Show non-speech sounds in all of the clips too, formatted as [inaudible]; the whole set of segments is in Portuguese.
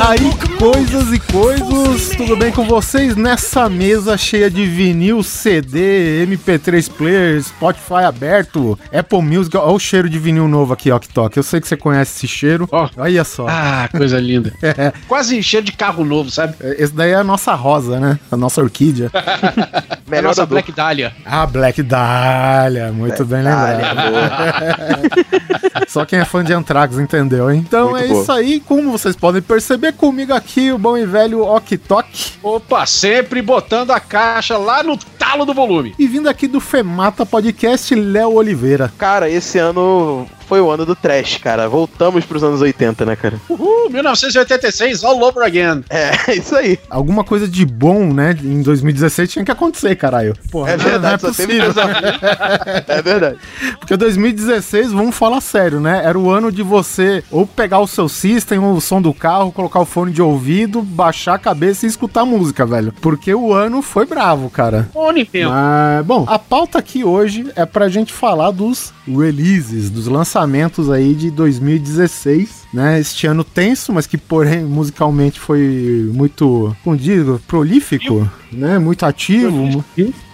Aí, coisas e coisas, tudo bem com vocês? Nessa mesa cheia de vinil, CD, MP3 player, Spotify aberto, Apple Music, olha o cheiro de vinil novo aqui, ó, que toca. Eu sei que você conhece esse cheiro. Ó. Olha só. Ah, coisa linda. [laughs] É, Quase cheio de carro novo, sabe? esse daí é a nossa rosa, né? A nossa orquídea. [laughs] A Melhor nossa da Black Dahlia. Ah, Black Dahlia, muito bem lembrado. [laughs] Só quem é fã de Anthrax entendeu, hein? Então Muito é boa. isso aí, como vocês podem perceber comigo aqui, o bom e velho Ok Tok. Opa, sempre botando a caixa lá no talo do volume. E vindo aqui do Femata Podcast, Léo Oliveira. Cara, esse ano foi o ano do trash, cara. Voltamos pros anos 80, né, cara? Uhul, 1986, all over again. É, [laughs] isso aí. Alguma coisa de bom, né, em 2016 tinha que acontecer, caralho. Porra, É não- não verdade, só teve coisa [laughs] ruim. É verdade. Porque 2016, vamos falar sério, né? Era o ano de você ou pegar o seu system, o som do carro, colocar o fone de ouvido, baixar a cabeça e escutar música, velho. Porque o ano foi bravo, cara. Ô, Nintendo. Mas, bom, a pauta aqui hoje é pra gente falar dos releases, dos lançamentos aí de 2016, né? Este ano tenso, mas que porém musicalmente foi muito, como digo, prolífico, né? Muito ativo,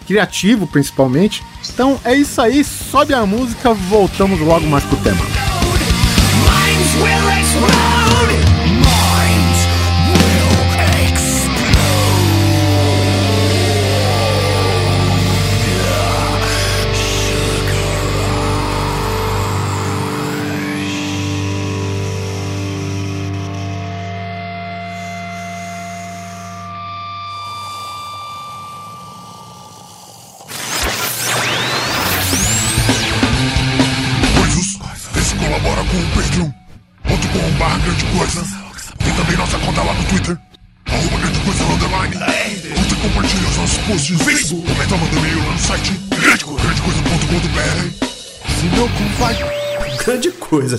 criativo principalmente. Então é isso aí, sobe a música, voltamos logo mais pro tema. Minds will explode.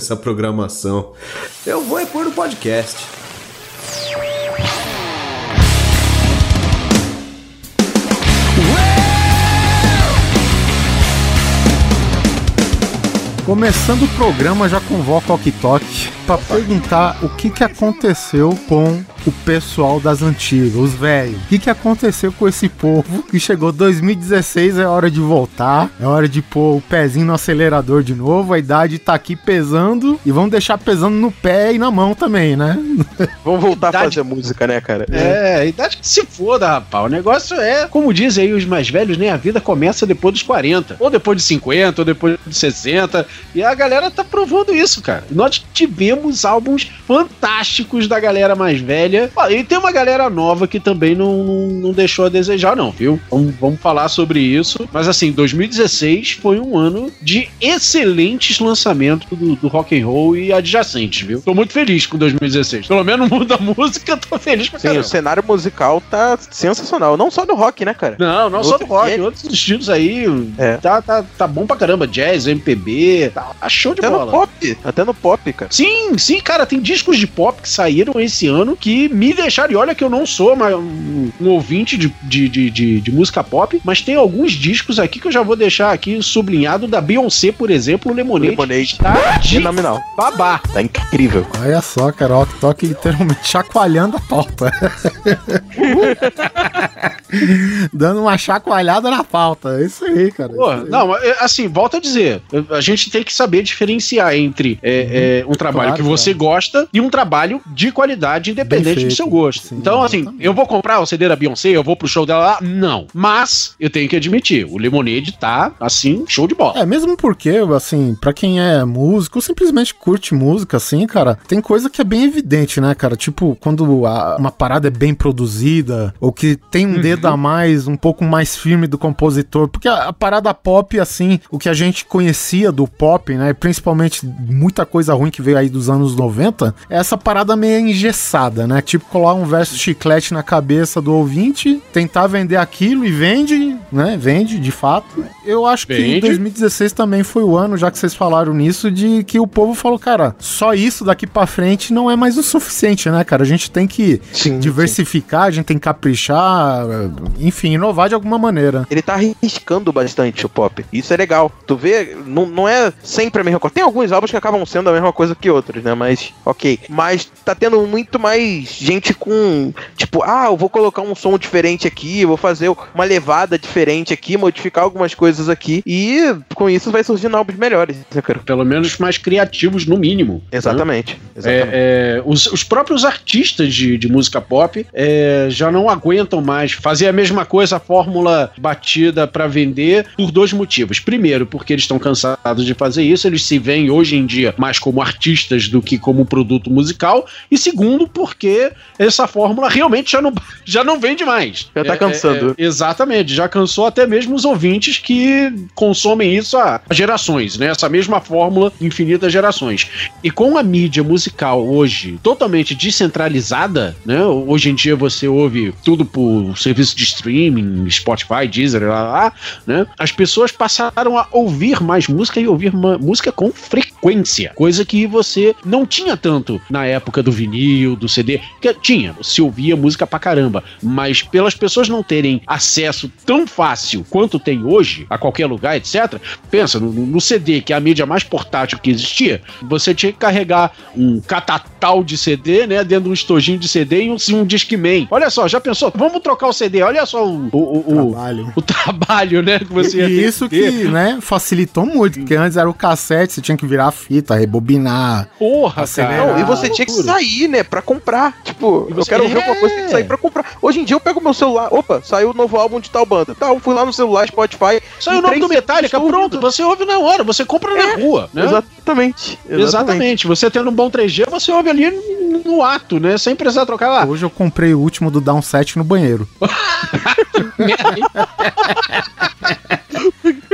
Essa programação. Eu vou é pôr no podcast. Começando o programa, já convoco o Ok pra perguntar o que que aconteceu com o pessoal das antigas, os velhos. O que que aconteceu com esse povo que chegou 2016, é hora de voltar, é hora de pôr o pezinho no acelerador de novo, a idade tá aqui pesando e vamos deixar pesando no pé e na mão também, né? [laughs] Vamos voltar a Idade- fazer música, né, cara? É, idade que se foda, rapaz. O negócio é, como dizem aí os mais velhos, né? A vida começa depois dos 40. Ou depois de 50, ou depois de 60. E a galera tá provando isso, cara. Nós tivemos álbuns fantásticos da galera mais velha. E tem uma galera nova que também não, não, não deixou a desejar, não, viu? Vamos, vamos falar sobre isso. Mas assim, 2016 foi um ano de excelentes lançamentos do, do rock and roll e adjacentes, viu? Tô muito feliz com 2016. Pelo menos no mundo da [laughs] música, eu tô feliz pra Sim, caramba. o cenário musical tá sensacional. Não só do rock, né, cara? Não, não só do Outro rock, dia- outros estilos aí. É. Tá, tá, tá bom pra caramba. Jazz, MPB, tá, tá show de Até no bola. pop. Até no pop, cara. Sim, sim, cara, tem discos de pop que saíram esse ano que me deixaram. E olha que eu não sou uma- um, um ouvinte de, de, de, de- de música pop, mas tem alguns discos aqui que eu já vou deixar aqui sublinhado da Beyoncé, por exemplo, o Lemonade. Lemonade. Tá Fenomenal. babá. Tá incrível. Olha só, cara, o Tok literalmente chacoalhando a pauta. [laughs] [laughs] Dando uma chacoalhada na pauta. É isso aí, cara. Pô, Isso aí. não, é, assim, volto a dizer, a gente tem que saber diferenciar entre é, é, um trabalho Claro, que você gosta e um trabalho de qualidade independente Bem do seu feito. gosto. Sim, então, assim, exatamente. eu vou comprar o CD da Beyoncé, eu vou pro show dela lá? Não. Mas, eu tenho que admitir, o Lemonade tá, assim, show de bola. É, mesmo porque, assim, pra quem é músico, ou simplesmente curte música, assim, cara, tem coisa que é bem evidente, né, cara? Tipo, quando a- uma parada é bem produzida, ou que tem um dedo a mais, um pouco mais firme do compositor, porque a, a parada pop, assim, o que a gente conhecia do pop, né, principalmente muita coisa ruim que veio aí dos anos 90, é essa parada meio engessada, né? Tipo, colar um verso chiclete na cabeça do ouvinte, tentar vender aquilo e vende, né? Vende, de fato. Eu acho que Vende. 2016 também foi o ano, já que vocês falaram nisso, de que o povo falou, cara, só isso daqui pra frente não é mais o suficiente, né, cara? A gente tem que Sim, diversificar, a gente tem que caprichar, enfim, inovar de alguma maneira. Ele tá arriscando bastante o pop. Isso é legal. Tu vê, não, não é sempre a mesma coisa. Tem alguns álbuns que acabam sendo a mesma coisa que outros, né? Mas, ok. Mas tá tendo muito mais gente com. Tipo, ah, eu vou colocar um som diferente aqui, eu vou fazer uma levada diferente aqui, modificar algumas coisas aqui. E com isso vai surgindo álbuns melhores, né? Pelo menos mais criativos, no mínimo. né? Exatamente. Exatamente. É, é, os, os próprios artistas de, de música pop é, já não aguentam mais fazer a mesma coisa, a fórmula batida pra vender, por dois motivos. Primeiro, porque eles estão cansados de fazer isso, eles se veem hoje em dia mais como artistas do que como produto musical. E segundo, porque essa fórmula realmente já não, [laughs] já não vende mais. Já tá cansando. é, exatamente, já cansou até mesmo os ouvintes que consomem isso há gerações, né? Essa mesma fórmula, infinitas gerações. E com a mídia musical hoje totalmente descentralizada, né? Hoje em dia você ouve tudo por serviço de streaming, Spotify, Deezer, lá, lá, né? As pessoas passaram a ouvir mais música e ouvir música com frequência, coisa que você não tinha tanto na época do vinil, do CD, que tinha, se ouvia música pra caramba, mas pelas pessoas não terem acesso tão fácil quanto tem hoje, a qualquer lugar, etc. Pensa, no, no CD, que é a mídia mais portátil que existia, você tinha que carregar um catatal de CD, né, dentro de um estojinho de CD e um, um Discman. Olha só, já pensou? Vamos trocar o CD, olha só o, o, o- o- Trabalho. o trabalho, né, que você ia E ter isso ter. que, né, facilitou muito, porque antes era o cassete, você tinha que virar a fita, rebobinar. Porra, Acelerar. cara. Não, e você tinha que sair, né, pra comprar. Tipo, E eu você- quero ouvir É. alguma coisa, tem que sair pra comprar. Hoje em dia eu pego meu celular, opa, saiu o novo álbum de tal banda. Tá, eu fui lá no celular, Spotify. Saiu o nome do Metallica, pronto, você ouve na hora, você compra na rua, né? Exatamente. Exatamente. Você tendo um bom 3G, você ouve ali no ato, né? Sem precisar trocar lá. Hoje eu comprei o último do Downset no banheiro. [laughs] [laughs] [laughs]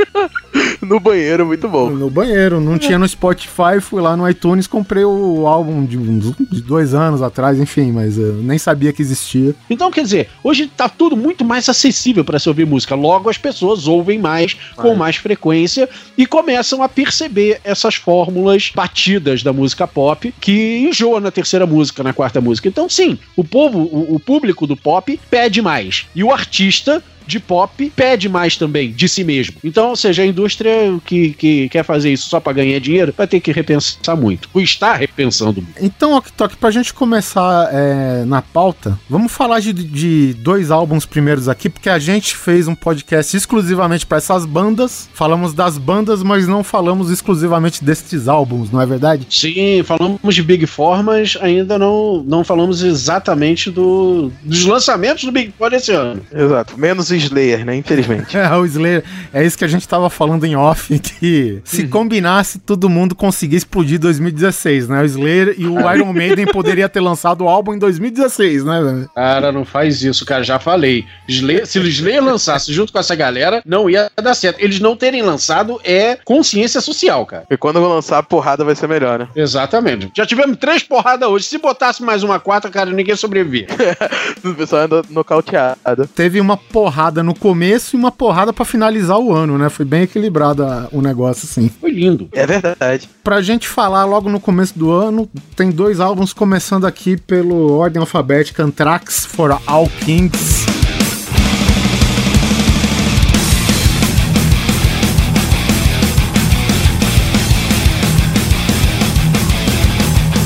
[laughs] No banheiro, muito bom. No banheiro, não tinha no Spotify, fui lá no iTunes, comprei o álbum de, uns- de dois anos atrás, enfim, mas eu nem sabia que existia. Então, quer dizer, hoje tá tudo muito mais acessível para se ouvir música. Logo, as pessoas ouvem mais, com mais frequência e começam a perceber essas fórmulas batidas da música pop que enjoa na terceira música, na quarta música. Então, sim, o povo, o, o público do pop pede mais. E o artista de pop pede mais também de si mesmo. Então, ou seja, a indústria que, que quer fazer isso só para ganhar dinheiro vai ter que repensar muito. Ou está repensando muito. Então, Ok Tok, pra gente começar é, na pauta, vamos falar de, de dois álbuns primeiros aqui, porque a gente fez um podcast exclusivamente pra essas bandas. Falamos das bandas, mas não falamos exclusivamente destes álbuns, não é verdade? Sim, falamos de Big Four, mas ainda não, não falamos exatamente do, dos lançamentos do Big Four esse ano. Exato. Menos Slayer, né? Infelizmente. [laughs] É, o Slayer, é isso que a gente tava falando em off, [laughs] que se combinasse, todo mundo conseguia explodir 2016, né? O Slayer e o Iron Maiden poderia ter lançado o álbum em 2016, né? velho? Cara, não faz isso, cara, já falei. Slayer- se o Slayer lançasse junto com essa galera, não ia dar certo. Eles não terem lançado é consciência social, cara. Porque quando eu lançar a porrada vai ser melhor, né? Exatamente. Já tivemos três porradas hoje. Se botasse mais uma quarta, cara, ninguém sobrevivia. [laughs] O pessoal anda nocauteado. Teve uma porrada no começo e uma porrada pra finalizar o ano, né? Foi bem equilibrado o negócio, assim. Foi lindo. É verdade. Pra gente falar logo no começo do ano, tem dois álbuns começando aqui pelo ordem alfabética Anthrax for All Kings.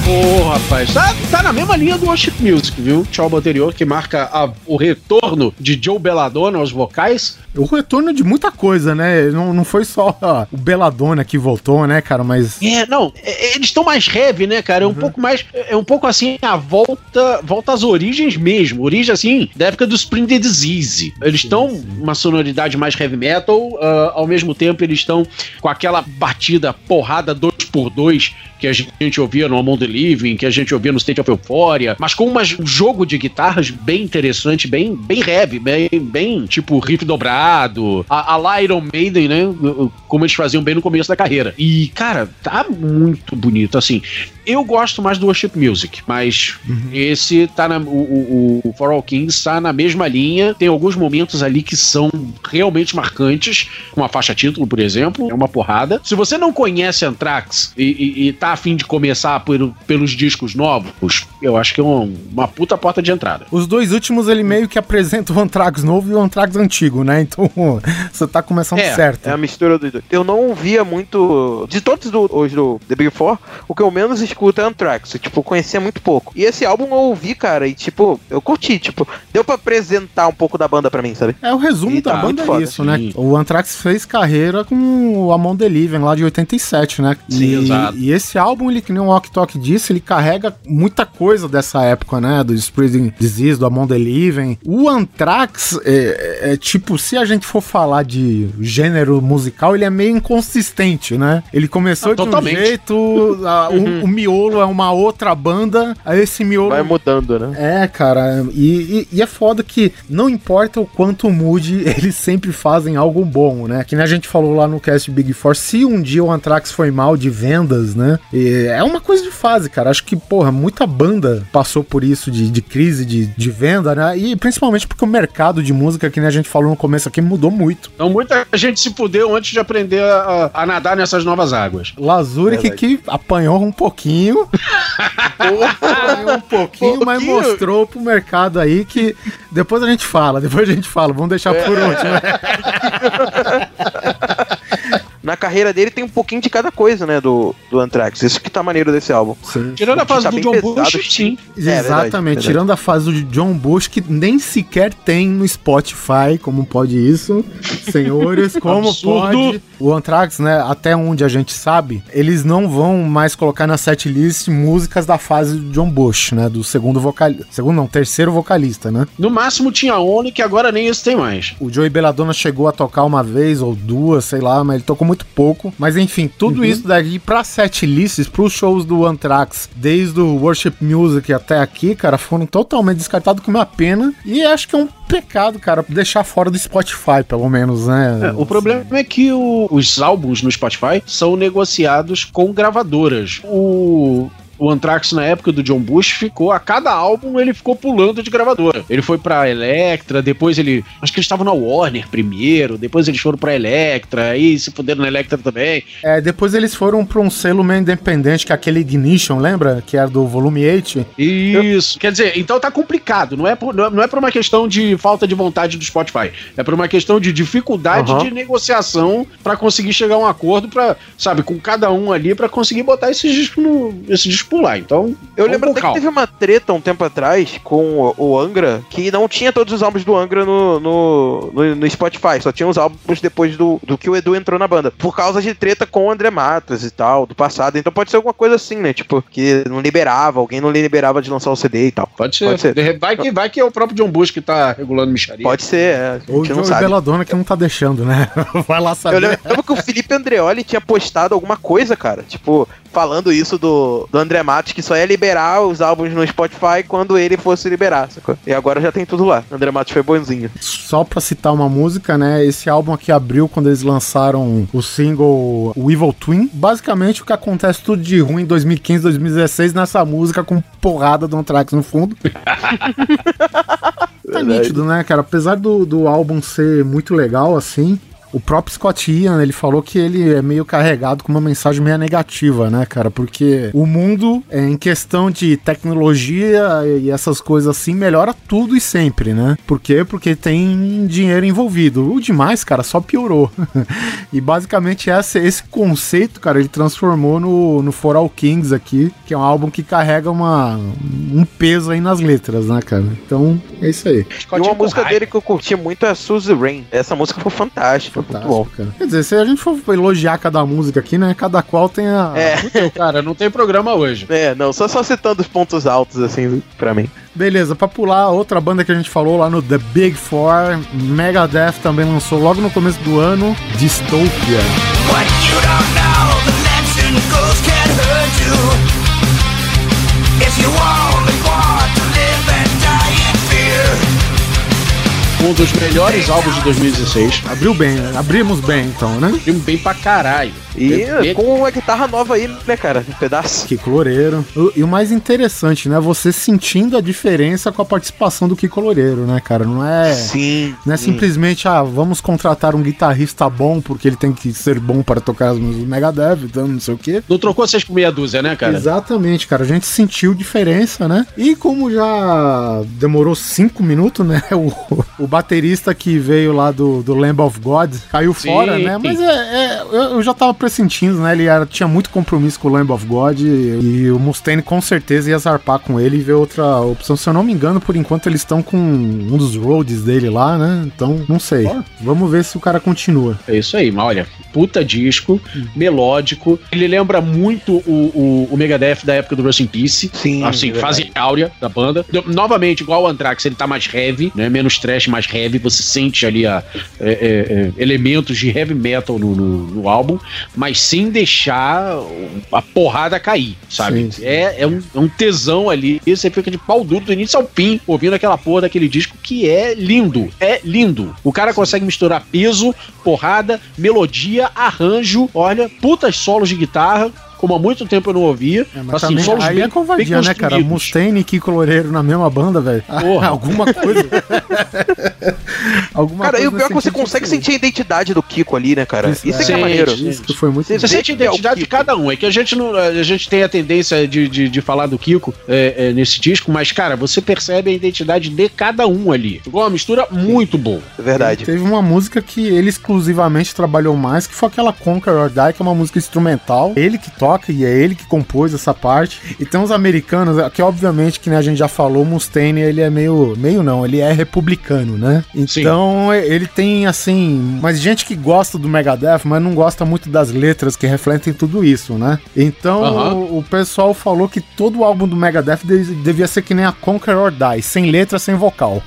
Ô, rapaz, tá, tá na mesma linha do Worship Music, viu? O álbum anterior que marca a- o retorno de Joe Belladonna aos vocais. O retorno de muita coisa, né? Não, não foi só ó, o Belladonna que voltou, né, cara? Mas É, não, é- eles estão mais heavy, né, cara? É um pouco mais. É um pouco assim, a volta volta às origens mesmo. Origem, assim, da época do Spring the Disease. Eles estão uma sonoridade mais heavy metal, ah, ao mesmo tempo eles estão com aquela batida porrada 2x2 que a gente ouvia no Among the Living, que a gente ouvia no State of Euphoria, mas com umas- um jogo de guitarras bem interessante, bem, bem heavy, bem, bem tipo riff dobrado, a, a lá Iron Maiden, né, como eles faziam bem no começo da carreira. E, cara, tá muito bonito, assim. Eu gosto mais do Worship Music, mas esse tá na. O, o, o For All Kings tá na mesma linha. Tem alguns momentos ali que são realmente marcantes, como a faixa título, por exemplo, é uma porrada. Se você não conhece Anthrax e, e, e tá afim de começar por- pelos discos novos, eu acho que é um- uma puta porta de entrada. Os dois últimos ele meio que apresenta o Anthrax novo e o Anthrax antigo, né? Então [laughs] você tá começando É, certo. É a mistura dos dois. Eu não ouvia muito. De todos do, os do The Big Four, o que eu menos escuto é Anthrax. Eu, tipo, conhecia muito pouco. E esse álbum eu ouvi, cara, e tipo, eu curti. Tipo, deu pra apresentar um pouco da banda pra mim, sabe? É o resumo E da tá banda é isso, né? sim. O Anthrax fez carreira com o Amon The Living lá de 87, né? Sim, e, exato. e esse álbum, ele que nem o Walk Talk disse, ele carrega muita coisa dessa época, né? Do Spreading Disease, do Amon The Living. O Anthrax é, é tipo, se a gente for falar de gênero musical, ele é meio inconsistente, né? Ele começou Ah, de um totalmente. jeito, a- o, o miolo é uma outra banda, aí esse miolo Vai mudando, né? é, cara, e, e- e é foda que não importa o quanto mude, [laughs] eles sempre fazem algo bom, né? Que nem a gente falou lá no cast Big Four, se um dia o Anthrax foi mal de vendas, né? e é uma coisa de fase, cara. Acho que, porra, muita banda passou por isso de, de crise de, de venda, né? E principalmente porque o mercado de música, que nem a gente falou no começo aqui, mudou muito. Então muita gente se fudeu antes de aprender a, a nadar nessas novas águas. Lazuric Verdade. que apanhou um pouquinho. Apanhou um pouquinho, mas Pouquinho. mostrou pro mercado aí que depois a gente fala, depois a gente fala, vamos deixar por último. né? [laughs] Na carreira dele tem um pouquinho de cada coisa, né? Do, do Anthrax. Isso que tá maneiro desse álbum. Sim. Tirando a fase Tá do John pesado, Bush, sim. É, Exatamente, verdade. tirando a fase do John Bush, que nem sequer tem no Spotify, como pode isso, senhores, [laughs] como Absurdo. pode. O Anthrax, né, até onde a gente sabe, eles não vão mais colocar na setlist músicas da fase do John Bush, né, do segundo vocalista, segundo não, terceiro vocalista, né. No máximo tinha Only, que agora nem isso tem mais. O Joey Belladonna chegou a tocar uma vez ou duas, sei lá, mas ele tocou muito pouco. Mas enfim, tudo isso daí pra setlists, pros shows do Anthrax, desde o Worship Music até aqui, cara, foram totalmente descartados com uma pena. E acho que é um pecado, cara, deixar fora do Spotify, pelo menos, né? É, o problema é que o- os álbuns no Spotify são negociados com gravadoras. O. O Anthrax, na época do John Bush, ficou. A cada álbum ele ficou pulando de gravadora. Ele foi pra Electra, depois ele. Acho que eles estavam na Warner primeiro, depois eles foram pra Electra, aí se fuderam na Electra também. É, depois eles foram pra um selo meio independente, que é aquele Ignition, lembra? Que era do volume 8. Isso. Quer dizer, então tá complicado. Não é, por, não é- não é por uma questão de falta de vontade do Spotify. É por uma questão de dificuldade Aham. de negociação pra conseguir chegar a um acordo pra, sabe, com cada um ali pra conseguir botar esse disco no, esse disco por lá. Então, Eu lembro até que calma. teve uma treta um tempo atrás com o, Angra, que não tinha todos os álbuns do Angra no, no, no, no Spotify, só tinha os álbuns depois do, do que o Edu entrou na banda. Por causa de treta com o André Matos e tal, do passado. Então pode ser alguma coisa assim, né? Tipo, que não liberava, alguém não liberava de lançar o CD e tal. Pode ser. Pode ser. Vai, que, vai que é o próprio John Bush que tá regulando micharia. Pode ser, é, Ou o. Belladonna que não tá deixando, né? [laughs] Vai lá Eu saber. lembro, lembro que o Felipe Andreoli tinha postado alguma coisa, cara. Tipo, falando isso do, do André Matos, que só ia liberar os álbuns no Spotify quando ele fosse liberar, sacou? E agora já tem tudo lá. André Matos foi bonzinho. Só pra citar uma música, né? Esse álbum aqui abriu quando eles lançaram o single o Evil Twin. Basicamente, o que acontece tudo de ruim em 2015, 2016 nessa música com porrada do Anthrax no fundo. [laughs] tá nítido, né, cara? Apesar do, do álbum ser muito legal, assim. O próprio Scott Ian, ele falou que ele é meio carregado com uma mensagem meio negativa, né, cara? Porque o mundo, é, em questão de tecnologia e essas coisas assim, melhora tudo e sempre, né? Por quê? Porque tem dinheiro envolvido. O demais, cara, só piorou. [laughs] e basicamente esse, esse conceito, cara, ele transformou no, no For All Kings aqui, que é um álbum que carrega uma, um peso aí nas letras, né, cara? Então, é isso aí. Scott e uma música dele que eu curti muito é Suzy Rain. Essa música foi fantástica. Fantástico, cara. Quer dizer, se a gente for elogiar cada música aqui, né? Cada qual tem a. É, Cara, não tem programa hoje. é, não, só, só citando os pontos altos, assim, pra mim. Beleza, pra pular, outra banda que a gente falou lá no The Big Four, Megadeth também lançou logo no começo do ano, Dystopia. What you don't know, the legend goes can't hurt you. If you want um dos melhores álbuns de 2016. Abriu bem, né? Abrimos bem então, né? Filme bem pra caralho. E É- com uma guitarra nova aí, né, cara? Um pedaço. Kiko Loureiro. O- E o mais interessante, né? Você sentindo a diferença com a participação do Kiko Loureiro, né, cara? Não é. Sim. Não é simplesmente, ah, vamos contratar um guitarrista bom porque ele tem que ser bom para tocar as músicas do Megadeth, então não sei o quê. Não trocou seis por meia dúzia, né, cara? Exatamente, cara. A gente sentiu diferença, né? E como já demorou cinco minutos, né? [laughs] O, o baterista que veio lá do, do Lamb of God caiu Sim. fora, né? Mas é, é- eu, eu já tava pressentindo, né? Ele era- tinha muito compromisso com o Lamb of God e, e o Mustaine com certeza ia zarpar com ele e ver outra opção. Se eu não me engano, por enquanto eles estão com um dos roads dele lá, né? Então, não sei. Vamos ver se o cara continua. É isso aí, mas olha, puta disco, melódico. Ele lembra muito o, o, o Megadeth da época do Rust in Peace. Sim, Assim, é fase áurea da banda. Novamente, igual o Anthrax, ele tá mais heavy, né? Menos trash, mais heavy. Você sente ali a, é, é, é, elementos de heavy metal no, no, no álbum, mas sem deixar a porrada cair, sabe? Sim, sim. É, é, um, é um tesão ali. E você fica de pau duro do início ao fim, ouvindo aquela porra daquele disco que é lindo. É lindo. O cara consegue misturar peso, porrada, melodia, arranjo. Olha, putas solos de guitarra. Como há muito tempo eu não ouvia. É, mas assim, também, solos aí bem- é covardia, né, cara? Mustaine e Kiko Loureiro na mesma banda, velho. Porra. [laughs] Alguma coisa. [laughs] Alguma Cara, e o coisa pior é que você consegue sentir a identidade do Kiko ali, né, cara? Isso, é que é maneiro. Isso que foi muito Você sente a é identidade de cada um. É que a gente não. A gente tem a tendência de, de, de falar do Kiko é, é, nesse disco, mas, cara, você percebe a identidade de cada um ali. Ficou uma mistura muito boa. É verdade. Teve uma música que ele exclusivamente trabalhou mais, que foi aquela Conquer or Die, que é uma música instrumental. Ele que toca e é ele que compôs essa parte. E tem uns americanos, que obviamente, que né, a gente já falou, Mustaine, ele é meio, meio não, ele é republicano, né? Então, ele tem, assim, mas gente que gosta do Megadeth, mas não gosta muito das letras que refletem tudo isso, né? Então, Aham. o, o pessoal falou que todo o álbum do Megadeth de- devia ser que nem a Conquer or Die, sem letra, sem vocal.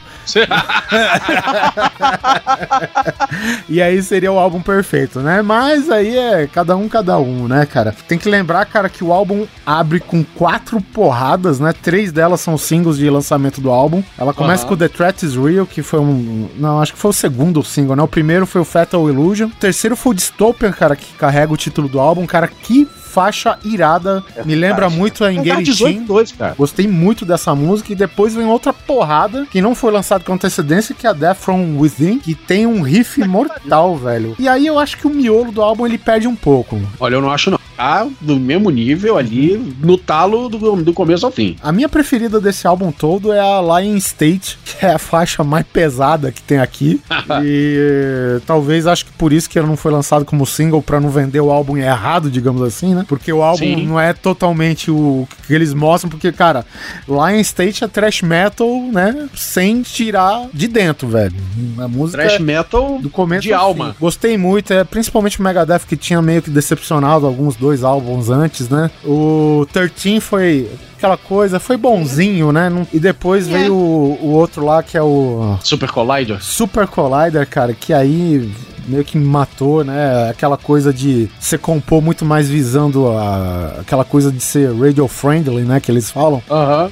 E aí seria o álbum perfeito, né? Mas aí é cada um, cada um, né, cara? Tem que lembrar, cara, que o álbum abre com quatro porradas, né? Três delas são singles de lançamento do álbum. Ela começa Aham. com The Threat is Real, que foi um. Não, acho que foi o segundo single, né? O primeiro foi o Fatal Illusion. O terceiro foi o Dystopian, cara, que carrega o título do álbum. Cara, que faixa irada. Me lembra muito a É Engage 18 Team. Gostei muito dessa música e depois vem outra porrada que não foi lançada com antecedência, que é a Death From Within, que tem um riff [laughs] mortal, velho. E aí eu acho que o miolo do álbum ele perde um pouco. Olha, eu não acho não. Tá no mesmo nível ali, no talo do, do começo ao fim. A minha preferida desse álbum todo é a Lion State, que é a faixa mais pesada que tem aqui. [laughs] e eh, talvez acho que por isso que ele não foi lançado como single pra não vender o álbum errado, digamos assim, né? Porque o álbum Sim. não é totalmente o que eles mostram, porque cara, Lion State é thrash metal, né? Sem tirar de dentro, velho. A música Trash metal do começo de alma. fim. Gostei muito, é, principalmente o Megadeth que tinha meio que decepcionado alguns dois álbuns antes, né? O 13 foi aquela coisa, foi bonzinho, né? Não- E depois veio o, o outro lá que é o Super Collider. Super Collider, cara, que aí meio que me matou, né? Aquela coisa de você compor muito mais visando a, aquela coisa de ser radio friendly, né? Que eles falam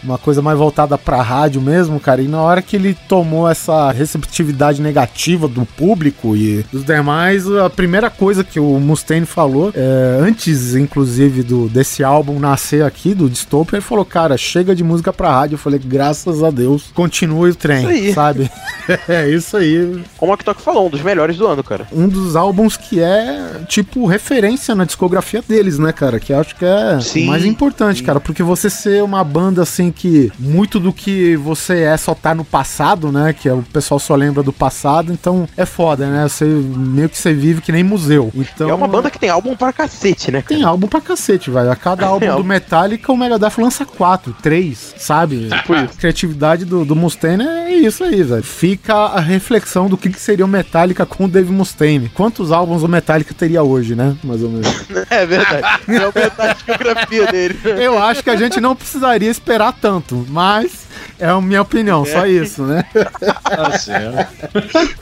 uma coisa mais voltada pra rádio mesmo, cara. E na hora que ele tomou essa receptividade negativa do público e dos demais, a primeira coisa que o Mustaine falou, é, antes inclusive do desse álbum nascer aqui, do Dystopia, ele falou: Cara, chega de música pra rádio. Eu falei: Graças a Deus, continue o trem, Isso aí. sabe? [laughs] é isso aí. Como a Tok falou, um dos melhores do ano, cara. Um dos álbuns que é, tipo, referência na discografia deles, né, cara? Que eu acho que é Sim. mais importante, cara. Porque você ser uma banda, assim, que muito do que você é só tá no passado, né? Que é, o pessoal só lembra do passado. Então é foda, né? Você meio que você vive que nem museu. Então, é uma banda que tem álbum pra cacete, né, cara? tem álbum pra cacete, velho. A cada [laughs] álbum do. Metallica, o Megadeth lança quatro, três, sabe? Tipo A criatividade do, do Mustaine é isso aí, velho. Fica a reflexão do que, que seria o Metallica com o Dave Mustaine. Quantos álbuns o Metallica teria hoje, né? Mais ou menos. [laughs] É verdade. É o metade da discografia dele. Eu acho que a gente não precisaria esperar tanto, mas É a minha opinião, só isso, né? Tá certo.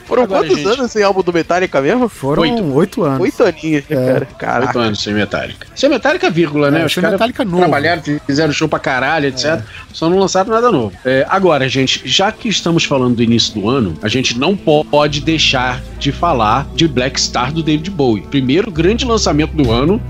Foram Agora, quantos gente. anos sem álbum do Metallica mesmo? Foram Oito. oito, anos. Oito aninhos, É. cara. Oito anos sem Metallica. Sem Metallica, vírgula, né? É, Os sem caras Metallica novo. trabalharam, fizeram show pra caralho, etc. Só não lançaram nada novo. É, agora, gente, já que estamos falando do início do ano, a gente não pode deixar de falar de Black Star do David Bowie. Primeiro grande lançamento do ano.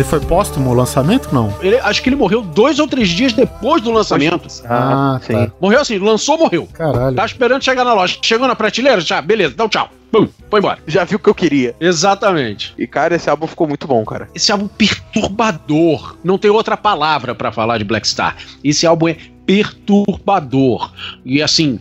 Ele foi póstumo o lançamento? Não. Ele- acho que ele morreu dois ou três dias depois do lançamento. Ah, sim. tá. Morreu assim, lançou, morreu. Caralho. Tá esperando chegar na loja. Chegou na prateleira, já, beleza, dá um tchau. Bum, foi embora. Já viu o que eu queria. Exatamente. E, cara, esse álbum ficou muito bom, cara. Esse álbum perturbador. Não tem outra palavra pra falar de Black Star. Esse álbum é perturbador. E assim,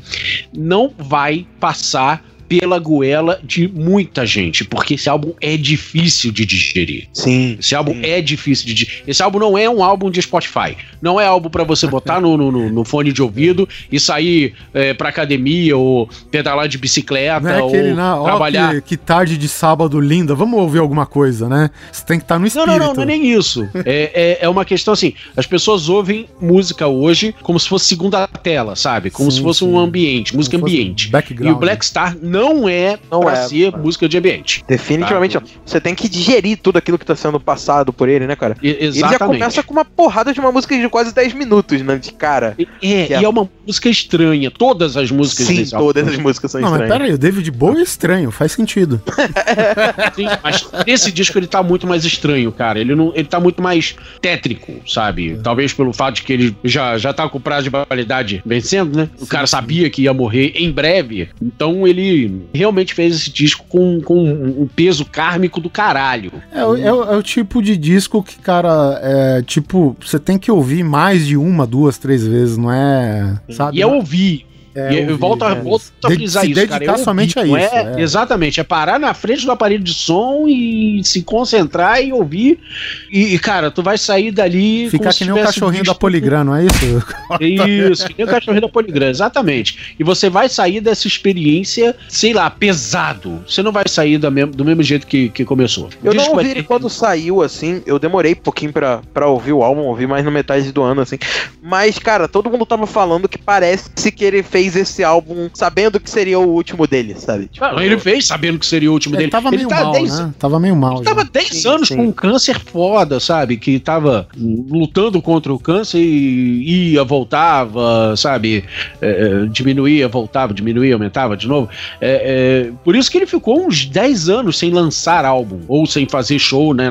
não vai passar pela goela de muita gente, porque esse álbum é difícil de digerir. Sim. Esse álbum é difícil de digerir. Esse álbum não é um álbum de Spotify. Não é álbum pra você botar no, no, no- no fone de ouvido e sair é, pra academia ou pedalar de bicicleta Não é ou aquele, na, ó, trabalhar. que, que tarde de sábado linda, vamos ouvir alguma coisa, né? Você tem que estar no Não, espírito. não, não, não é nem isso. É, é, é uma questão assim: as pessoas ouvem música hoje como se fosse segunda tela, sabe? Como Sim, se fosse sim. um ambiente, música ambiente. background. E o Black Star não é Não pra é, ser mano. música de ambiente. Definitivamente Tá. não. Você tem que digerir tudo aquilo que tá sendo passado por ele, né, cara? E- Ele já exatamente. começa com uma porrada de uma música de quase 10 minutos, né? De cara. E- É, é- e é uma música estranha. Todas as músicas Sim, desse álbum todas as músicas são Não, mas estranhas. pera aí, o David Bowie é estranho, faz sentido. [laughs] Sim, mas esse disco ele tá muito mais estranho, cara. Ele não, ele tá muito mais tétrico, sabe? Talvez pelo fato de que ele já, já tá com o prazo de validade vencendo, né? O cara sabia que ia morrer em breve. Então ele realmente fez esse disco com, com um peso kármico do caralho. É, o- é o- é o tipo de disco que, cara, é tipo, você tem que ouvir mais de uma, duas, três vezes, não é. Sabe? E é ouvir. É, e eu ouvir, volto, a- é. volto a De- frisar se isso, cara. dedicar ouvir, somente a não isso, é- é. Exatamente, é parar na frente do aparelho de som e se concentrar e ouvir. E, e, cara, tu vai sair dali. Ficar como se que nem o cachorrinho da visto- Poligram, não é isso? [laughs] Isso, que nem o cachorrinho da Poligram, exatamente. E você vai sair dessa experiência, sei lá, pesado. Você não vai sair da mesmo- do mesmo jeito que, que começou. Eu não Disco ouvi é- ele quando saiu, assim. Eu demorei um pouquinho pra, pra ouvir o álbum, ouvi mais no metade do ano, assim. Mas, cara, todo mundo tava falando que parece que ele fez esse álbum sabendo que seria o último dele, sabe? Tipo, Ah, ele fez sabendo que seria o último Ele dele. tava meio tá mal, 10 né? Tava meio mal. Ele tava já. 10 Sim, anos sim. com um câncer foda, sabe? Que tava lutando contra o câncer e ia, voltava, sabe? É, é, diminuía, voltava, diminuía, aumentava de novo. É, é, por isso que ele ficou uns 10 anos sem lançar álbum, ou sem fazer show, né?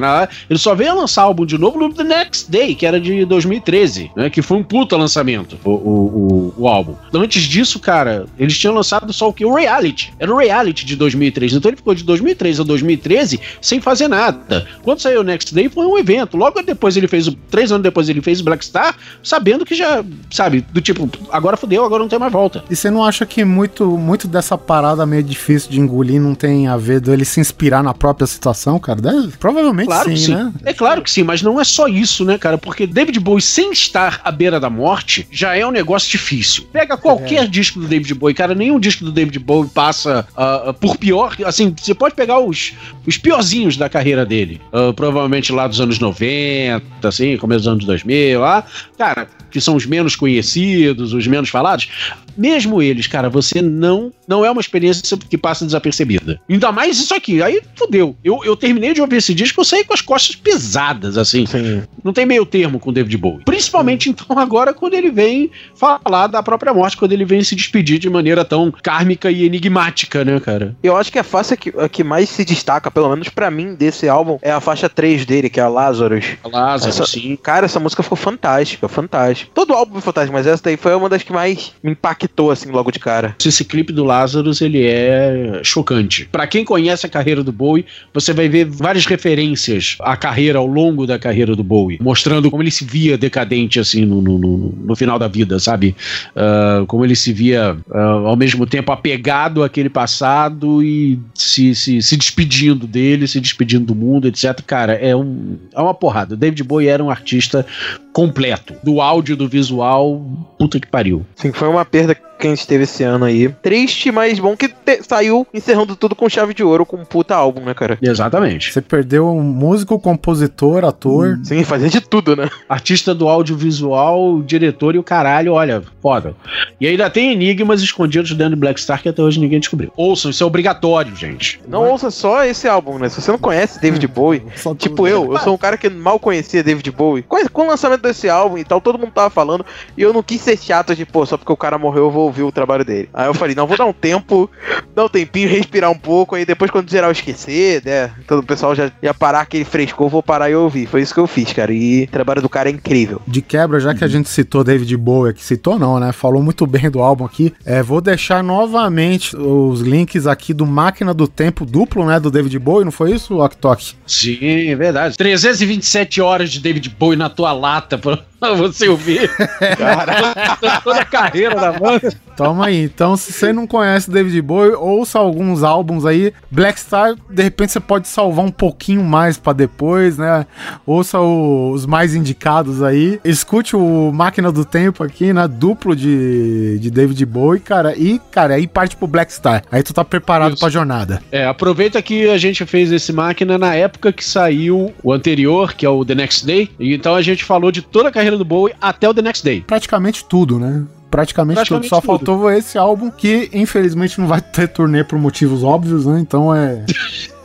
Ele só veio a lançar álbum de novo no The Next Day, que era de 2013, né? Que foi um puta lançamento, o, o, o, o álbum. Antes disso, cara, eles tinham lançado só o que? O Reality. Era o Reality de 2003. Então ele ficou de 2003 a 2013 sem fazer nada. Quando saiu o Next Day foi um evento. Logo depois ele fez o. Três anos depois ele fez o Black Star, sabendo que já, sabe, do tipo, agora fudeu, agora não tem mais volta. E você não acha que muito, muito dessa parada meio difícil de engolir não tem a ver dele se inspirar na própria situação, cara? Deve- provavelmente Claro sim, que sim. né? É claro que sim, mas não é só isso, né, cara? Porque David Bowie, sem estar à beira da morte, já é um negócio difícil. Pega qualquer É. disco do David Bowie, cara, nenhum disco do David Bowie passa ah, por pior. Assim, você pode pegar os, os piorzinhos da carreira dele. Ah, provavelmente lá dos anos 90, assim, começo dos anos 2000, lá. Cara, que são os menos conhecidos, os menos falados. Mesmo eles, cara, você não não é uma experiência que passa desapercebida. Ainda mais isso aqui. Aí fudeu. Eu, eu terminei de ouvir esse disco, eu saí com as costas pesadas, assim. Sim. Não tem meio termo com o David Bowie. Principalmente, então, agora quando ele vem falar da própria morte, quando ele vem se despedir de maneira tão kármica e enigmática, né, cara? Eu acho que a faixa que, a que mais se destaca, pelo menos pra mim, desse álbum, é a faixa 3 dele, que é a Lazarus. Lázaro, Essa- sim. Cara, essa música ficou fantástica, fantástica. Todo álbum foi fantástico, mas essa daí foi uma das que mais me impactou, assim, logo de cara. Esse clipe do Lazarus, ele é chocante. Pra quem conhece a carreira do Bowie, você vai ver várias referências à carreira, ao longo da carreira do Bowie, mostrando como ele se via decadente, assim, no, no, no- no final da vida, sabe? Ah, como ele se via, ah, ao mesmo tempo, apegado àquele passado e se, se, se despedindo dele, se despedindo do mundo, etc. Cara, é, um, é uma porrada. O David Bowie era um artista completo. Do áudio, do visual, puta que pariu. Sim, foi uma perda que a gente teve esse ano aí. Triste, mas bom que te- saiu encerrando tudo com chave de ouro, com um puta álbum, né, cara? Exatamente. Você perdeu um músico, compositor, ator. Sim, fazia de tudo, né? Artista do audiovisual, diretor e o caralho, olha, foda. E ainda tem enigmas escondidos dentro de Black Star que até hoje ninguém descobriu. Ouçam, isso é obrigatório, gente. Não ouça só esse álbum, né? Se você não conhece David Bowie, [laughs] Só tipo eu, eu sou um cara que mal conhecia David Bowie. Com, com o lançamento desse álbum e tal, todo mundo tava falando, e eu não quis ser chato de, pô, só porque o cara morreu eu vou ouvir o trabalho dele. Aí eu falei, não, vou dar um tempo, dar um tempinho, respirar um pouco, aí depois quando geral esquecer, né? Todo o pessoal já ia parar aquele frescor, vou parar e ouvir. Foi isso que eu fiz, cara. E o trabalho do cara é incrível. De quebra, já que a gente citou David Bowie, que citou não, né? Falou muito bem do álbum aqui. É, vou deixar novamente os links aqui do Máquina do Tempo duplo, né? Do David Bowie, não foi isso, Ok Sim, é verdade. 327 horas de David Bowie na tua lata pra você ouvir. Cara, toda a carreira da banda. Toma aí. Então, se você não conhece David Bowie, ouça alguns álbuns aí. Black Star, de repente você pode salvar um pouquinho mais pra depois, né? Ouça o- os mais indicados aí. Escute o Máquina do Tempo aqui, né? Duplo de, de David Bowie, cara. E, cara, aí parte pro Black Star. Aí tu tá preparado Isso. pra jornada. É, aproveita que a gente fez esse máquina na época que saiu o anterior, que é o The Next Day. E então a gente falou de toda a carreira do Bowie até o The Next Day. Praticamente tudo, né? Praticamente, Praticamente tudo. Só tudo. faltou esse álbum que, infelizmente, não vai ter turnê por motivos óbvios, né? Então é. [laughs]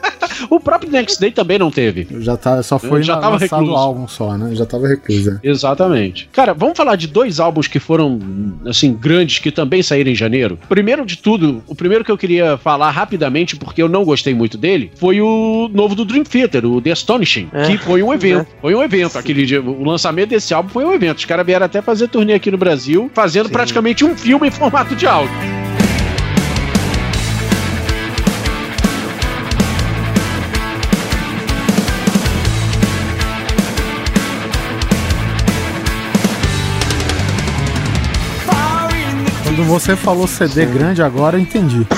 O próprio Next Day também não teve. Já tá, só foi Já na- tava lançado o recluso. álbum só, né? Já tava recluso. é. Exatamente. Cara, vamos falar de dois álbuns que foram, assim, grandes, que também saíram em janeiro. Primeiro de tudo, o primeiro que eu queria falar rapidamente, porque eu não gostei muito dele, foi o novo do Dream Theater, o The Astonishing, É, que foi um evento. é. Foi um evento. Aquele dia, o lançamento desse álbum foi um evento. Os caras vieram até fazer turnê aqui no Brasil, fazendo Sim. praticamente um filme em formato de áudio. Quando você falou CD grande agora, eu entendi. [laughs]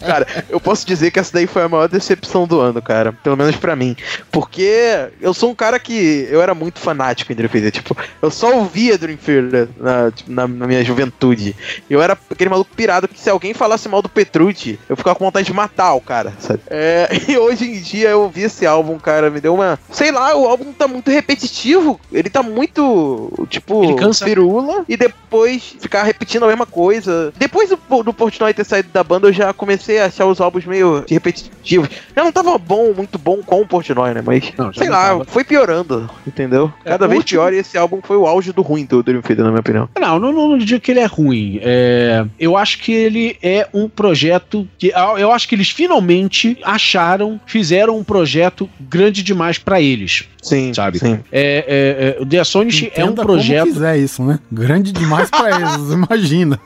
Cara, eu posso dizer que essa daí foi a maior decepção do ano, cara. Pelo menos pra mim. Porque eu sou um cara que. Eu era muito fanático em Dream Theater. Tipo, eu só ouvia Dream Theater na, tipo, na, na minha juventude. Eu era aquele maluco pirado que se alguém falasse mal do Petrucci, eu ficava com vontade de matar o cara, sabe? É, [laughs] e hoje em dia eu ouvi esse álbum, cara, me deu uma. Sei lá, o álbum tá muito repetitivo. Ele tá muito. Tipo, Ele pirula. E depois ficar repetindo a mesma coisa. Depois do, do Portnoy ter saído da banda, eu já comecei a achar os álbuns meio repetitivos. Já não tava bom, muito bom com o Portnoy, né? Mas, Não, sei não lá, tava. foi piorando, entendeu? É, Cada o vez último- pior e esse álbum foi o auge do ruim do Dream Theater, na minha opinião. Não, não, não digo que ele é ruim. É, eu acho que ele é um projeto que ah, eu acho que eles finalmente acharam, fizeram um projeto grande demais pra eles. Sim, Sabe? sim. É, é, é, o The Astonish é um Entenda projeto. Como quiser isso, né? Grande demais pra eles, imagina.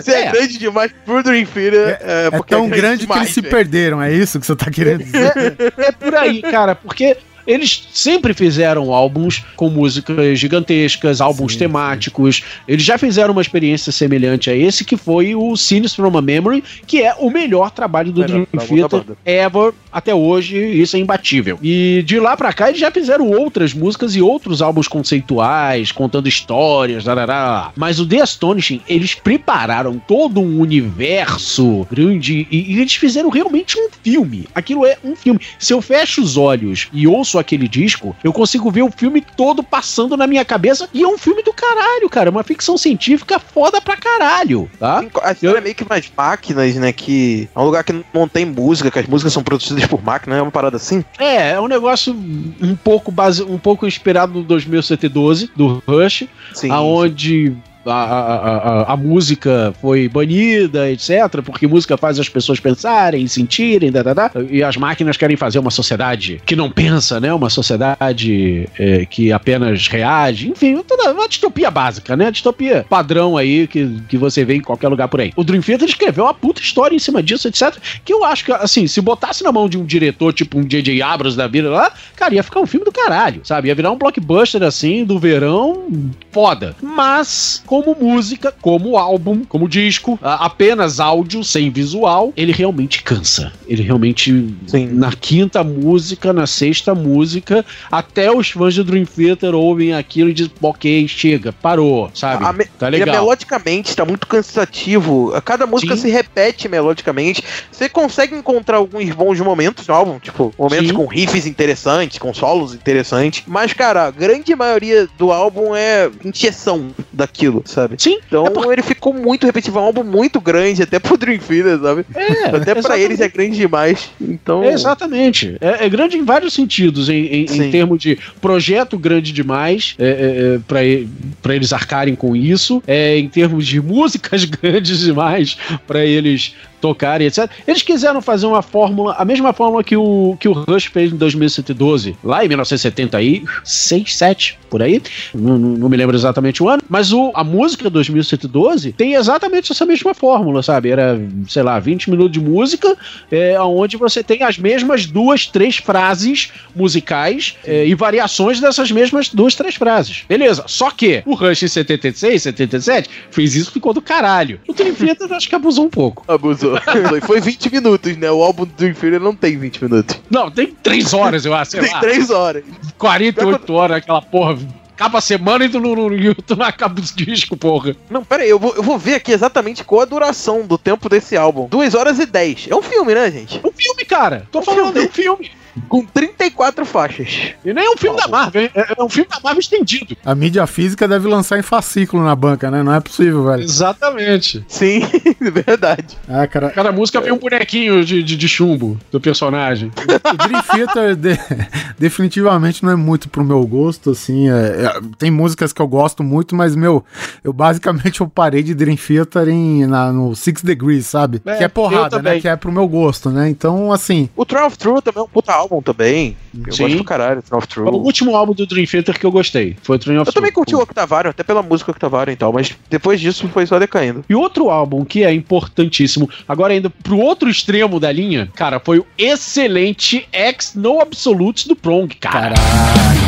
Se é, É. grande demais pro Dream Theater, é, É porque tão grande que demais, eles se perderam, é isso que você tá querendo dizer? É por aí, cara, porque eles sempre fizeram álbuns com músicas gigantescas, álbuns Sim, temáticos. Eles já fizeram uma experiência semelhante a esse, que foi o Scenes from a Memory, que é o melhor trabalho do Dream Theater ever até hoje. Isso é imbatível. E de lá pra cá eles já fizeram outras músicas e outros álbuns conceituais, contando histórias, darará. mas o The Astonishing, eles prepararam todo um universo grande e, e eles fizeram realmente um filme. Aquilo é um filme. Se eu fecho os olhos e ouço aquele disco, eu consigo ver o filme todo passando na minha cabeça e é um filme do caralho, cara. Uma ficção científica foda pra caralho, tá? A história é meio que mais máquinas, né? Que é um lugar que não tem música, que as músicas são produzidas por máquina, é uma parada assim. É, é um negócio um pouco base, um pouco inspirado no 2112 do Rush, Sim. aonde a, a, a, a música foi banida, etc, porque música faz as pessoas pensarem, sentirem, da, da, da, e as máquinas querem fazer uma sociedade que não pensa, né? Uma sociedade é, que apenas reage, enfim, toda uma distopia básica, né? Distopia padrão aí que, que você vê em qualquer lugar por aí. O Dream Theater escreveu uma puta história em cima disso, etc, que eu acho que, assim, se botasse na mão de um diretor, tipo um J.J. Abrams da vida lá, cara, ia ficar um filme do caralho, sabe? Ia virar um blockbuster, assim, do verão, foda. Mas, como música, como álbum, como disco, apenas áudio, sem visual, ele realmente cansa. Ele realmente, Sim. na quinta música, na sexta música, até os fãs de Dream Theater ouvem aquilo e dizem, ok, chega, parou, sabe? A tá é legal. melodicamente tá muito cansativo. Cada música Sim. se repete melodicamente. Você consegue encontrar alguns bons momentos no álbum, tipo, momentos Sim. com riffs interessantes, com solos interessantes. Mas, cara, a grande maioria do álbum é injeção daquilo, sabe? Sim, Então é por- ele ficou muito repetitivo, é um álbum muito grande, até pro Dream Theater, sabe? é, até pra exatamente. eles é grande demais. Então. Exatamente. É, é grande em vários sentidos, em, em- em termos de projeto grande demais, é, é, é, pra pra eles arcarem com isso, é, em termos de [laughs] músicas grandes demais pra eles tocarem, etc. Eles quiseram fazer uma fórmula, a mesma fórmula que o, que o Rush fez em 2012, lá em 1976, 7, por aí. Não, não- não me lembro exatamente o ano, mas o, a música 2112 tem exatamente essa mesma fórmula, sabe? Era, sei lá, 20 minutos de música, é, onde você tem as mesmas duas, três frases musicais é, e variações dessas mesmas duas, três frases. Beleza. Só que o Rush em 76, 77 fez isso e ficou do caralho. O [laughs] eu acho que abusou um pouco. Abusou. Foi- Foi 20 minutos, né? O álbum do Dream Theater não tem 20 minutos. Não, tem três horas, eu acho, sei Tem lá. 3 horas. 48 horas, aquela porra. Acaba a semana e tu não, não, [laughs] tu não acaba os discos, porra. Não, pera aí, eu vou, eu vou ver aqui exatamente qual a duração do tempo desse álbum. 2 horas e 10. É um filme, né, gente? É um filme, cara. Tô Um falando, filme. é um filme. Com 34 faixas. E nem é um filme da Marvel, é, é um filme da Marvel estendido. A mídia física deve lançar em fascículo na banca, né? Não é possível, velho. Exatamente. Sim, [laughs] verdade. Ah, cara. Cada música vem um bonequinho de, de, de chumbo do personagem. O Dream Theater de- definitivamente não é muito pro meu gosto, assim. é- é- tem músicas que eu gosto muito, mas, meu, eu basicamente eu parei de Dream Theater em, na- no Six Degrees, sabe? É, que é porrada, né? Que é pro meu gosto, né? Então, assim, O Trial of True também é um puta álbum também. Eu Sim. gosto do caralho, Trial of True. O último álbum do Dream Theater que eu gostei foi o Train of Eu também True. curti o Octavário, até pela música Octavário e tal, mas depois disso foi só decaindo. E outro álbum que é importantíssimo, agora ainda pro outro extremo da linha, cara, foi o excelente X No Absolutes do Prong, cara. caralho.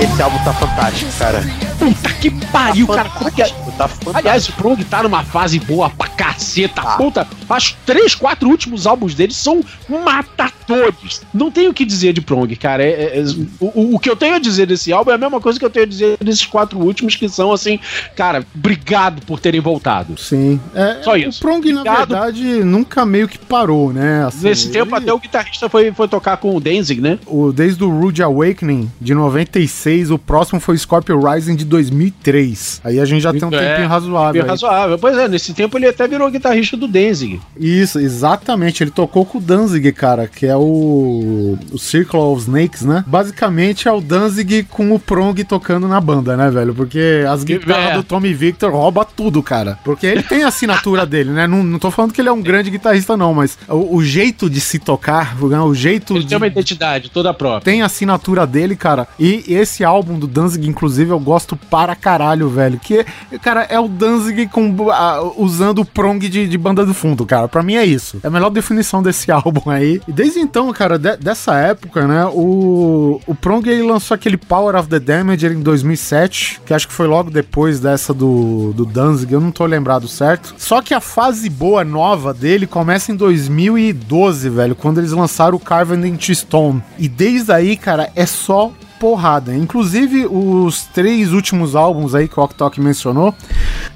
Esse álbum tá fantástico, cara. Puta que pariu, cara. Porque, Fantástico, tá fantástico. aliás, o Prong tá numa fase boa pra caceta. Puta, os três, quatro últimos álbuns dele são matadores. Não tenho o que dizer de Prong, cara. É- é- é- o, o que eu tenho a dizer desse álbum é a mesma coisa que eu tenho a dizer desses quatro últimos, que são assim, cara, obrigado por terem voltado. Sim. É, Só isso. O Prong, na Obrigado. verdade, nunca meio que parou, né? Assim, Nesse tempo, ele- até o guitarrista foi, foi tocar com o Danzig, né? o, desde o Rude Awakening de 96, o próximo foi Scorpio Rising de 2003. Aí a gente já tem um É, tempinho razoável. Aí. razoável. Pois é, nesse tempo ele até virou guitarrista do Danzig. Isso, exatamente. Ele tocou com o Danzig, cara, que é o, o Circle of Snakes, né? Basicamente é o Danzig com o Prong tocando na banda, né, velho? Porque as guitarras É. do Tommy Victor rouba tudo, cara. Porque ele tem a assinatura [laughs] dele, né? Não, não tô falando que ele é um grande guitarrista, não, mas o, o jeito de se tocar, né? o jeito Ele de. tem uma identidade toda própria. Tem a assinatura dele, cara. E esse álbum do Danzig, inclusive, eu gosto para caralho, velho. Que, cara, é o Danzig com, ah, usando o prong de, de banda do fundo, cara. Pra mim é isso. É a melhor definição desse [laughs] álbum aí. E desde então, cara, de- dessa época, né, o, o Prong ele lançou aquele Power of the Damager em 2007, que acho que foi logo depois dessa do, do Danzig, eu não tô lembrado certo. Só que a fase boa nova dele começa em 2012, velho, quando eles lançaram o Carven into Stone. E desde aí, cara, é só porrada. Inclusive, os três últimos álbuns aí que o Oktok mencionou,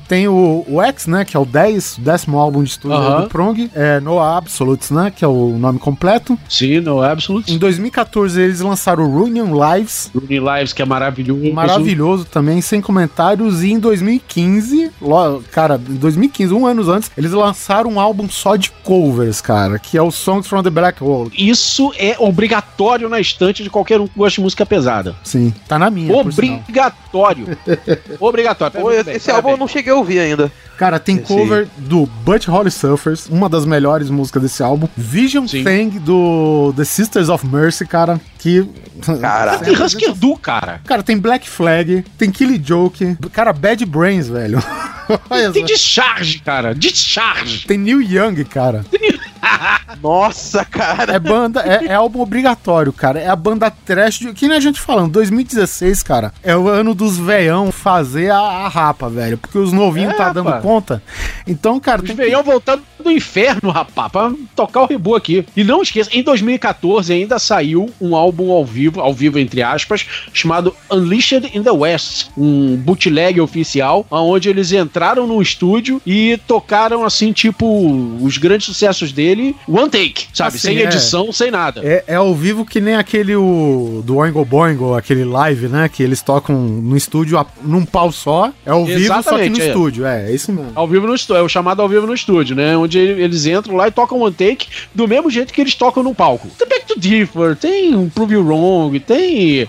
tem o, o X, né, que é o 10, décimo álbum de estúdio Aham. do Prong, é No Absolutes, né, que é o nome completo. Sim, no Absolute. Em 2014 eles lançaram o Reunion Lives, Rooney Lives, que é maravilhoso. maravilhoso também, sem comentários. E em 2015, lo- cara, em 2015, um ano antes, eles lançaram um álbum só de covers, cara, que é o Songs from the Black Hole. Isso é obrigatório na estante de qualquer um que gosta de música pesada. Sim, tá na minha. Obrigatório. [laughs] obrigatório. Pô, esse álbum eu não cheguei a ouvi ainda. Cara, tem Esse- cover do Butch Holly Suffers, uma das melhores músicas desse álbum. Vision Sim. Thing do The Sisters of Mercy, cara, que... Caraca. Tem Husker Du, cara. Cara, tem Black Flag, tem Killy Joke, cara, Bad Brains, velho. [laughs] Tem. Discharge, cara. Discharge. Tem Neil Young, cara. Nossa, cara. É banda, é, é álbum obrigatório, cara. É a banda trash de. Que nem a gente falando, 2016, cara, é o ano dos veião fazer a, a rapa, velho. Porque os novinhos É, tá dando rapaz. conta. Então, cara, Os tem que- veião voltando do inferno, rapaz, pra tocar o rebu aqui. E não esqueça, em 2014 ainda saiu um álbum ao vivo, ao vivo entre aspas, chamado Unleashed in the West, um bootleg oficial, onde eles entraram no estúdio e tocaram assim, tipo, os grandes sucessos dele, one take, sabe? Assim, sem é. edição, sem nada. É, é ao vivo que nem aquele o, do Oingo Boingo, aquele live, né? Que eles tocam no estúdio a- num pau só. É ao vivo, só que Exatamente, no é. estúdio. É, é isso mesmo. Ao vivo no estúdio, é o chamado ao vivo no estúdio, né? Onde eles entram lá e tocam one take do mesmo jeito que eles tocam no palco. Tem Back to Differ, tem um Prove You Wrong, tem.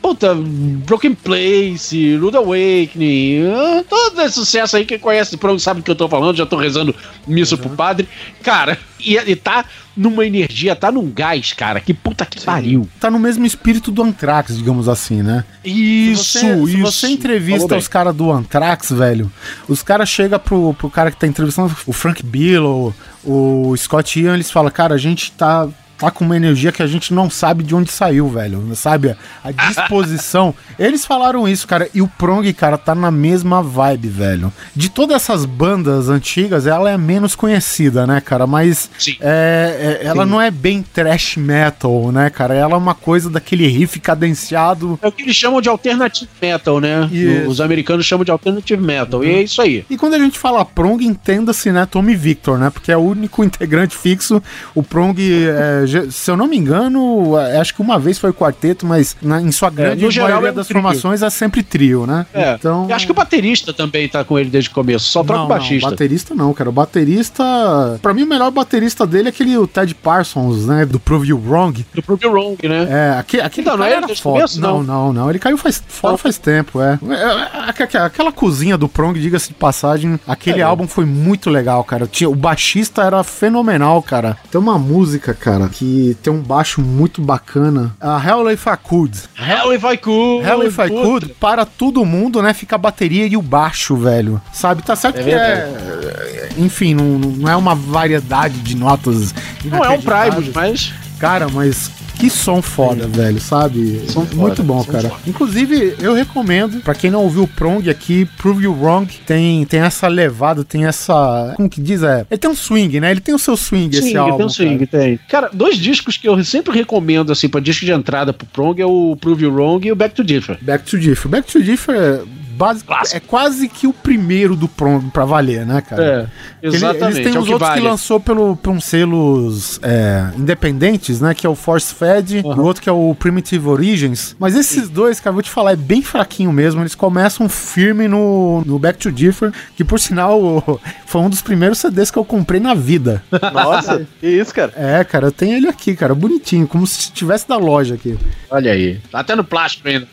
Puta, Broken Place, Rude Awakening, ah, todo esse sucesso aí que conhece pronto sabe do que eu tô falando, já tô rezando missa pro padre. Cara, e, e tá numa energia, tá num gás, cara, que puta que pariu. Tá no mesmo espírito do Anthrax, digamos assim, né? Isso, se você, se isso. você Falou entrevista os caras do Anthrax, velho, os caras chegam pro, pro cara que tá entrevistando, o Frank Bill, o, o Scott Ian, eles falam, cara, a gente tá, tá com uma energia que a gente não sabe de onde saiu, velho. Sabe? A disposição. [laughs] eles falaram isso, cara, e o Prong, cara, tá na mesma vibe, velho. De todas essas bandas antigas, ela é menos conhecida, né, cara? Mas Sim. é, é- ela não é bem trash metal, né, cara? Ela é uma coisa daquele riff cadenciado. É o que eles chamam de alternative metal, né? Isso. Os americanos chamam de alternative metal. E é isso aí. E quando a gente fala Prong, entenda-se, né, Tommy Victor, né? Porque é o único [laughs] integrante fixo. O Prong, é, se eu não me engano, é, acho que uma vez foi quarteto, mas na- em sua grande no geral maioria é um das trio. formações é sempre trio, né? É. Então. E acho que o baterista também tá com ele desde o começo. Só troca não, o baixista. Não, baterista não, cara. O baterista. Pra mim, o melhor baterista dele é aquele o Ted Parsons, né? Do Prove You Wrong. Do Prove You Wrong, né? É, aquele, aquele Então, não é era desde foda. começo, não, não? não, não. Ele caiu faz, fora Não. faz tempo, é. É, é, aquela- Aquela cozinha do Prong, diga-se de passagem, aquele É. álbum foi muito legal, cara. Tinha, o baixista era fenomenal, cara. Tem uma música, cara, que tem um baixo muito bacana. A Hell If I Could. Hell if I could. Hell If I Puta. Could, para todo mundo, né? Fica a bateria e o baixo, velho. Sabe? Tá certo É que é. Enfim, não, não é uma variedade de notas. Não é um. Primus, mas. Cara, mas que som foda, velho, sabe? Som foda, Muito bom, som cara. foda. Inclusive, eu recomendo, pra quem não ouviu o Prong aqui, Prove You Wrong, tem, tem essa levada, tem essa. Como que diz? É, ele tem um swing, né? Ele tem o seu swing, esse Swing, álbum. tem um swing, cara. tem. Cara, dois discos que eu sempre recomendo, assim, pra disco de entrada pro Prong é o Prove You Wrong e o Back to Differ. Back to Differ. Back to Differ é, Clássico. é quase que o primeiro do Prong pra valer, né, cara? É, Ele- exatamente. Eles têm é os que outros vale. que lançou pelo, por uns selos é, independentes, né? Que é o Force Fed e o outro que é o Primitive Origins. Mas esses dois, cara, vou te falar, é bem fraquinho mesmo. Eles começam firme no, no Back to Differ, que por sinal [laughs] foi um dos primeiros CDs que eu comprei na vida. Nossa, [laughs] que isso, cara. É, cara, eu tenho ele aqui, cara, bonitinho, como se tivesse da loja aqui. Olha aí. Tá até no plástico ainda.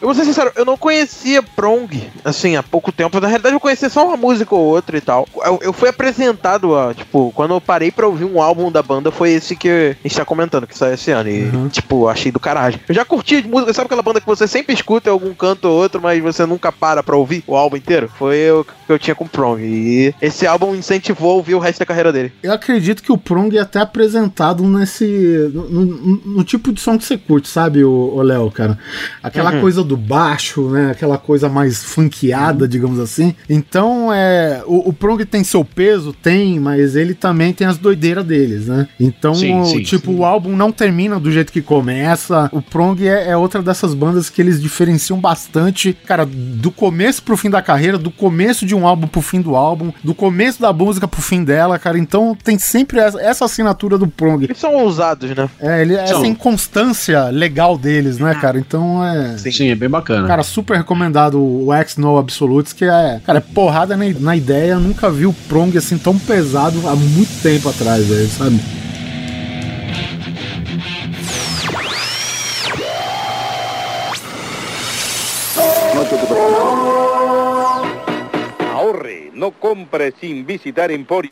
Eu vou ser sincero, eu não conhecia Prong, assim, há pouco tempo. Na realidade, eu conhecia só uma música ou outra e tal. Eu, eu fui apresentado, a, tipo, quando eu parei pra ouvir um álbum da banda, foi esse que a gente tá comentando, que saiu esse ano. E, tipo, achei do caralho. Eu já curti de música, sabe aquela banda que você sempre escuta em algum canto ou outro, mas você nunca para pra ouvir o álbum inteiro? Foi o que eu tinha com Prong. E esse álbum incentivou a ouvir o resto da carreira dele. Eu acredito que o Prong é até apresentado nesse. No, no- no tipo de som que você curte, sabe, o Léo, cara? Aquela coisa do baixo, né? Aquela coisa mais funkeada, digamos assim. Então, é. O, o Prong tem seu peso? Tem, mas ele também tem as doideiras deles, né? Então, Sim, o- sim, tipo, sim. o álbum não termina do jeito que começa. O Prong é, é outra dessas bandas que eles diferenciam bastante, cara, do começo pro fim da carreira, do começo de um álbum pro fim do álbum, do começo da música pro fim dela, cara. Então tem sempre essa, essa assinatura do Prong. Eles são ousados, né? É, ele, essa São. inconstância legal deles, né, cara? Então é. Sim, é bem bacana. Cara, super recomendado o X No Absolutes, que é, cara, é porrada na, na ideia. Eu nunca vi o Prong assim tão pesado há muito tempo atrás, velho, sabe? no compre sin visitar Emporio.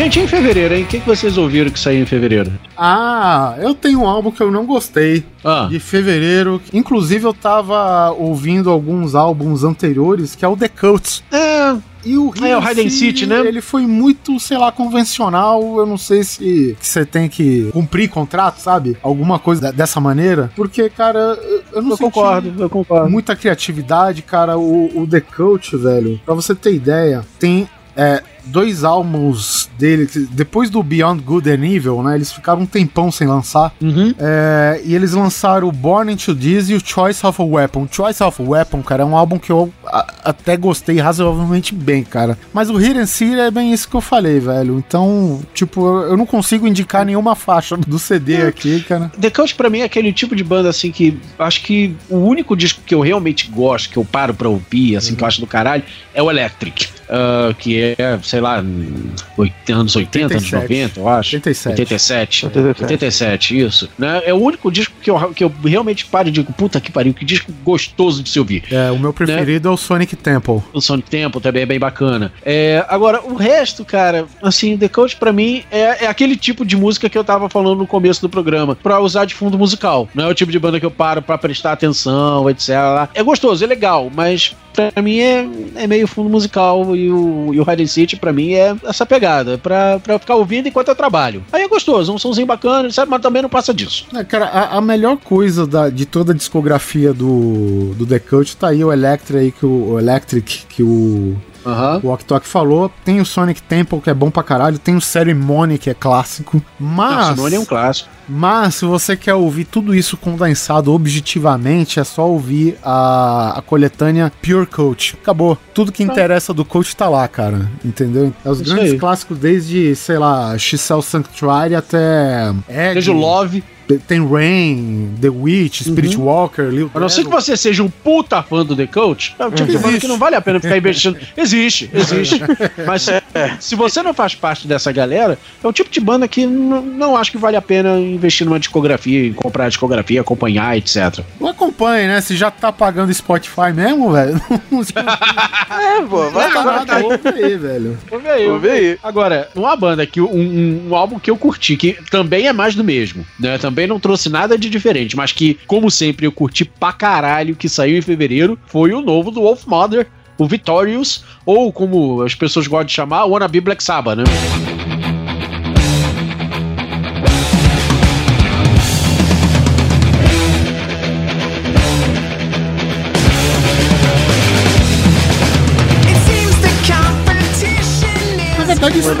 Gente, em fevereiro, hein? O que, que vocês ouviram que saiu em fevereiro? Ah, eu tenho um álbum que eu não gostei. Ah. De fevereiro. Inclusive, eu tava ouvindo alguns álbuns anteriores, que é o The Cults. É. E o É, o and Seek, né? Ele foi muito, sei lá, convencional. Eu não sei se você tem que cumprir contrato, sabe? Alguma coisa dessa maneira. Porque, cara, eu- eu não Eu concordo, eu concordo. Muita criatividade, cara. O, o The Cult, velho. Pra você ter ideia, tem. é, dois álbuns dele, depois do Beyond Good and Evil, né? Eles ficaram um tempão sem lançar. Uhum. É, e eles lançaram o Born Into This e o Choice of a Weapon. Choice of a Weapon, cara, é um álbum que eu a- até gostei razoavelmente bem, cara. Mas o Hidden City é bem isso que eu falei, velho. Então, tipo, eu não consigo indicar nenhuma faixa do CD aqui, cara. The Cult pra mim é aquele tipo de banda assim que acho que o único disco que eu realmente gosto, que eu paro pra ouvir, assim, que eu acho do caralho, é o Electric. ah, que é, sei lá, anos 80, anos 87. 90, eu acho. 87. 87. 87. 87, isso. Né? É o único disco que eu, que eu realmente paro e digo, puta que pariu, que disco gostoso de se ouvir. É, o meu preferido é o Sonic Temple. O Sonic Temple também é bem bacana. É, agora, o resto, cara, assim, The Coach pra mim é, é aquele tipo de música que eu tava falando no começo do programa, pra usar de fundo musical. Não é o tipo de banda que eu paro pra prestar atenção, etc. É gostoso, é legal, mas pra mim é, é meio fundo musical e o, e o City pra mim é essa pegada, pra, pra ficar ouvindo enquanto eu trabalho. Aí é gostoso, um somzinho bacana, sabe, mas também não passa disso. É, cara, a, a melhor coisa da- de toda a discografia do, do The Cult tá aí o Electric aí, que o, o Electric, que o, Aham. o Ok Tok falou. Tem o Sonic Temple, que é bom pra caralho. Tem o Ceremony, que é clássico. Mas, Simone é um clássico. mas se você quer ouvir tudo isso condensado objetivamente, é só ouvir a, a coletânea Pure Coach. Acabou. Tudo que interessa do coach tá lá, cara. Entendeu? É os Isso grandes aí. clássicos desde, sei lá, X-Cell Sanctuary até... Egg. Seja o Love. Tem Rain, The Witch, Spirit Walker, Lil A não ser que você seja um puta fã do The Coach, é o tipo de banda que não vale a pena ficar [laughs] investindo. Existe, existe. Mas se, se você não faz parte dessa galera, é o tipo de banda que não acho que vale a pena investir numa discografia, em comprar a discografia, acompanhar, etc. Não acompanhe, né? Se já tá pagando Spotify mesmo, velho. [laughs] É, pô, vai custa lá. nada, ouve aí, velho. Ver aí. Ver aí. Agora, uma banda que um, um- um álbum que eu curti, que também é mais do mesmo, né? Também não trouxe nada de diferente, mas que, como sempre, eu curti pra caralho, que saiu em fevereiro, foi o novo do Wolf Mother, o Victorious, ou como as pessoas gostam de chamar, o Wannabe Black Sabbath, né?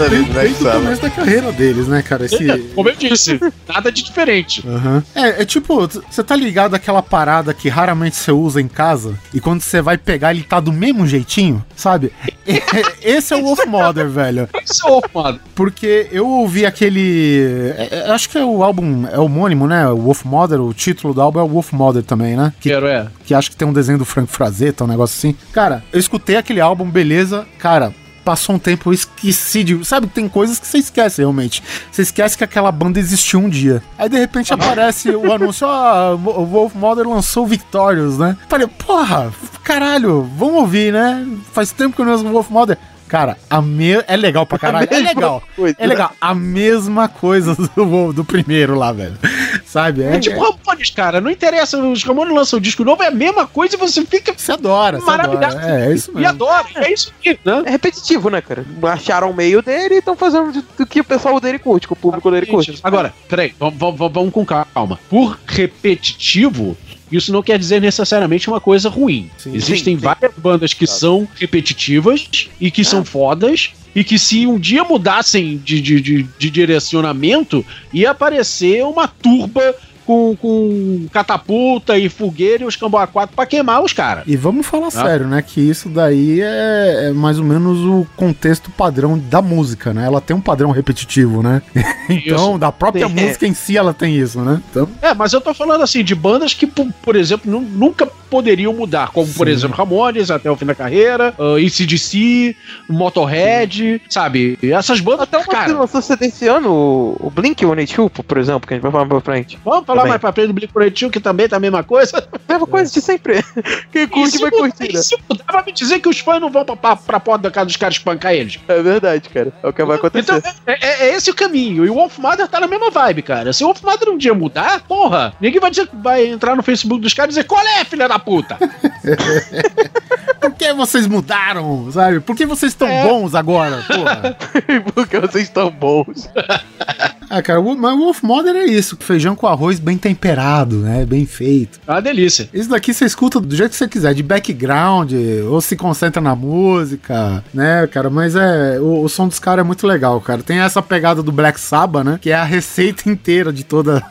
Verdade, isso Manda é ver, desde, Black desde o Sabbath. começo da carreira deles, né, cara? Esse. Como eu disse, nada de diferente. Aham. É, é tipo, você tá ligado àquela parada que raramente você usa em casa e quando você vai pegar ele tá do mesmo jeitinho, sabe? [laughs] Esse é o Wolf Mother, velho. Isso é o Wolf Mother. Porque eu ouvi aquele. é, é, acho que é o álbum. É homônimo, né? O Wolf Mother, o título do álbum é o Wolf Mother também, né? Que, Quero é. que acho que tem um desenho do Frank Frazetta, um negócio assim. Cara, eu escutei aquele álbum, beleza. Cara, passou um tempo, eu esqueci de. Sabe, tem coisas que você esquece realmente. Você esquece que aquela banda existiu um dia. Aí de repente aparece o anúncio: ó, o Wolf Mother lançou Victorious, né? Falei, porra, caralho, vamos ouvir, né? Faz tempo que eu não ouço Wolf Mother. Cara, a me... é legal pra caralho. É legal. coisa. É legal. A mesma coisa do, do primeiro lá, velho. Sabe? É tipo Ramones, cara. Não interessa, os Ramones lançam um disco novo, é a mesma coisa e você fica Você adora, você maravilhado. adora. É, é isso E mesmo. adora. É isso aqui, né? É repetitivo, né, cara? Acharam o meio dele e estão fazendo do- do que o pessoal dele curte, que o público dele curte. Agora, peraí, vamos, vamos, vamos com calma. Por repetitivo, isso não quer dizer necessariamente uma coisa ruim. Sim. Existem Sim, sim. várias bandas que são repetitivas e que são fodas. E que se um dia mudassem de, de, de, de direcionamento, ia aparecer uma turba com, com catapulta e fogueira e os Camboa 4 pra queimar os caras. E vamos falar sério, né? Que isso daí é, é mais ou menos o contexto padrão da música, né? Ela tem um padrão repetitivo, né? [laughs] então, da própria Sim. música em si ela tem isso, né? Então, É, mas eu tô falando assim, de bandas que, por, por exemplo, nu- nunca poderiam mudar, como por exemplo Ramones até o fim da carreira, uh, ACDC, Motorhead, sabe? Essas bandas, Até uma que cara, lançou CD esse ano, o o Blink 182, por exemplo, que a gente vai falar mais pra frente. vamos falar Também. mais pra frente do Blink-182, que também tá a mesma coisa. [laughs] Mesma coisa de sempre. [laughs] Quem curte vai curtir, né? se mudar, vai me dizer que os fãs não vão pra, pra, pra porta da casa dos caras espancar eles. É verdade, cara. É o que vai acontecer. Então, é, é- é esse o caminho. E o Wolf Mother tá na mesma vibe, cara. Se o Wolf Mother um dia mudar, porra, ninguém vai dizer vai entrar no Facebook dos caras e dizer qual é, filha da puta? [laughs] Por que vocês mudaram, sabe? Por que vocês estão É. bons agora, porra? [laughs] Porque vocês estão bons. [laughs] Ah, cara, o, mas o Wolf Mother é isso. Feijão com arroz bem temperado, né? Bem feito. É uma delícia. Isso daqui você escuta do jeito que você quiser, de background, ou se concentra na música, né, cara? Mas é. O, o som dos caras é muito legal, cara. Tem essa pegada do Black Sabbath, né? Que é a receita [laughs] inteira de, toda,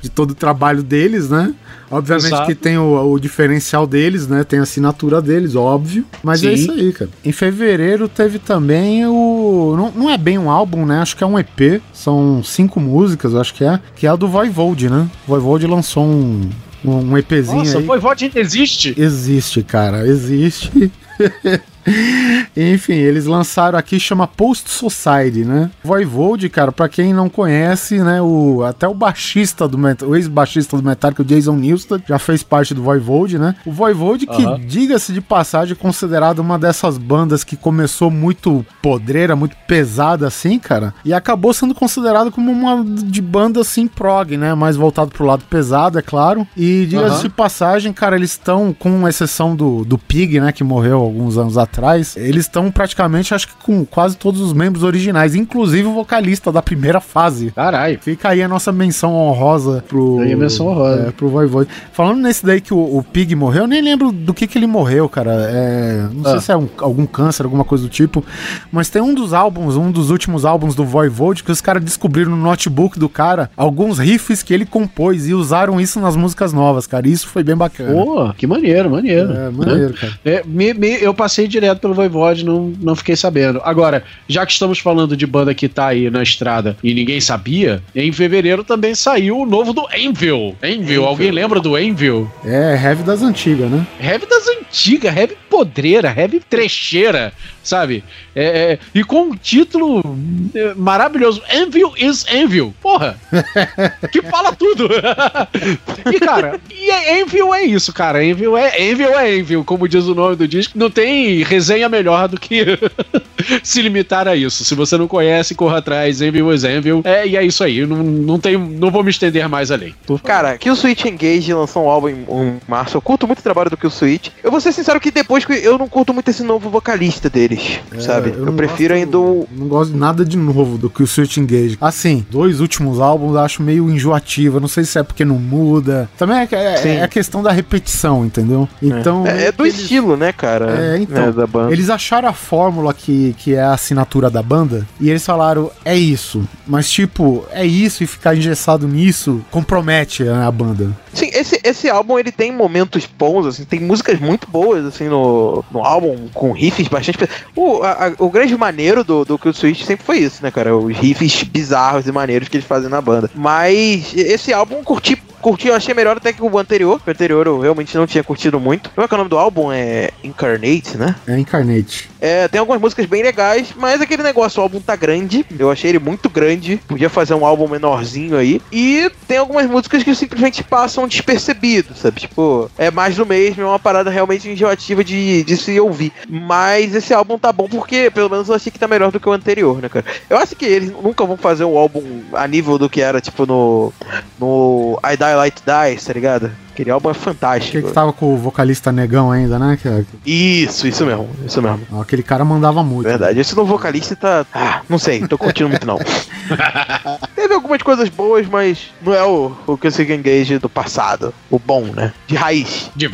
de todo o trabalho deles, né? Obviamente Exato. que tem o, o diferencial deles, né? Tem a assinatura deles, óbvio. Mas é Sim. isso aí, cara. Em fevereiro teve também o. Não, não é bem um álbum, né? Acho que é um EP. São cinco músicas, eu acho que é. Que é a do Voivode, né? O Voivode lançou um, um EPzinho Nossa, aí. o Voivode ainda existe? Existe, cara, existe. [laughs] [laughs] Enfim, eles lançaram aqui, chama Post Society, né? Voivode, cara, pra quem não conhece, né, o, até o baixista do o ex-baixista do Metallica, o Jason Newsted, já fez parte do Voivode, né? O Voivode, que, diga-se de passagem, é considerado uma dessas bandas que começou muito podreira, muito pesada assim, cara, e acabou sendo considerado como uma de banda assim prog, né? Mais voltado pro lado pesado, é claro. E diga-se de passagem, cara, eles estão, com exceção do, do Pig, né, que morreu alguns anos atrás, eles estão praticamente, acho que com quase todos os membros originais, inclusive o vocalista da primeira fase. Caralho. Fica aí a nossa menção honrosa pro. Aí a menção honrosa. É, pro Voivode. Falando nesse daí que o, o Pig morreu, eu nem lembro do que que ele morreu, cara. É, não sei Ah. se é um- algum câncer, alguma coisa do tipo. Mas tem um dos álbuns, um dos últimos álbuns do Voivode, que os caras descobriram no notebook do cara alguns riffs que ele compôs e usaram isso nas músicas novas, cara. E Isso foi bem bacana. Pô, que maneiro, maneiro. É, maneiro, cara. É, me- me- eu passei direto pelo Voivode, não, não fiquei sabendo. Agora, já que estamos falando de banda que tá aí na estrada e ninguém sabia, em fevereiro também saiu o novo do Anvil. Anvil, alguém lembra do Anvil? É, heavy das antigas, né? Heavy das antigas, heavy podreira, heavy trecheira, sabe? É, é, e com um título é, maravilhoso: Anvil is Anvil. Porra! que fala tudo! [laughs] e cara, e é- Anvil é isso, cara. Anvil é Anvil é Anvil, como diz o nome do disco. Não tem resenha melhor do que [laughs] se limitar a isso. Se você não conhece, corra atrás. Anvil is Anvil. É, e é isso aí. Não, não, tem, não vou me estender mais além. Cara, que o Switch Engage lançou um álbum em, março. Eu curto muito o trabalho do que o Switch. Eu vou ser sincero que depois que eu não curto muito esse novo vocalista deles, sabe? É, Eu, não prefiro gosto- ainda o. Não gosto de nada de novo do que o Switch Engage. Assim, dois últimos álbuns eu acho meio enjoativo. Eu não sei se é porque não muda. Também é, é- é a questão da repetição, entendeu? Então. É, é do eles- estilo, né, cara? É, então. né, da banda. Eles acharam a fórmula que, que é a assinatura da banda e eles falaram, é isso. Mas, tipo, é isso e ficar engessado nisso compromete né, a banda. Sim, esse, esse álbum ele tem momentos bons, assim, tem músicas muito boas, assim, no, no álbum, com riffs bastante. O, a- o grande maneiro do, do Kill Switch sempre foi isso, né, cara? Os riffs bizarros e maneiros que eles fazem na banda. Mas esse álbum eu curti. Curti, eu achei melhor até que o anterior. O anterior eu realmente não tinha curtido muito. Como é que é o nome do álbum? É Incarnate, né? É Incarnate. É, tem algumas músicas bem legais, mas aquele negócio, o álbum tá grande. Eu achei ele muito grande. Podia fazer um álbum menorzinho aí. E tem algumas músicas que simplesmente passam despercebido, sabe? Tipo, é mais do mesmo, é uma parada realmente enjoativa de, de se ouvir. Mas esse álbum tá bom porque, pelo menos, eu achei que tá melhor do que o anterior, né, cara? Eu acho que eles nunca vão fazer um álbum a nível do que era, tipo, no. No I Die Light Dies, tá ligado? Aquele álbum é Que, fantástico. que tava com o vocalista negão ainda, né? Que, Isso, isso mesmo, isso mesmo. aquele cara mandava muito. Verdade, esse novo vocalista tá. Ah, não sei, tô curtindo muito não. [laughs] Teve algumas coisas boas, mas não é o, o que eu sei Engage do passado. O bom, né? De raiz. [laughs] De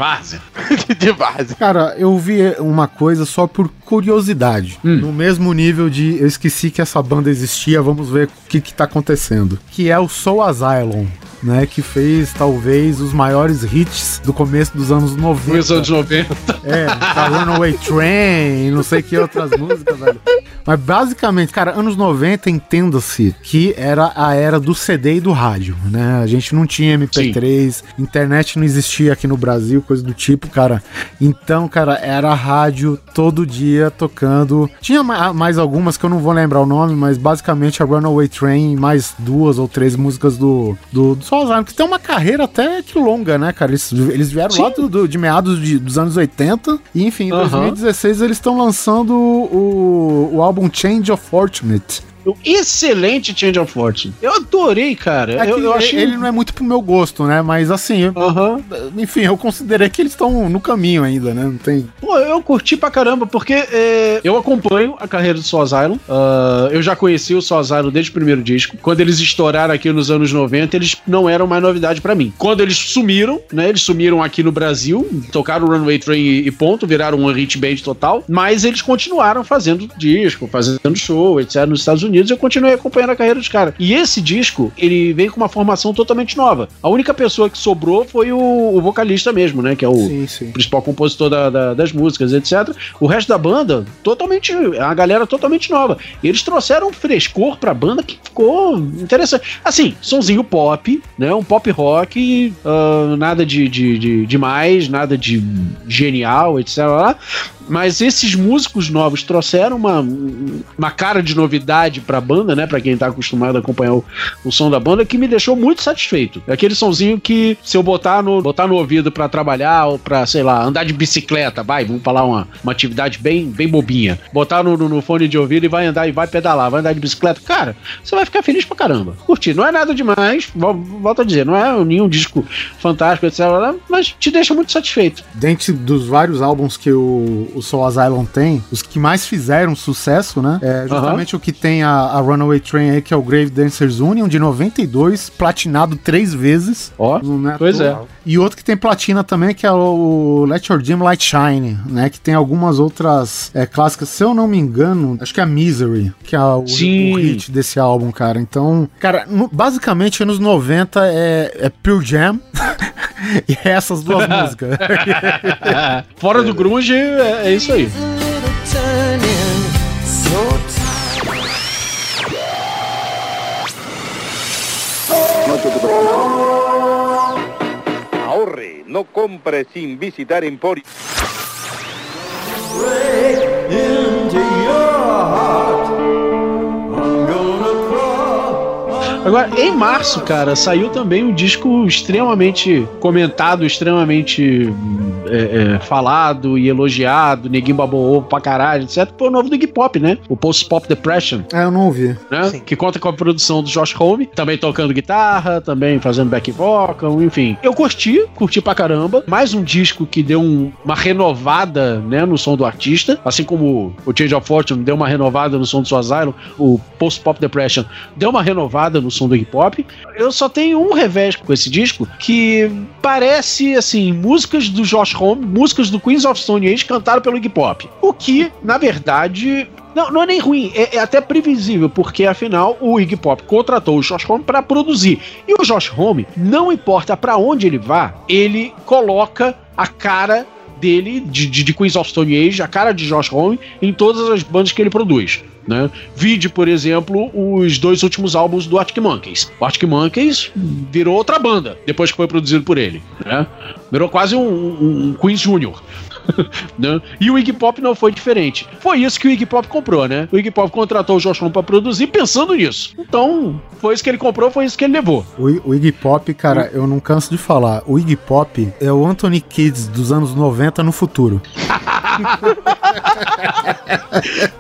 de, de base. Cara, eu vi uma coisa só por curiosidade. Hum. No mesmo nível de eu esqueci que essa banda existia, vamos ver o que, que tá acontecendo. Que é o Soul Asylum. Né? Que fez talvez os maiores hits do começo dos anos 90. Nos anos 90. É, tá Runaway Train, não sei que outras músicas, velho. Mas basicamente, cara, anos 90, entenda-se que era a era do CD e do rádio, né? A gente não tinha MP3, internet não existia aqui no Brasil, coisa do tipo, cara. Então, cara, era rádio todo dia tocando. Tinha ma- mais algumas que eu não vou lembrar o nome, mas basicamente a Runaway Train, mais duas ou três músicas do, do, do Soul Asylum, que tem uma carreira até que longa, né, cara? Eles, eles vieram lá do, do- de meados de- dos anos 80 e, enfim, em Aham. 2016 eles estão lançando o, o álbum Change of Fortunate. Um excelente Change of Fortune. Eu adorei, cara. É eu, eu achei. Ele não é muito pro meu gosto, né? Mas assim, enfim, eu considerei que eles estão no caminho ainda, né? Não tem. Pô, eu curti pra caramba, porque é, eu acompanho a carreira do Soul Asylum. Ah, eu já conheci o Soul Asylum desde o primeiro disco. Quando eles estouraram aqui nos anos 90, eles não eram mais novidade pra mim. Quando eles sumiram, né? Eles sumiram aqui no Brasil, tocaram o Runway Train e, e ponto, viraram um hit band total. Mas eles continuaram fazendo disco, fazendo show, etc. nos Estados Unidos. Eu continuei acompanhando a carreira dos caras. E esse disco, ele vem com uma formação totalmente nova. A única pessoa que sobrou foi o, o vocalista mesmo, né? Que é o, Sim, sim. principal compositor da- da- das músicas, etc. O resto da banda, totalmente. Uma galera totalmente nova. Eles trouxeram um frescor pra banda que ficou interessante. Assim, sonzinho pop, né? Um pop rock, ah, nada de, de, de demais, nada de genial, etc. Mas esses músicos novos trouxeram uma, uma cara de novidade pra banda, né? Pra quem tá acostumado a acompanhar o, o som da banda, que me deixou muito satisfeito. É aquele sonzinho que, se eu botar no, botar no ouvido pra trabalhar ou pra, sei lá, andar de bicicleta, vai, vamos falar uma, uma atividade bem, bem bobinha. Botar no, no, no fone de ouvido e vai andar e vai pedalar, vai andar de bicicleta. Cara, você vai ficar feliz pra caramba. Curtir. Não é nada demais, vol- volto a dizer, não é nenhum disco fantástico, etc. Mas te deixa muito satisfeito. Dentre dos vários álbuns que o, o Soul Asylum tem, os que mais fizeram sucesso, né? É justamente o que tem a, a Runaway Train aí, que é o Grave Dancers Union, de 92, platinado três vezes. Ó, Não é à pois é. E outro que tem platina também, que é o Let Your Dim Light Shine, né? Que tem algumas outras é, clássicas. Se eu não me engano, acho que é a Misery, que é o, o hit desse álbum, cara. Então, cara, no- basicamente anos 90 é, é Pure Jam. [laughs] e é essas duas [laughs] músicas. Fora do grunge, é, é isso aí. Ahorre, no compre sin visitar Emporio. Agora, em março, cara, saiu também um disco extremamente comentado, extremamente é, é, falado e elogiado, neguinho babou ovo pra caralho, etc. Foi o novo do Iggy Pop, né? O Post Pop Depression, É, eu não ouvi. né? Que conta com a produção do Josh Homme, também tocando guitarra, também fazendo back vocal, enfim. Eu curti, curti pra caramba. Mais um disco que deu um- uma renovada, né, no som do artista, assim como o Change of Fortune deu uma renovada no som do Asylum, o Post Pop Depression deu uma renovada no som do hip hop. Eu só tenho um revés com esse disco que parece assim, músicas do Josh Homme, músicas do Queens of Stone Age cantaram pelo hip hop. O que, na verdade, não, não é nem ruim, é, é até previsível, porque afinal o Iggy Pop contratou o Josh Homme para produzir. E o Josh Homme, não importa para onde ele vá, ele coloca a cara dele, de, de, de Queens of Stone Age, a cara de Josh Homme, em todas as bandas que ele produz. Né? Vide, por exemplo, os dois últimos álbuns do Arctic Monkeys. O Arctic Monkeys virou outra banda depois que foi produzido por ele. Né? Virou quase um, um, um Queens Junior. [laughs] né? E o Iggy Pop não foi diferente. Foi isso que o Iggy Pop comprou, né? O Iggy Pop contratou o Josh Homme pra produzir pensando nisso. Então, foi isso que ele comprou, foi isso que ele levou. O, o Iggy Pop, cara, eu não canso de falar. O Iggy Pop é o Anthony Kids dos anos 90 no futuro. [laughs]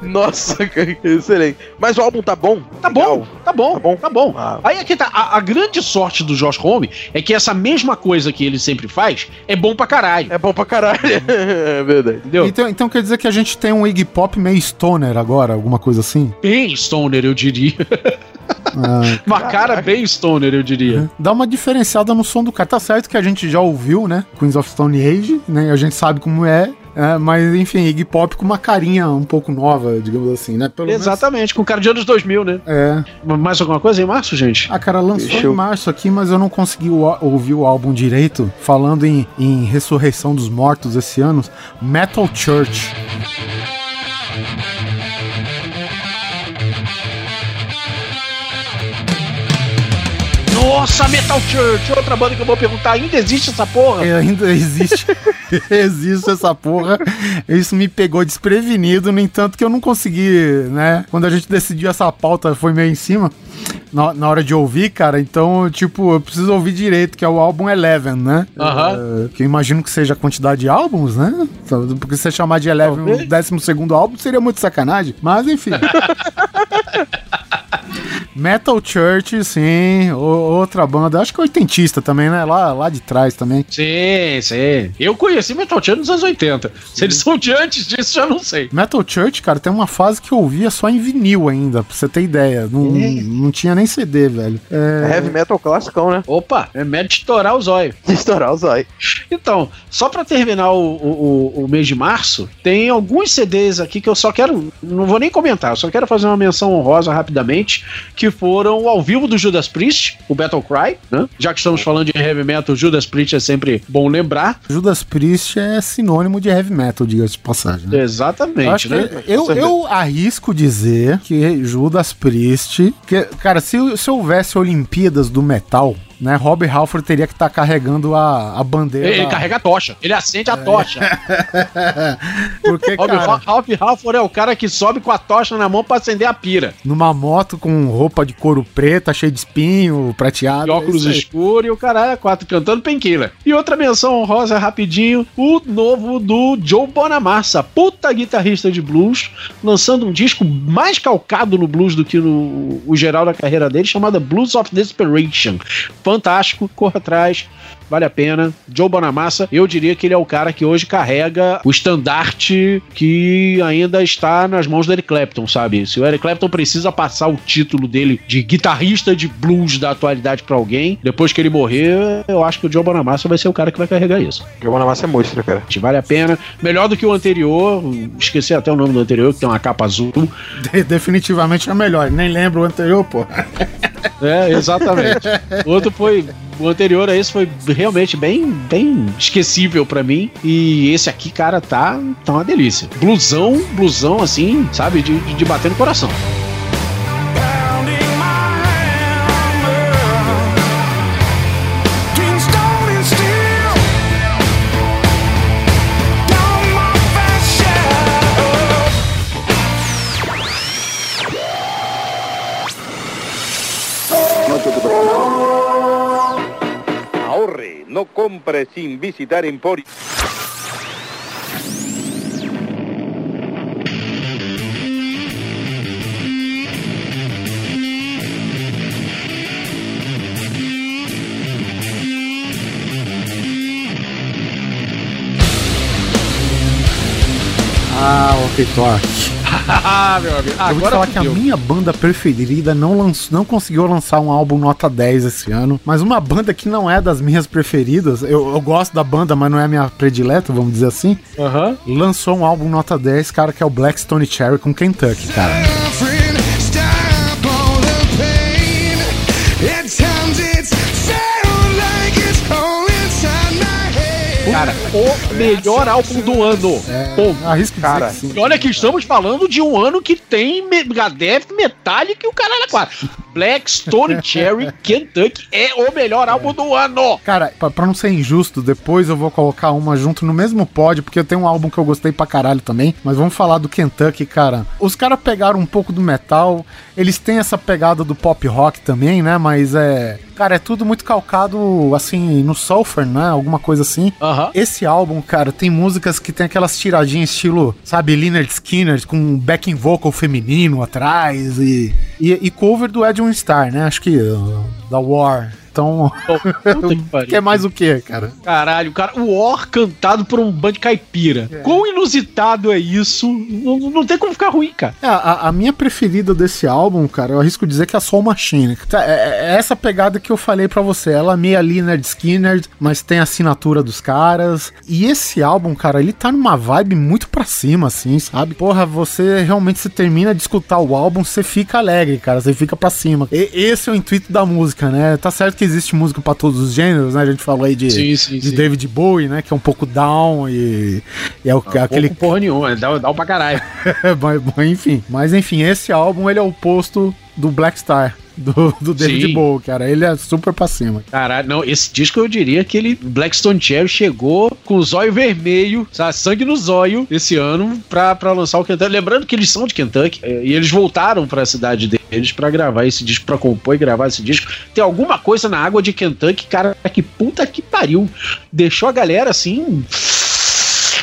Nossa, excelente. Mas o álbum tá bom? Tá bom, tá bom, Tá bom? tá bom. Ah. Aí aqui tá. A, a grande sorte do Josh Homme é que essa mesma coisa que ele sempre faz é bom pra caralho. É bom pra caralho. [laughs] é verdade. Entendeu? Então, então quer dizer que a gente tem um Iggy Pop meio stoner agora, alguma coisa assim? Bem stoner, eu diria. [laughs] Ah, [laughs] Uma cara bem stoner, eu diria. dá uma diferenciada no som do cara. Tá certo que a gente já ouviu, né? Queens of Stone Age, né? A gente sabe como é. É, mas enfim, Iggy Pop com uma carinha um pouco nova, digamos assim, né? Pelo menos- Exatamente, com cara de anos 2000, né? É. Mais alguma coisa em março, gente? A cara lançou Deixa eu- em março aqui, mas eu não consegui ouvir o álbum direito. Falando em, em ressurreição dos mortos esse ano, Metal Church. Nossa, Metal Church! Outra banda que eu vou perguntar, ainda existe essa porra? É, ainda existe, [laughs] existe essa porra. Isso me pegou desprevenido, no entanto que eu não consegui, né? Quando a gente decidiu essa pauta, foi meio em cima. Na, na hora de ouvir, cara, então, tipo, eu preciso ouvir direito, que é o álbum Eleven, né? Aham. É, que eu imagino que seja a quantidade de álbuns, né? Porque se você chamar de Eleven o décimo segundo álbum, seria muito sacanagem. Mas, enfim. [laughs] Metal Church, sim, o- outra banda, acho que é oitentista também, né? Lá, lá de trás também. Sim, sim. Eu conheci Metal Church nos anos 80. Se eles são de antes disso, já não sei. Metal Church, cara, tem uma fase que eu ouvia só em vinil ainda, pra você ter ideia. Não, não tinha nem CD, velho. É, Heavy metal classicão, né? Opa, é médio de estourar o zóio. De [laughs] estourar o zóio. Então, só pra terminar o, o, o- o mês de março, tem alguns CDs aqui que eu só quero. Não vou nem comentar, eu só quero fazer uma menção honrosa rapidamente, que foram ao vivo do Judas Priest, o Battle Cry, né? Já que estamos falando de heavy metal, Judas Priest é sempre bom lembrar. Judas Priest é sinônimo de heavy metal, diga-se de passagem. né? Exatamente, Eu, né? que eu, eu arrisco dizer que Judas Priest. Que, cara, se, se houvesse Olimpíadas do metal, né? Rob Halford teria que estar carregando a, a bandeira. Ele carrega a tocha, ele acende a tocha. [laughs] Porque, Rob cara, Ralph Halford é o cara que sobe com a tocha na mão pra acender a pira. numa moto com roupa de couro preta, cheia de espinho, prateado. E é óculos aí. escuros e o caralho é quatro cantando penquila. E outra menção honrosa rapidinho, o novo do Joe Bonamassa, puta guitarrista de blues, lançando um disco mais calcado no blues do que no o geral da carreira dele, chamado Blues of Desperation. Fantástico, corra atrás. Vale a pena. Joe Bonamassa, eu diria que ele é o cara que hoje carrega o estandarte que ainda está nas mãos do Eric Clapton, sabe? Se o Eric Clapton precisa passar o título dele de guitarrista de blues da atualidade pra alguém, depois que ele morrer, eu acho que o Joe Bonamassa vai ser o cara que vai carregar isso. Jogou na massa é monstro, cara. Acho que Vale a pena. Melhor do que o anterior, esqueci até o nome do anterior, que tem uma capa azul. De- definitivamente é melhor. Nem lembro o anterior, pô. É, exatamente. O [laughs] outro foi. O anterior a esse foi realmente bem, bem esquecível pra mim. E esse aqui, cara, tá, tá uma delícia. Blusão, blusão assim, sabe? De, de bater no coração. No compre sin visitar Emporio. Ah, Talk. [laughs] ah, meu amigo. Eu vou te Agora falar que a minha banda preferida não, não conseguiu lançar um álbum nota 10 esse ano. Mas uma banda que não é das minhas preferidas, eu, eu gosto da banda, mas não é a minha predileta, vamos dizer assim. Aham. Lançou um álbum nota 10, cara, que é o Black Stone Cherry com Kentucky, cara. Cara, o melhor álbum do ano. Ponto. Arrisco Cara, sim. E olha que estamos falando de um ano que tem Megadeth, Metallica e o caralho é quatro. Black Stone [laughs] Cherry Kentucky é o melhor álbum do ano. Cara, pra, pra não ser injusto, depois eu vou colocar uma junto no mesmo pod, porque eu tenho um álbum que eu gostei pra caralho também. Mas vamos falar do Kentucky, cara. Os caras pegaram um pouco do metal, eles têm essa pegada do pop rock também, né? Mas é. Cara, é tudo muito calcado, assim, no sulfur, né? Alguma coisa assim. Esse álbum, cara, tem músicas que tem aquelas tiradinhas estilo, sabe, Leonard Skinner, com backing vocal feminino atrás e, e, e cover do Edwin Starr, né? Acho que uh, da War Então, Puta que [laughs] quer mais o quê, cara? Caralho, cara, o Or cantado por um band caipira. Quão inusitado é isso? Não, não tem como ficar ruim, cara. É, a, a minha preferida desse álbum, cara, eu arrisco dizer que é a Soul Machine. Tá, É, é essa pegada que eu falei pra você. Ela é meio ali Nerd Skinner, mas tem a assinatura dos caras. E esse álbum, cara, ele tá numa vibe muito pra cima, assim, sabe? Porra, você realmente se termina de escutar o álbum, você fica alegre, cara. Você fica pra cima. E- esse é o intuito da música, né? Tá certo que existe música pra todos os gêneros, né? A gente falou aí de, Sim, sim, de sim. David Bowie, né? Que é um pouco down e, e é o, aquele Pouco porra nenhuma, dá, dá um pra caralho. [laughs] mas, enfim. Mas enfim, esse álbum ele é o oposto do Black Star. Do, do David. Bowie, cara. Ele é super pra cima. Caralho, não, esse disco eu diria que ele, Blackstone Cherry, chegou com o zóio vermelho, sabe, sangue no zóio esse ano pra, pra lançar o Kentucky. Lembrando que eles são de Kentucky eh, e eles voltaram pra cidade deles pra gravar esse disco, pra compor e gravar esse disco. Tem alguma coisa na água de Kentucky, cara, que puta que pariu. Deixou a galera assim.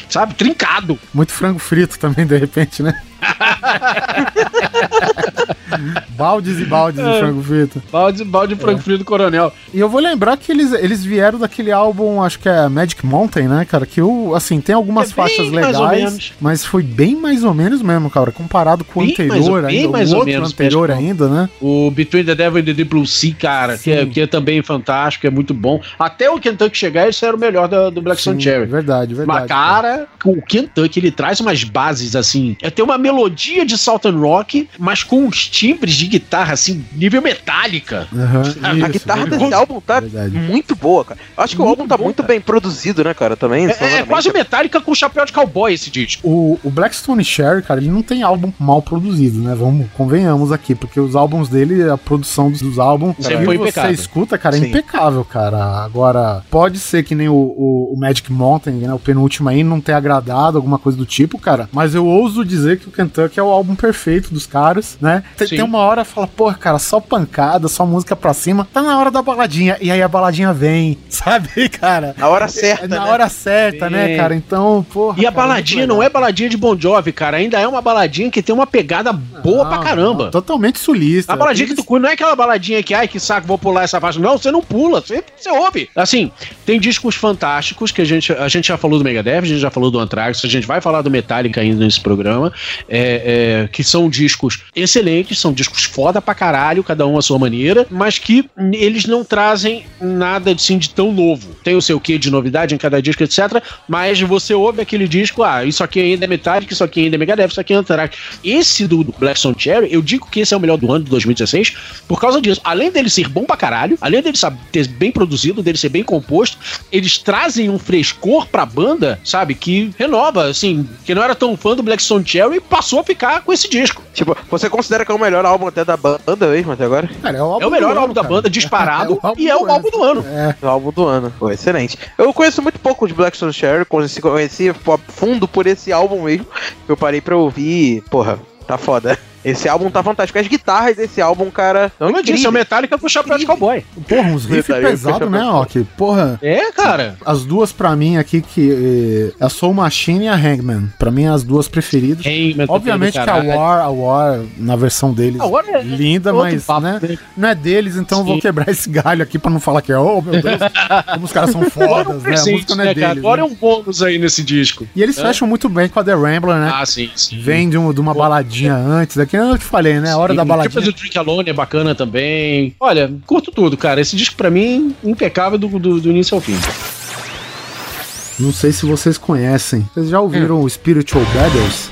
Sabe, trincado. Muito frango frito também, de repente, né? [laughs] baldes e baldes de frango frito. Balde, balde de frango frio do coronel. E eu vou lembrar que eles, eles vieram daquele álbum, acho que é Magic Mountain, né, cara? Que eu, assim, tem algumas É faixas mais legais, mas foi bem mais ou menos mesmo, cara, comparado com o Bem mais anterior bem ainda, mais o ou outro menos, anterior ainda, né? O Between the Devil and the Deep Blue Sea, cara, que é, que é também fantástico, é muito bom. Até o Kentucky chegar, esse era o melhor da- do Black Sun Cherry. verdade, verdade. Mas, cara, o Kentucky ele traz umas bases assim. É ter uma melodia de Southern Rock, mas com uns timbres de guitarra assim, nível metálica. [laughs] A isso, guitarra verdade. desse álbum tá Verdade. muito boa, cara. Eu acho que o Muito álbum tá bom, muito cara. bem produzido, né, cara? Também. É, é quase metálica com chapéu de cowboy esse disco. O, o Blackstone Cherry, cara, ele não tem álbum mal produzido, né? Vamos, convenhamos aqui, porque os álbuns dele, a produção dos, dos álbuns, que foi você impecável. escuta, cara, é Sim. impecável, cara. Agora, pode ser que nem o, o, o Magic Mountain, né? O penúltimo aí não tenha agradado, alguma coisa do tipo, cara. Mas eu ouso dizer que o Kentucky é o álbum perfeito dos caras, né? Tem, tem uma hora fala, porra, cara, só pancada, só música pra cima. Tá na hora da baladinha. E aí a baladinha vem, [laughs] sabe, cara? Na hora certa, É na né? hora certa, né, Sim. cara? Então, porra. E a cara, baladinha muito não é baladinha de Bon Jovi, cara. Ainda é uma baladinha que tem uma pegada boa pra Não, caramba. não, totalmente sulista. A baladinha que tu curte não é aquela baladinha que, ai, que saco, vou pular essa faixa. Não, você não pula, você, você ouve. Assim, tem discos fantásticos que a gente, a gente já falou do Megadeth, a gente já falou do Anthrax, a gente vai falar do Metallica ainda nesse programa, é, é, que são discos excelentes, são discos foda pra caralho, cada um à sua maneira, mas que eles não trazem nada assim, de tão novo. Tem o seu quê de novidade em cada disco, etc. Mas você ouve aquele disco, ah, isso aqui ainda é Metallica, isso aqui ainda é Megadeth, isso aqui é Anthrax. Esse do, do Black Stone Cherry, eu digo que esse é o melhor do ano de 2016, por causa disso. Além dele ser bom pra caralho, além dele sabe, ter bem produzido, dele ser bem composto, eles trazem um frescor pra banda, sabe, que renova, assim, que não era tão fã do Black Stone Cherry, passou a ficar com esse disco. Tipo, você considera que é o melhor álbum até da banda mesmo até agora? Cara, é o, É o melhor álbum da cara. banda, disparado, [laughs] É o e é do o ano. álbum do ano. É, O álbum do ano. Pô, excelente. Eu conheço muito pouco de Blackstone Cherry, conheci, conheci a fundo por esse álbum mesmo. Eu parei pra ouvir, porra, tá foda. Esse álbum tá fantástico. As guitarras desse álbum, cara. Como eu disse, é o. Metallica com chapéu de cowboy. porra, uns riffs pesados, né, pra- Rock? Porra, É, cara. as duas pra mim aqui, que eh, a Soul Machine e a Hangman. Pra mim, as duas preferidas. Hangman, Obviamente que a. War, a War, na versão deles, A War é linda, mas papo, né, né? não é deles, então eu vou quebrar esse galho aqui pra não falar que é, oh meu Deus, como os caras são [laughs] é fodas, né? A música não é né, deles. Agora né? é um bônus aí nesse disco. E eles É. fecham muito bem com a The Rambler, né? Ah, sim, sim. Vem de, um- de uma baladinha antes, daqui eu te falei, né? A hora Sim, da Tipo baladinha. do Drink Alone é bacana também. Olha, curto tudo, cara. Esse disco pra mim, impecável do, do, do início ao fim. Não sei se vocês conhecem. Vocês já ouviram o Spiritual Brothers?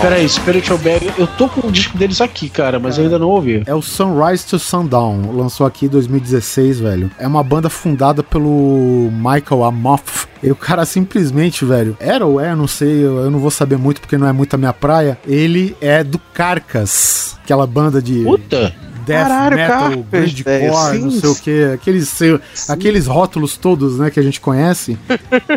Peraí, Spiritual Bag, eu tô com o disco deles aqui, cara, mas eu ainda não ouvi. É o Sunrise to Sundown, lançou aqui em 2016, velho. É uma banda fundada pelo Michael Amoff. E o cara simplesmente, velho, era ou é, não sei, eu, eu não vou saber muito porque não é muito a minha praia. Ele é do Carcas, aquela banda de Puta! Death Caralho, metal, grindcore, sim. não sei o que, aqueles, se- aqueles rótulos todos, né, que a gente conhece.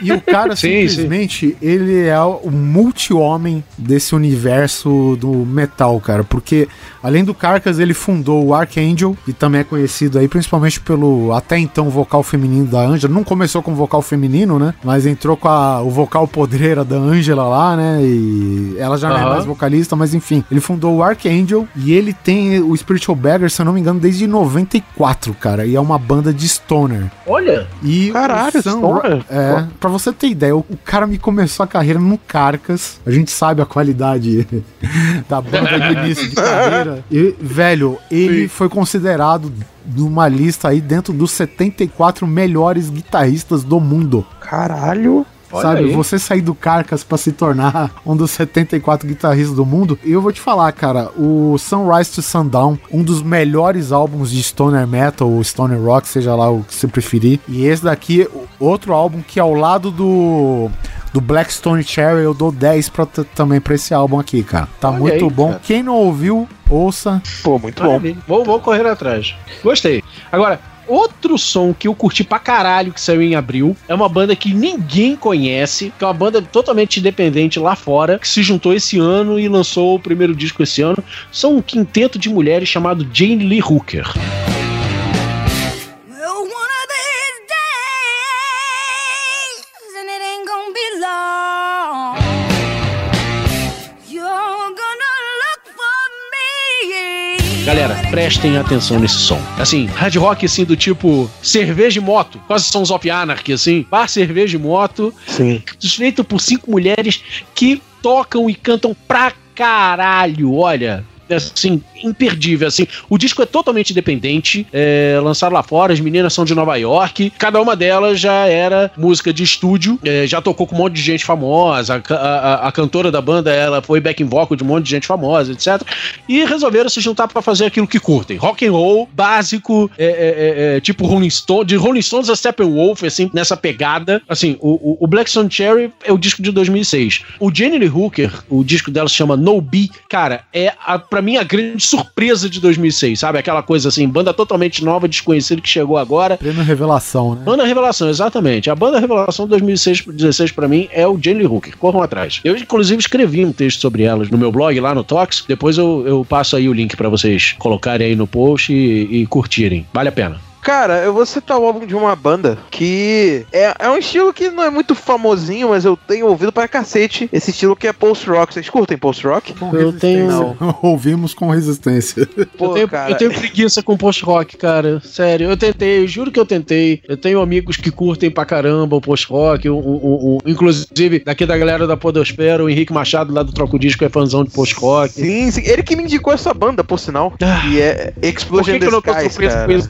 E o cara [laughs] Sim, simplesmente, ele é o multi-homem desse universo do metal, cara, porque além do Carcas, ele fundou o Archangel, que também é conhecido aí principalmente pelo até então vocal feminino da Angela. Não começou com vocal feminino, né, mas entrou com a- o vocal podreira da Angela lá, né, e ela já não é mais vocalista, mas enfim, ele fundou o Archangel e ele tem o Spiritual Se eu não me engano, desde 94, cara, e é uma banda de stoner. Olha, E Caralho, Stoner? É, pra você ter ideia, o, o cara me começou a carreira no Carcas. A gente sabe a qualidade [laughs] da banda de início de carreira. E, velho, ele foi considerado numa lista aí dentro dos 74 melhores guitarristas do mundo. Caralho. Olha sabe, aí. você sair do Carcas pra se tornar um dos 74 guitarristas do mundo. E eu vou te falar, cara, o Sunrise to Sundown, um dos melhores álbuns de stoner metal ou stoner rock, seja lá o que você preferir. E esse daqui, outro álbum que ao lado do do Blackstone Cherry eu dou 10 pra, também pra esse álbum aqui, cara. Tá Olha muito aí, bom. cara. Quem não ouviu, ouça. Pô, muito bom. Maravilha. Vou, vou correr atrás. Gostei. Agora, outro som que eu curti pra caralho que saiu em abril é uma banda que ninguém conhece, que é uma banda totalmente independente lá fora, que se juntou esse ano e lançou o primeiro disco esse ano. São um quinteto de mulheres chamado Jane Lee Hooker. Galera, prestem atenção nesse som. Assim, hard rock assim do tipo cerveja e moto, quase Sons of Anarchy assim, bar cerveja e moto, Sim. feito por cinco mulheres que tocam e cantam pra caralho, olha. Assim, imperdível, assim. O disco é totalmente independente, é, lançado lá fora, as meninas são de Nova York, cada uma delas já era música de estúdio, é, já tocou com um monte de gente famosa, a, a- a cantora da banda, ela foi backing vocal de um monte de gente famosa, etc. E resolveram se juntar pra fazer aquilo que curtem. Rock and roll, básico, é, é, é, é, tipo Rolling Stone, de Rolling Stones a Steppenwolf, assim, nessa pegada. Assim, o, o, o Blackstone Cherry é o disco de 2006. O Jenny Hooker, o disco dela se chama No Be, cara, é a, pra mim a grande surpresa de 2006, sabe? Aquela coisa assim, banda totalmente nova, desconhecida que chegou agora. Prêmio Revelação, né? Banda Revelação, exatamente. A banda Revelação 2016 pra mim é o Jenny Hooker. Corram atrás. Eu, inclusive, escrevi um texto sobre elas no meu blog, lá no Tox. Depois eu, eu passo aí o link pra vocês colocarem aí no post e, e curtirem. Vale a pena. Cara, eu vou citar o álbum de uma banda que é, é um estilo que não é muito famosinho, mas eu tenho ouvido pra cacete esse estilo que é post-rock. Vocês curtem post-rock? Eu tenho- resistência. [laughs] Ouvimos com resistência. Pô, eu, tenho, cara, eu tenho preguiça com post-rock, cara. Sério, eu tentei, eu juro que eu tentei. Eu tenho amigos que curtem pra caramba o post-rock. o- o- o- inclusive, daqui da galera da Podosfera, o Henrique Machado, lá do Troco Disco, é fãzão de post-rock. Sim, sim. Ele que me indicou essa banda, por sinal. Ah. Que é Por Explosion que, in que eu não tô surpreso cara. com isso?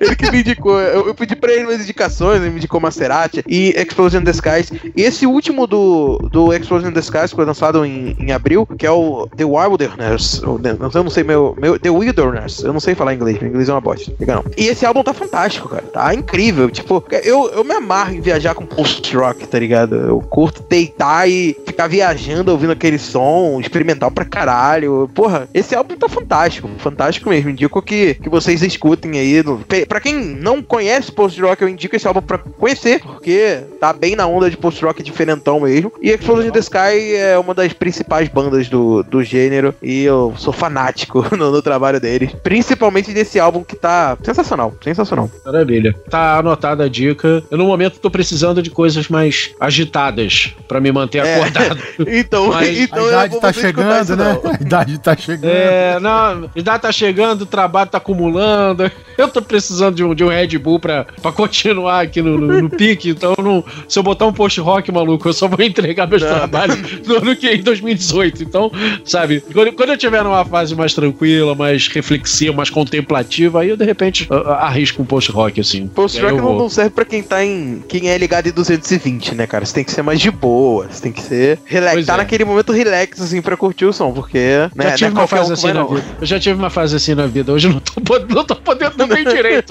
Ele que me indicou. Eu, eu pedi pra ele umas indicações, ele me indicou Maserati e Explosion in the Skies. E esse último do, do Explosion in the Skies foi lançado em, em abril, que é o The Wilderness. ou Eu não sei, meu, meu. The Wilderness. Eu não sei falar inglês, meu inglês é uma bosta. Não. E esse álbum tá fantástico, cara. Tá incrível. Tipo, eu, eu me amarro em viajar com post-rock, tá ligado? Eu curto deitar e ficar viajando ouvindo aquele som, experimental pra caralho. Porra, esse álbum tá fantástico. Fantástico mesmo. Indico que, que vocês escutem aí. No, pe- pra quem não conhece post-rock, eu indico esse álbum pra conhecer, porque tá bem na onda de post-rock diferentão mesmo. E Explosion in the Sky é uma das principais bandas do, do gênero e eu sou fanático [laughs] no, no trabalho deles. Principalmente desse álbum que tá sensacional, sensacional. Maravilha. Tá anotada a dica. Eu, no momento, tô precisando de coisas mais agitadas pra me manter É. acordado. [laughs] Então, Mas então a idade tá chegando, isso, né? não. A idade tá chegando. É, não, a idade tá chegando, o trabalho tá acumulando. Eu tô precisando de um, de um Red Bull pra, pra continuar aqui no, no, no pique. Então, não- se eu botar um post-rock, maluco, eu só vou entregar meus Não. trabalhos no ano que em 2018. Então, sabe, quando, quando eu tiver numa fase mais tranquila, mais reflexiva, mais contemplativa, aí eu de repente arrisco um post-rock, assim. Post-rock não, vou. não serve pra quem tá em. Quem é ligado em 220, né, cara? Você tem que ser mais de boa. Você tem que ser. Relax, Pois tá é. naquele momento relax, assim, pra curtir o som, porque. Né, Já tive não é uma fase um assim na vida. Eu já tive uma fase assim na vida. Hoje eu não tô, [laughs] não tô podendo nem [laughs] direito.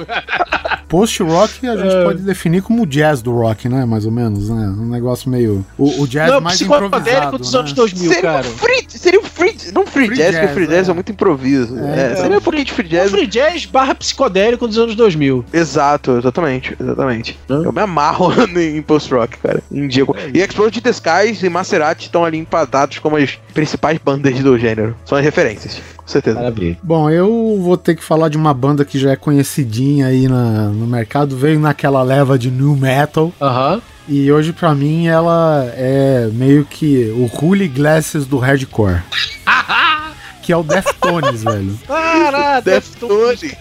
Post-rock [laughs] rock a gente É. pode definir como o jazz do rock, né? Mais ou menos, né? Um negócio meio. O, o jazz Não, mais psicodélico improvisado. dos né? anos 2000, Seria cara. um free, seria um free, não free, Free jazz, porque jazz, free jazz é, é. muito improviso. É, É, seria um pouquinho de free O jazz. free jazz barra psicodélico dos anos 2000. Exato, exatamente, exatamente. Hã? Eu me amarro [laughs] em post-rock, cara. Indico. E Explode the Skies e Maserati estão ali empatados como as principais bandas do gênero. São as referências, com certeza. Maravilha. Bom, eu vou ter que falar de uma banda que já é conhecidinha aí na- no mercado, veio naquela leva de new metal. Aham. E hoje, pra mim, ela é meio que o Holy Glasses do hardcore. [laughs] que é o Deftones, velho. Caraca, [laughs] Deftones.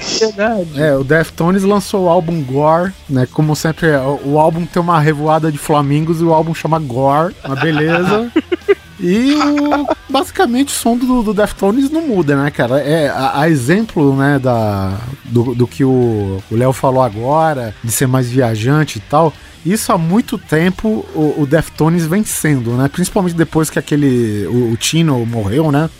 É, o Deftones lançou o álbum Gore, né? Como sempre, é, o, o álbum tem uma revoada de flamingos e o álbum chama Gore, uma beleza. [laughs] E o, basicamente o som do, do Deftones não muda, né, cara? É, a, a exemplo, né, da, do, do que o Léo falou agora, de ser mais viajante e tal. Isso há muito tempo o, o Deftones vem sendo, né? Principalmente depois que aquele. O, o Tino morreu, né?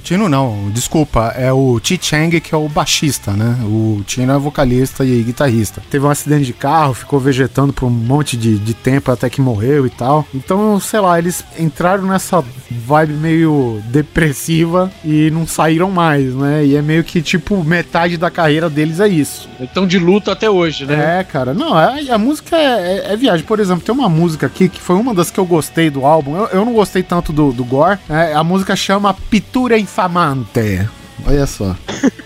Tino não, desculpa, é o Chi Chang que é o baixista, né? O Tino é vocalista e guitarrista. Teve um acidente de carro, ficou vegetando por um monte de, de tempo até que morreu e tal. Então, sei lá, eles entraram nessa vibe meio depressiva e não saíram mais, né? E é meio que tipo metade da carreira deles é isso. Então de luta até hoje, né? É, cara, não, a, a música é, é- é viagem. Por exemplo, tem uma música aqui que foi uma das que eu gostei do álbum. Eu, eu não gostei tanto do, do Gore. né? a música chama Pitura Infamante. Olha só.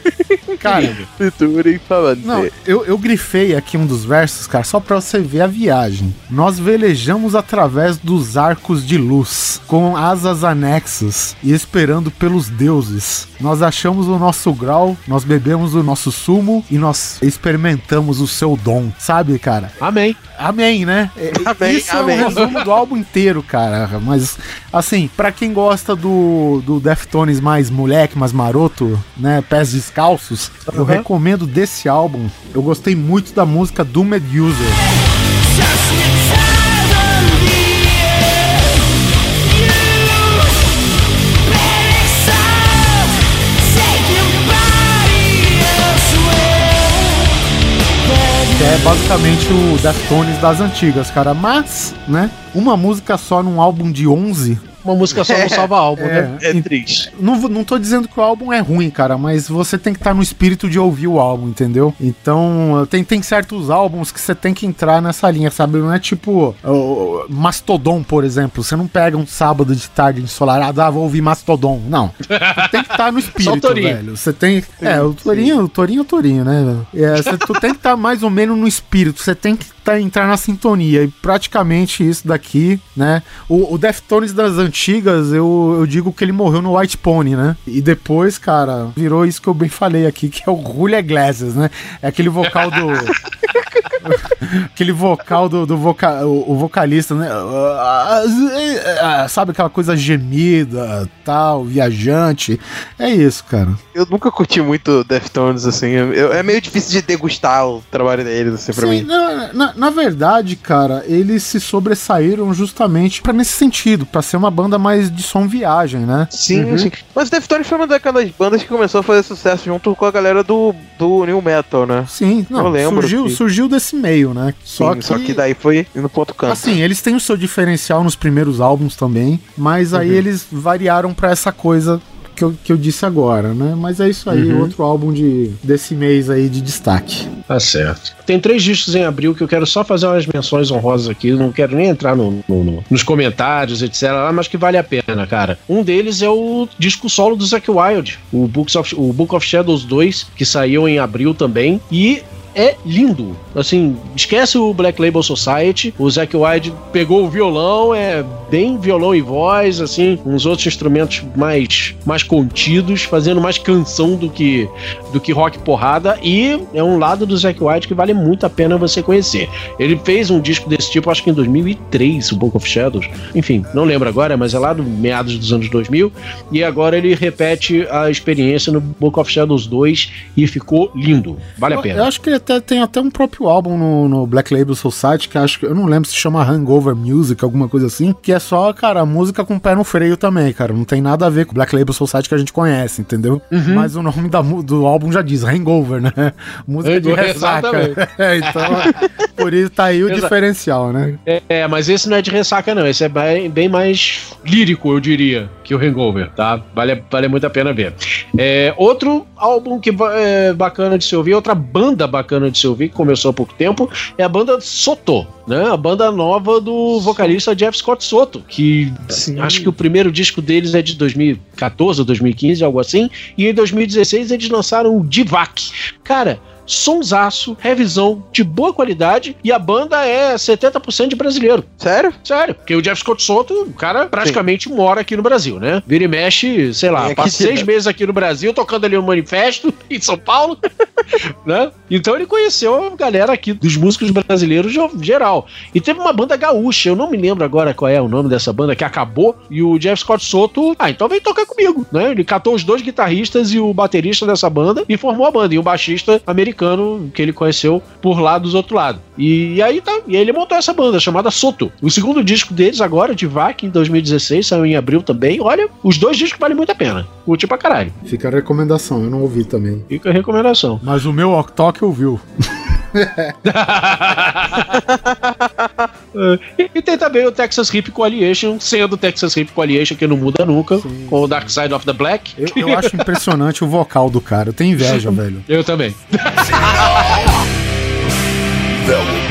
[laughs] Cara, Pintura [laughs] não, eu, eu grifei aqui um dos versos, cara, só pra você ver a viagem. Nós velejamos através dos arcos de luz, com asas anexas e esperando pelos deuses. Nós achamos o nosso grau, nós bebemos o nosso sumo e nós experimentamos o seu dom. Sabe, cara? Amém. Amém, né? É, [laughs] Amém, Isso amém. é um resumo do álbum inteiro, cara. Mas, assim, pra quem gosta do, do Deftones mais moleque, mais maroto, né? Pés descalços, eu Uhum. recomendo desse álbum. Eu gostei muito da música Doomed User. É basicamente o Deftones das antigas, cara. Mas, né? Uma música só num álbum de 11 Uma música só não salva álbum, né? É triste. Não, vou- não tô dizendo que o álbum é ruim, cara, mas você tem que estar no espírito de ouvir o álbum, entendeu? Então, tem, tem certos álbuns que você tem que entrar nessa linha, sabe? Não é tipo o Mastodon, por exemplo. Você não pega um sábado de tarde ensolarado, ah, vou ouvir Mastodon. Não. Você tem que estar no [laughs] espírito, Torinho. velho. Você tem. é, o Torinho, o Torinho é o Torinho, né? É, você, tu tem que estar mais ou menos no espírito. Você tem que tá, entrar na sintonia. E praticamente isso daqui, né? O, o Deftones das antigas, eu, eu digo que ele morreu no White Pony, né? E depois, cara, virou isso que eu bem falei aqui, que é o Julia Glasses, né? É aquele vocal do. [laughs] aquele vocal do, do voca, o, o vocalista, né? Sabe aquela coisa gemida, tal, viajante. É isso, cara. Eu nunca curti muito Deftones, assim. eu- é meio difícil de degustar o trabalho deles, assim, pra Sim, mim. na, na, na verdade, cara, eles se sobressaíram justamente pra nesse sentido, pra ser uma banda mais de som viagem, né? Sim, sim. Mas Deftones foi uma daquelas bandas que começou a fazer sucesso junto com a galera do, do New Metal, né? Sim, não, Eu lembro surgiu, que- surgiu desse meio, né? Só, que... só que daí foi indo pro outro canto. Assim, eles têm o seu diferencial nos primeiros álbuns também, mas aí Uhum. eles variaram pra essa coisa que eu, que eu disse agora, né? Mas é isso aí, Uhum. outro álbum de, desse mês aí de destaque. Tá certo. Tem três discos em abril que eu quero só fazer umas menções honrosas aqui. Não quero nem entrar no, no- no- nos comentários, etc. Mas que vale a pena, cara. Um deles é o disco solo do Zack Wild, o, Books of, o Book of Shadows 2, que saiu em abril também. E é lindo. Assim, esquece o Black Label Society. O Zack Wilde pegou o violão, é bem violão e voz, assim, uns outros instrumentos mais, mais contidos, fazendo mais canção do que do que rock porrada. E é um lado do Zack Wilde que vale muito a pena você conhecer. Ele fez um disco desse tipo, acho que em 2003, o Book of Shadows. Enfim, não lembro agora, mas é lá do meados dos anos 2000. E agora ele repete a experiência no Book of Shadows 2 e ficou lindo. Vale a Eu, pena. eu acho que ele até, tem até um próprio álbum no, no Black Label Society, que acho que eu não lembro se chama Hangover Music, alguma coisa assim, que é só, cara, música com pé no freio também, cara. Não tem nada a ver com o Black Label Society que a gente conhece, entendeu? Uhum. Mas o nome da, do álbum já diz, Hangover, né? [laughs] Música de Hangover, ressaca. É, [laughs] então, por isso tá aí o Exa- diferencial, né? É, mas esse não é de ressaca, não. Esse é bem, bem mais lírico, eu diria, que o Hangover, tá? Vale, vale muito a pena ver. É, outro álbum que é bacana de se ouvir, outra banda bacana de se ouvir, que começou há pouco tempo, é a banda Soto, né? A banda nova do vocalista Jeff Scott Soto, que acho que o primeiro disco deles é de 2014 ou 2015, algo assim, e em 2016 eles lançaram o Divac. Cara, sonsaço, revisão de boa qualidade e a banda é 70% de brasileiro. Sério? Sério, porque o Jeff Scott Soto, o cara praticamente mora aqui no Brasil, né? Vira e mexe, sei lá, É passa seis meses aqui no Brasil, tocando ali um manifesto [laughs] em São Paulo, [laughs] né? Então ele conheceu a galera aqui dos músicos brasileiros geral. E teve uma banda gaúcha, eu não me lembro agora qual é o nome dessa banda, que acabou, e o Jeff Scott Soto, ah, então vem tocar comigo, né? Ele catou os dois guitarristas e o baterista dessa banda e formou a banda, e um baixista americano que ele conheceu por lá dos outros lados. E aí tá, e aí ele montou essa banda chamada Soto. O segundo disco deles agora, de Vac, em 2016, saiu em abril também. Olha, os dois discos valem muito a pena. Curti pra caralho. Fica a recomendação, eu não ouvi também. Fica a recomendação. Mas o meu Octok ouviu. [laughs] [laughs] e, e tem também o Texas Hip Coalition, sendo o Texas Hip Coalition que não muda nunca, com o Dark Side of the Black. Eu, eu acho impressionante o vocal do cara. Eu tenho inveja, [laughs] velho. Eu também. [laughs]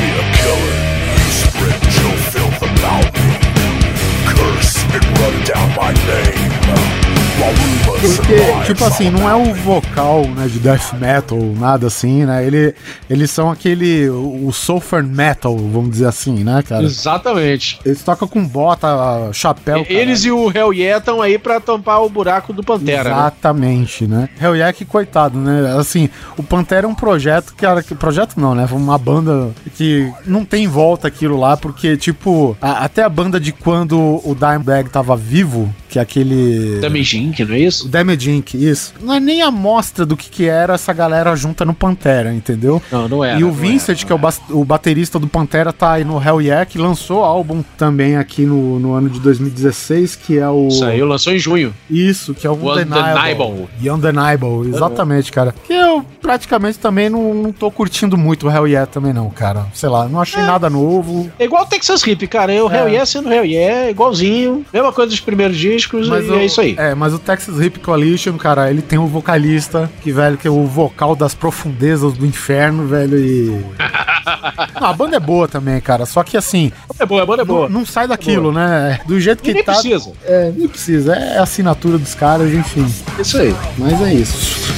Porque, tipo assim, não é o vocal, né, de death metal, nada assim, né? Ele, eles são aquele, o sulfur metal, vamos dizer assim, né, cara? Exatamente. Eles tocam com bota, chapéu. Eles e o Hell Yeah estão aí pra tampar o buraco do Pantera. né? Exatamente, né? Hell yeah, que coitado, né? Assim, o Pantera é um projeto, cara, que projeto não, né? Foi uma banda que não tem volta aquilo lá, porque, tipo, a- até a banda de quando o Dimebag tava vivo, que é aquele... Inc, não é isso? Damage Inc, isso. Não é nem a mostra do que que era essa galera junta no Pantera, entendeu? Não, não era. e o Vincent, que é o, bas- o baterista do Pantera, tá aí no Hell Yeah, que lançou álbum também aqui no, no ano de 2016, que é o... Saiu, lançou em junho. Isso, que é o O Undeniable. The Undeniable, exatamente, cara. Que eu praticamente também não, não tô curtindo muito o Hell Yeah também não, cara. Sei lá, não achei nada novo. É igual o Texas Hip, cara. É o Hell Yeah sendo Hell Yeah, igualzinho. Mesma coisa dos primeiros discos, e o- é isso aí. É, mas o Texas Hip Coalition, cara, ele tem o vocalista, que, velho, que é o vocal das profundezas do inferno, velho, e... [laughs] Não, a banda é boa também, cara, só que assim... É boa, a banda é boa. Não, não sai daquilo, né? Do jeito que E nem tá... precisa. É, nem precisa. É a assinatura dos caras, enfim. Isso aí. Mas é isso.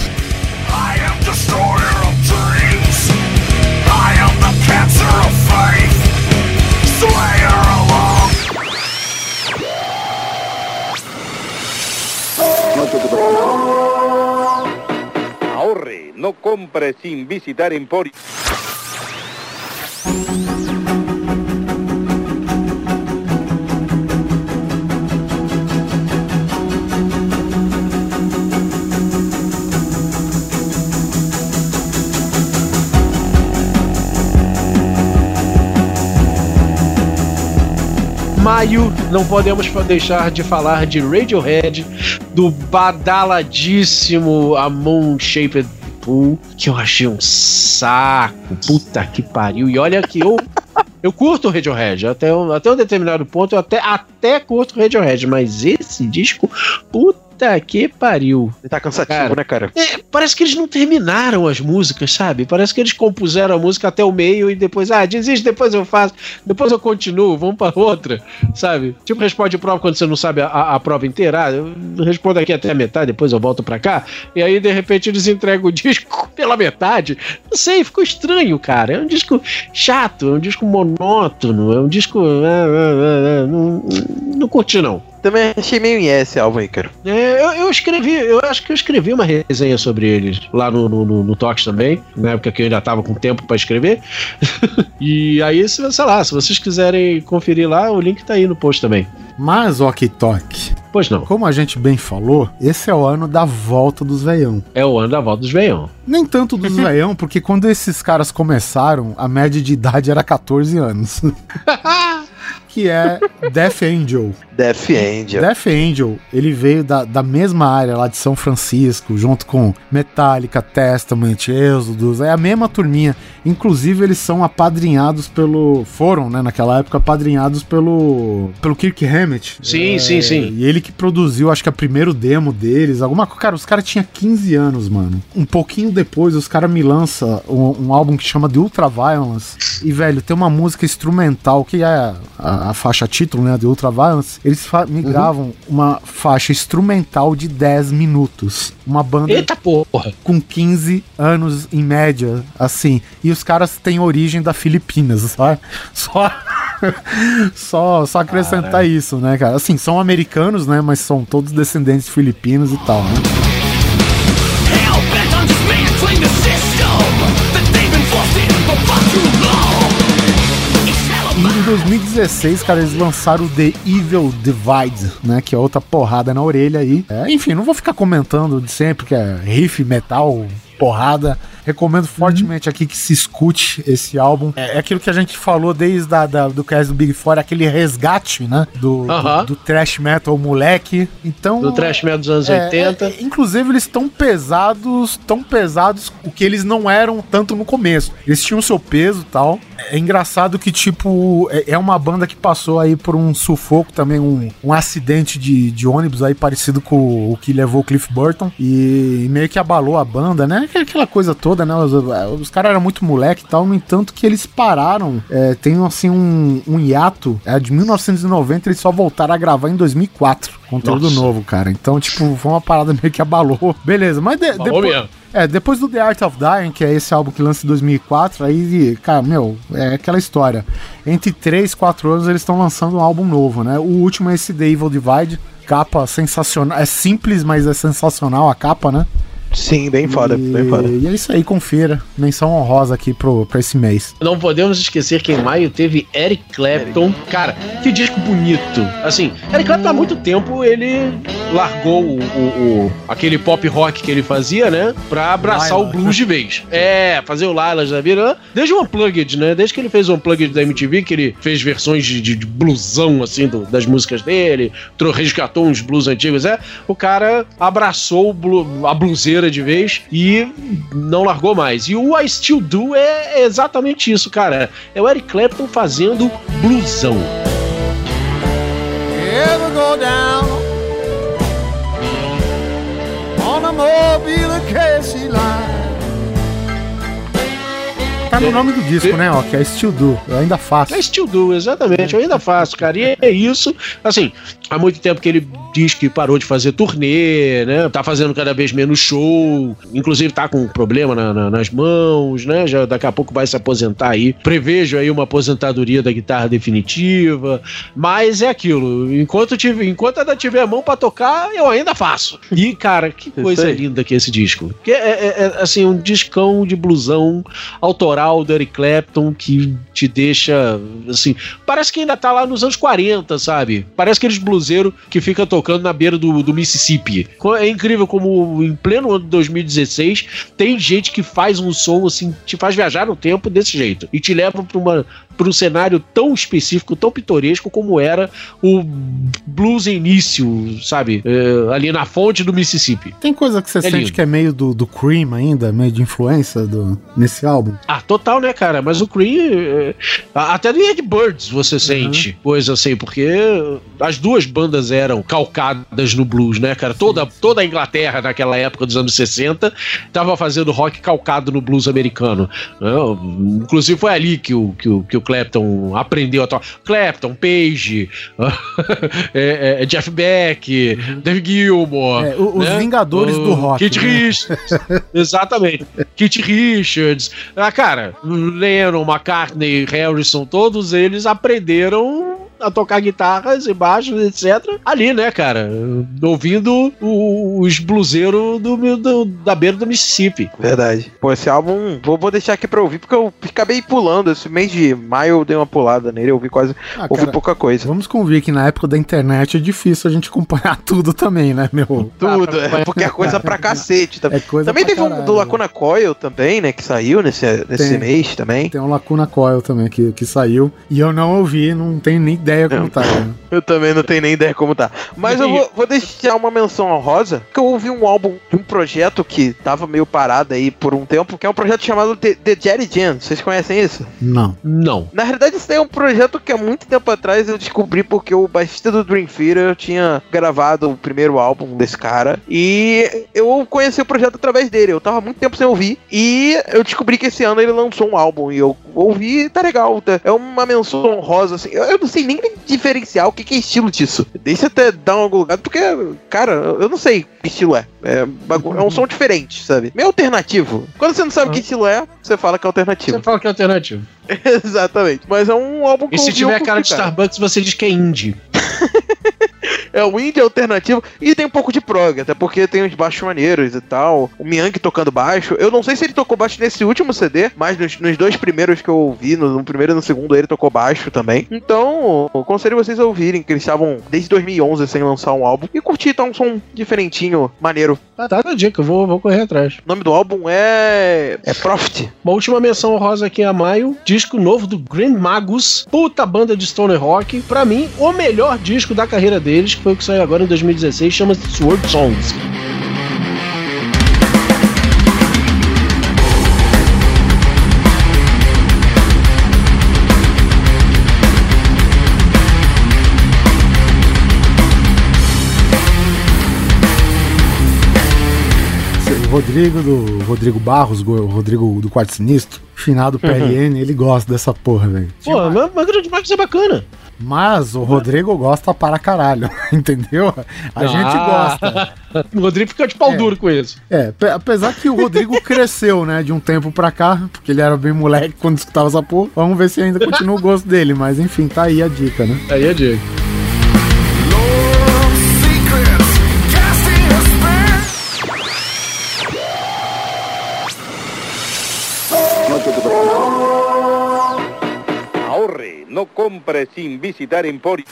I am destroyer Ahorre, no compre sin visitar Emporio. Maio, não podemos deixar de falar de Radiohead, do badaladíssimo A Moon Shaped Pool, que eu achei um saco. Puta que pariu. E olha que eu. Eu curto o Radiohead, até um, até um determinado ponto eu até, até curto o Radiohead, mas esse disco, puta que pariu. Tá cansativo, Cara. né, cara? É, parece que eles não terminaram as músicas, sabe? Parece que eles compuseram a música até o meio e depois, ah, desiste, depois eu faço, depois eu continuo, vamos pra outra, sabe? Tipo, responde prova quando você não sabe a, a- a prova inteira, ah, eu respondo aqui até a metade, depois eu volto pra cá, e aí de repente eles entregam o [laughs] disco pela metade. Não sei, ficou estranho, cara. É um disco chato, é um disco monótono, é um disco. ah, ah, ah, não, não curti, não. Também achei meio em esse álbum aí, cara. É, eu, eu escrevi, eu acho que eu escrevi uma resenha sobre eles lá no, no, no, no Tox também, na época que eu ainda tava com tempo pra escrever. [laughs] e aí, se, sei lá, se vocês quiserem conferir lá, o link tá aí no post também. Mas, ok, toque. Pois não, Como a gente bem falou, esse é o ano da volta dos veião. é o ano da volta dos veião. Nem tanto dos veião, porque quando esses caras começaram, a média de idade era 14 anos. [laughs] que é Death Angel. Death Angel. Death Angel, ele veio da, da mesma área lá de São Francisco, junto com Metallica, Testament, Exodus, é a mesma turminha. Inclusive, eles são apadrinhados pelo. Foram, né, naquela época, apadrinhados pelo. pelo Kirk Hammett. Sim, É, sim, sim. E ele que produziu, acho que, o primeiro demo deles. Alguma co- Cara, os caras tinham 15 anos, mano. Um pouquinho depois, os caras me lançam um, um álbum que chama The Ultraviolence. E, velho, tem uma música instrumental que é a, a faixa título, né? The Ultraviolence. Eles fa- Uhum. uma faixa instrumental de 10 minutos. Uma banda Eita porra! com 15 anos em média, assim. E os caras têm origem da Filipinas, sabe? Só. [laughs] só, só acrescentar isso, né, cara? Assim, são americanos, né? Mas são todos descendentes de filipinos e tal, né? 2016, cara, eles lançaram The Evil Divide, né? Que é outra porrada na orelha aí. É, enfim, não vou ficar comentando de sempre que é riff, metal, porrada. Recomendo fortemente aqui que se escute esse álbum. É, é aquilo que a gente falou desde a, da, do cast do Big Four, aquele resgate, né? Do, do, do thrash metal moleque. Então. Do trash metal dos anos é, 80. é, inclusive, eles estão pesados, tão pesados o que eles não eram tanto no começo. Eles tinham seu peso e tal. É engraçado que, tipo, é, é uma banda que passou aí por um sufoco também, um, um acidente de, de ônibus aí parecido com o que levou o Cliff Burton. E meio que abalou a banda, né? Aquela- Aquela coisa toda, né? Os, os caras eram muito moleque e tal, no entanto que eles pararam. É, tem, assim, um, um hiato. É, de 1990 eles só voltaram a gravar em 2004. Conteúdo Nossa. novo, cara. Então, tipo, foi uma parada meio que abalou. Beleza, mas de- Abalou depois. mesmo. É, depois do The Art of Dying, que é esse álbum que lança em 2004, aí, cara, meu, é aquela história. Entre 3 e 4 anos eles estão lançando um álbum novo, né? O último é esse The Evil Divide, capa sensacional. É simples, mas é sensacional a capa, né? Sim, bem foda, e, bem foda. E é isso aí, confira. Menção honrosa aqui pro, pra esse mês. Não podemos esquecer que em maio teve Eric Clapton. Cara, que disco bonito. Assim, Eric Clapton há muito tempo ele largou o, o- o- aquele pop rock que ele fazia, né? Pra abraçar o blues de vez. [laughs] É, fazer o Lilas da vida. Desde o Unplugged, né? Desde que ele fez o Unplugged da MTV, que ele fez versões de, de, de blusão, assim, do- das músicas dele, resgatou uns blues antigos, é. O cara abraçou o blu- a bluseira de vez e não largou mais. E o I Still Do é exatamente isso, cara. É o Eric Clapton fazendo blusão. Mobile Casey line? Tá no nome do disco, né? Ó, que é Still Do. Eu ainda faço. É Still Do, exatamente. Eu ainda faço, cara. E é isso. Assim, há muito tempo que ele diz que parou de fazer turnê, né? Tá fazendo cada vez menos show. Inclusive tá com um problema na- na- nas mãos, né? Já daqui a pouco vai se aposentar aí. Prevejo aí uma aposentadoria da guitarra definitiva. Mas é aquilo. Enquanto, tive, enquanto ainda tiver a mão pra tocar, eu ainda faço. E, cara, que coisa linda que é esse disco. Que é, é- é, assim, um discão de blusão autoral do Eric Clapton que te deixa, assim, parece que ainda tá lá nos anos 40, sabe? Parece aqueles bluseiros que fica tocando na beira do, do Mississippi. É incrível como em pleno ano de 2016 tem gente que faz um som assim, te faz viajar no tempo desse jeito e te leva pra uma para um cenário tão específico, tão pitoresco como era o blues início, sabe? É, ali na fonte do Mississippi. Tem coisa que você sente lindo. que é meio do, do Cream ainda, meio de influência do, nesse álbum? Ah, total, né, cara? Mas o Cream. é, Até do Ed Birds você sente coisa assim, porque as duas bandas eram calcadas no blues, né, cara? Toda, toda a Inglaterra naquela época dos anos 60 tava fazendo rock calcado no blues americano. né? Inclusive foi ali que o, que o, que o Clapton aprendeu a tocar. Clapton, Page, [laughs] é, é, Jeff Beck, Dave Gilmore. É, os né? Vingadores O do rock, Kit né? Richards. [laughs] Exatamente. Kit Richards. Ah, cara, Lennon, McCartney, Harrison, todos eles aprenderam a tocar guitarras e baixos, etc. Ali, né, cara? Ouvindo o- os bluseiros do, do- da beira do Mississippi. Verdade. Pô, esse álbum, vou, vou deixar aqui pra ouvir, porque eu acabei pulando. Esse mês de maio eu dei uma pulada nele, eu ouvi quase. Ah, ouvi cara, pouca coisa. Vamos convir que na época da internet é difícil a gente acompanhar [laughs] tudo também, né, meu? Tudo, é, porque é coisa pra cacete. Também, É coisa também pra teve um caralho. do Lacuna Coil também, né? Que saiu nesse, nesse Tem. mês também. Tem um Lacuna Coil também que, que saiu. E eu não ouvi, não tenho nem ideia como Não. tá. né? [laughs] Eu também não tenho nem ideia como tá. Mas eu vou, vou deixar uma menção honrosa, que eu ouvi um álbum de um projeto que tava meio parado aí por um tempo, que é um projeto chamado The, The Jerry Jam. Vocês conhecem isso? Não. Não. Na realidade, isso daí é um projeto que há muito tempo atrás eu descobri porque o baixista do Dream Theater tinha gravado o primeiro álbum desse cara. E eu conheci o projeto através dele. Eu tava muito tempo sem ouvir. E eu descobri que esse ano ele lançou um álbum. E eu ouvi e tá legal. tá- É uma menção honrosa, assim. Eu, eu não sei nem diferenciar o que, que é estilo disso. Deixa até dar uma lugar, porque, cara, eu não sei que estilo é. É, é um som diferente, sabe? Meio alternativo. Quando você não sabe que estilo é, você fala que é alternativo. Você fala que é alternativo. [laughs] Exatamente. Mas é um álbum que E se tiver um cara de Starbucks, você diz que é indie. [laughs] É o indie alternativo e tem um pouco de prog, até porque tem uns baixos maneiros e tal. O Miyank tocando baixo. Eu não sei se ele tocou baixo nesse último CD, mas nos, nos dois primeiros que eu ouvi, no, no primeiro e no segundo, ele tocou baixo também. Então, eu aconselho vocês a ouvirem, que eles estavam desde 2011 sem lançar um álbum. E curtir, tá um som diferentinho, maneiro. Ah, tá, tá a dica, eu vou, vou correr atrás. O nome do álbum é. É Profit. Uma última menção rosa aqui a maio, disco novo do Grand Magus, puta banda de stoner rock, pra mim, o melhor disco da carreira deles, foi o que saiu agora em 2016, chama-se Sword Songs. O Rodrigo do Rodrigo Barros, o Rodrigo do Quarto Sinistro, finado PLN, ele gosta dessa porra, velho. Pô, mas, mas Grand Magus é bacana. Mas o Rodrigo gosta para caralho, [laughs] entendeu? A gente Ah. gosta. O Rodrigo fica de pau É. duro com isso. É, pe- apesar que o Rodrigo cresceu, né, de um tempo pra cá, porque ele era bem moleque quando escutava essa porra. Vamos ver se ainda continua o gosto dele, mas enfim, tá aí a dica, né? Aí é Diego. No compre sin visitar Emporio.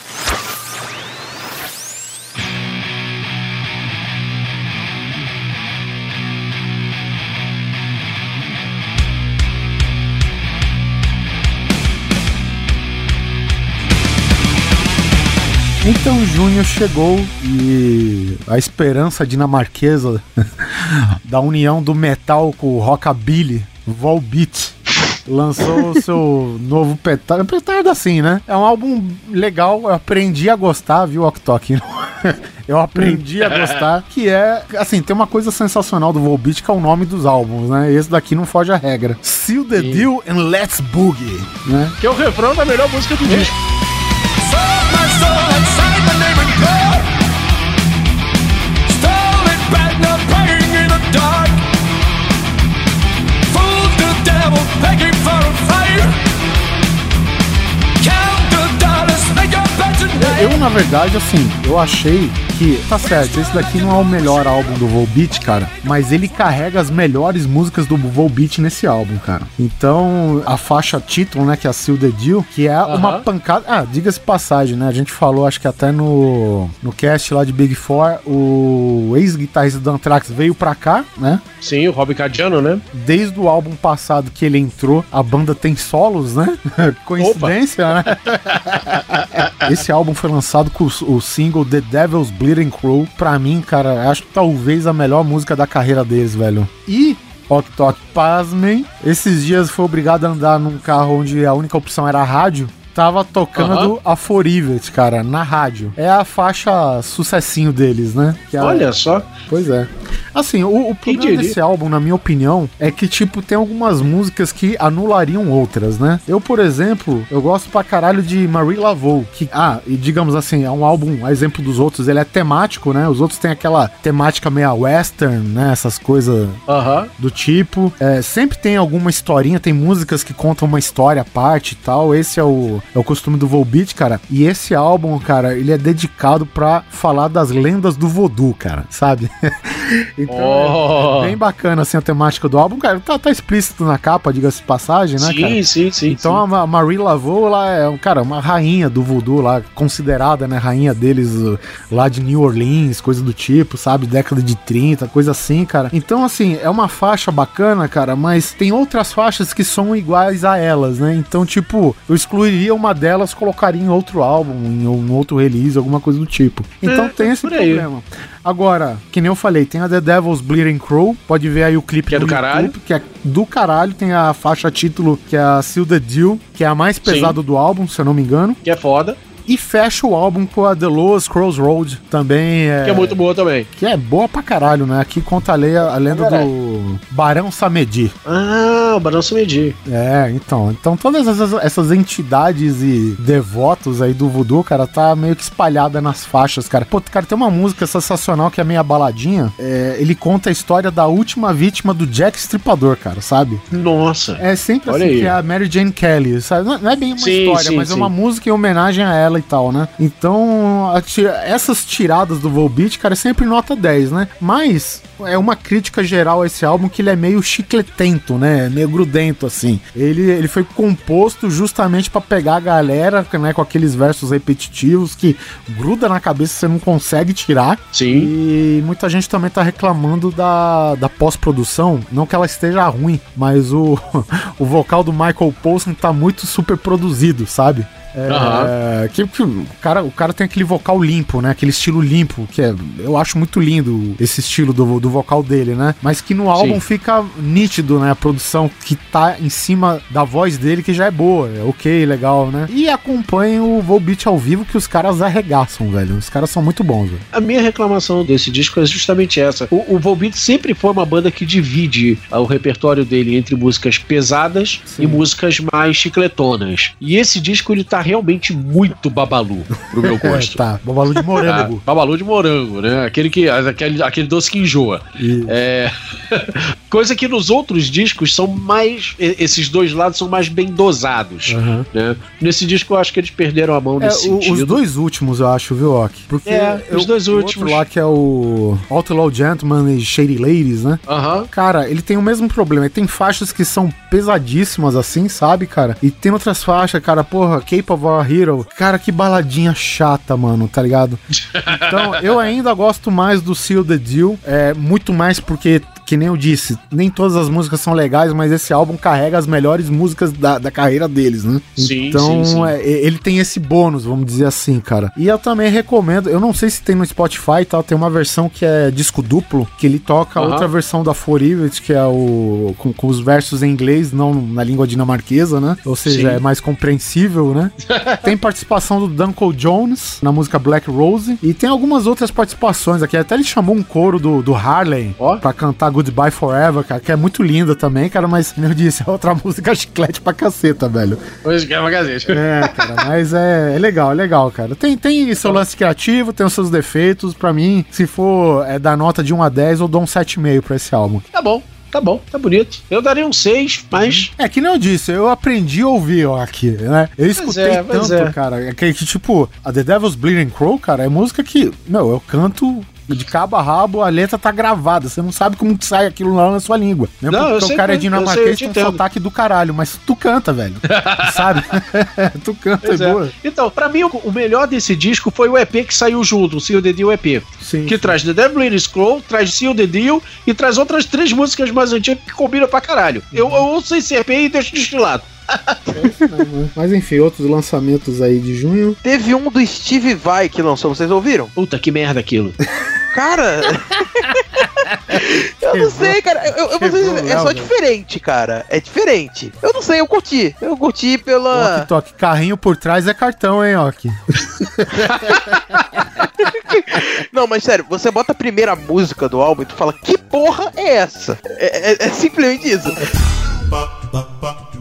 Então junho chegou e a esperança dinamarquesa [laughs] da união do metal com o rockabilly, Volbeat, lançou o seu novo petardo. Petardo assim, né? É um álbum legal, eu aprendi a gostar, viu, Oktok? [laughs] Eu aprendi a gostar, que é, assim, tem uma coisa sensacional do Volbeat, que é o nome dos álbuns, né? Esse daqui não foge à regra. Seal the Deal and Let's Boogie, né? Que é o refrão da melhor música do disco. Eu, na verdade, assim, eu achei que, tá certo, esse daqui não é o melhor álbum do Volbeat, cara, mas ele carrega as melhores músicas do Volbeat nesse álbum, cara. Então, a faixa título, né, que é a Seal the Deal, que é uma pancada. Ah, diga-se passagem, né? A gente falou, acho que até no, no cast lá de Big Four, o ex-guitarrista do Anthrax veio pra cá, né? Sim, o Rob Cadiano, né? Desde o álbum passado que ele entrou, a banda tem solos, né? [laughs] Coincidência, né? Esse álbum foi lançado com o, single The Devil's Bleeding Crow. Pra mim, cara, acho que talvez a melhor música da carreira deles, velho. E Ok Tok, pasmem. Esses dias foi obrigado a andar num carro onde a única opção era a rádio. Tava tocando a Forivet, cara, na rádio. É a faixa sucessinho deles, né? É a- Olha só. Pois é. Assim, o, o problema desse álbum, na minha opinião, é que, tipo, tem algumas músicas que anulariam outras, né? Eu, por exemplo, eu gosto pra caralho de Marie Laveau, que, ah, e digamos assim, é um álbum, a exemplo dos outros, ele é temático, né? Os outros têm aquela temática meio western, né? Essas coisas do tipo. É, sempre tem alguma historinha, tem músicas que contam uma história à parte e tal. Esse é o é o costume do Volbeat, cara. E esse álbum, cara, ele é dedicado pra falar das lendas do voodoo, cara, sabe? [laughs] então, Oh. é bem bacana, assim, a temática do álbum. Cara, tá, tá explícito na capa, diga-se passagem, né, cara? Sim, sim, sim. Então sim. a Ma- Marie Laveau, ela é, cara, uma rainha do voodoo lá, considerada, né, rainha deles uh, lá de New Orleans, coisa do tipo, sabe? Década de 30, coisa assim, cara. Então, assim, é uma faixa bacana, cara, mas tem outras faixas que são iguais a elas, né? Então, tipo, eu excluiria uma delas, colocaria em outro álbum, em um outro release, alguma coisa do tipo. Então É, tem esse por aí. problema. Agora, que nem eu falei, tem a The Devil's Bleeding Crow, pode ver aí o clipe Que é do caralho. YouTube, que é do caralho, tem a faixa título, que é a Seal the Deal, que é a mais pesada do álbum, se eu não me engano. Que é foda. E fecha o álbum com a The Lowest Crossroad, também é... Que é muito boa também. que é boa pra caralho, né? Aqui conta a, a lenda do Barão Samedi. Ah, o Balanço Medir. É, então. Então todas essas, essas entidades e devotos aí do voodoo, cara, tá meio que espalhada nas faixas, cara. Pô, cara, tem uma música sensacional que é meio baladinha. É, ele conta a história da última vítima do Jack Stripador, cara, sabe? Nossa. É sempre Olha assim aí. que é a Mary Jane Kelly, sabe? Não, não é bem uma Sim, história, sim, mas é sim. uma música em homenagem a ela e tal, né? Então, a ti- essas tiradas do Volbeat, cara, é sempre nota 10, né? Mas é uma crítica geral a esse álbum que ele é meio chicletento, né? Meio grudento, assim. Ele, ele foi composto justamente pra pegar a galera, né? Com aqueles versos repetitivos que gruda na cabeça, você não consegue tirar. Sim. E muita gente também tá reclamando da, da pós-produção. Não que ela esteja ruim, mas o, [laughs] o vocal do Michael Poulsen tá muito super produzido, sabe? É, que, que o, cara, o cara tem aquele vocal limpo, né? Aquele estilo limpo, que é, eu acho muito lindo esse estilo do, do vocal dele, né? Mas que no álbum Sim. fica nítido, né? A produção que tá em cima da voz dele, que já é boa, é ok, legal, né? E acompanha o Volbeat ao vivo, que os caras arregaçam, velho. Os caras são muito bons, velho. A minha reclamação desse disco é justamente essa. O, o Volbeat sempre foi uma banda que divide ah, o repertório dele entre músicas pesadas Sim. e músicas mais chicletonas. E esse disco ele tá realmente muito babalu pro meu [laughs] gosto. tá, babalu de Tá? morango. Babalu de morango, né? Aquele, que, aquele, aquele doce que enjoa. É... [laughs] Coisa que nos outros discos são mais. Esses dois lados são mais bem dosados. Aham. Né? Nesse disco eu acho que eles perderam a mão É, nesse o- sentido. os dois últimos, eu acho, viu, Ok? Porque É, os dois o últimos. Outro lá que é o Outlaw Gentleman e Shady Ladies, né? Aham. Cara, ele tem o mesmo problema. Ele tem faixas que são pesadíssimas, assim, sabe, cara? E tem outras faixas, cara, porra, Cape of Our Hero. Cara, que baladinha chata, mano, tá ligado? [laughs] Então, eu ainda gosto mais do Seal the Deal. É, muito mais porque, que nem eu disse, nem todas as músicas são legais, mas esse álbum carrega as melhores músicas da, da carreira deles, né? Sim, então, sim, sim. é, ele tem esse bônus, vamos dizer assim, cara. E eu também recomendo, eu não sei se tem no Spotify e tal, tem uma versão que é disco duplo, que ele toca outra versão da For Evil, que é o com, com os versos em inglês, não na língua dinamarquesa, né? Ou seja, Sim. é mais compreensível, né? [laughs] tem participação do Duncan Jones na música Black Rose e tem algumas outras participações aqui. Até ele chamou um coro do, do Harley Ó. pra cantar Goodbye Forever, cara, que é muito linda também, cara, mas, como eu disse, [laughs] é outra música chiclete pra caceta, velho. Hoje que é uma gazete. É, cara, mas é, é legal, é legal, cara. Tem, tem seu lance criativo, tem os seus defeitos. Pra mim, se for é, dar nota de 1 a 10, eu dou um 7,5 pra esse álbum. Tá bom, tá bom, tá bonito. Eu daria um 6, mas. É que nem eu disse, eu aprendi a ouvir ó, aqui, né? Eu escutei é, tanto, é. cara. é Que, que, tipo, a The Devil's Bleeding Crow, cara, é música que, meu, eu canto. De cabo a rabo, a letra tá gravada. Você não sabe como que sai aquilo lá na sua língua. Né? Não, eu Porque sei o cara é eu eu dinamarquês te tem um sotaque do caralho, mas tu canta, velho. [laughs] sabe? [laughs] tu canta, Pois é é. boa. Então, pra mim, o, melhor desse disco foi o EP que saiu junto, o Seal the Deal EP. Sim. Que traz The Devil Bleeding Scroll, traz Seal the Deal e traz outras três músicas mais antigas que combinam pra caralho. Eu, eu ouço esse EP e deixo destilado. [laughs] Mas enfim, outros lançamentos aí de junho. Teve um do Steve Vai que lançou, vocês ouviram? Puta, que merda aquilo. [laughs] Cara. [laughs] eu não sei, cara. Eu, eu dizer, é só diferente, cara. É diferente. Eu não sei, eu curti. Eu curti pela. Walk Talk, carrinho por trás é cartão, hein, Ok? Não, mas sério, você bota a primeira música do álbum e tu fala, que porra é essa? É, é- é simplesmente isso.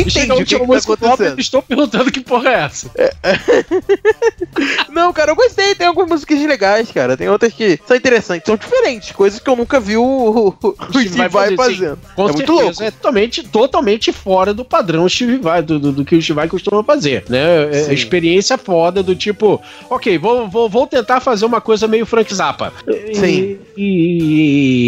não E chega entende a o que, que última tá música acontecendo. estou perguntando que porra é essa. [laughs] Não, cara, eu gostei. Tem algumas músicas legais, cara. Tem outras que são interessantes, são diferentes, coisas que eu nunca vi o, o, o [laughs] Steve Vai fazendo. É muito certeza, louco. É totalmente, totalmente fora do padrão Steve Vai, do, do, do que o Steve Vai costuma fazer, né? É, Sim. experiência foda do tipo, ok, vou, vou, vou tentar fazer uma coisa meio Frank Zappa. Sim. E...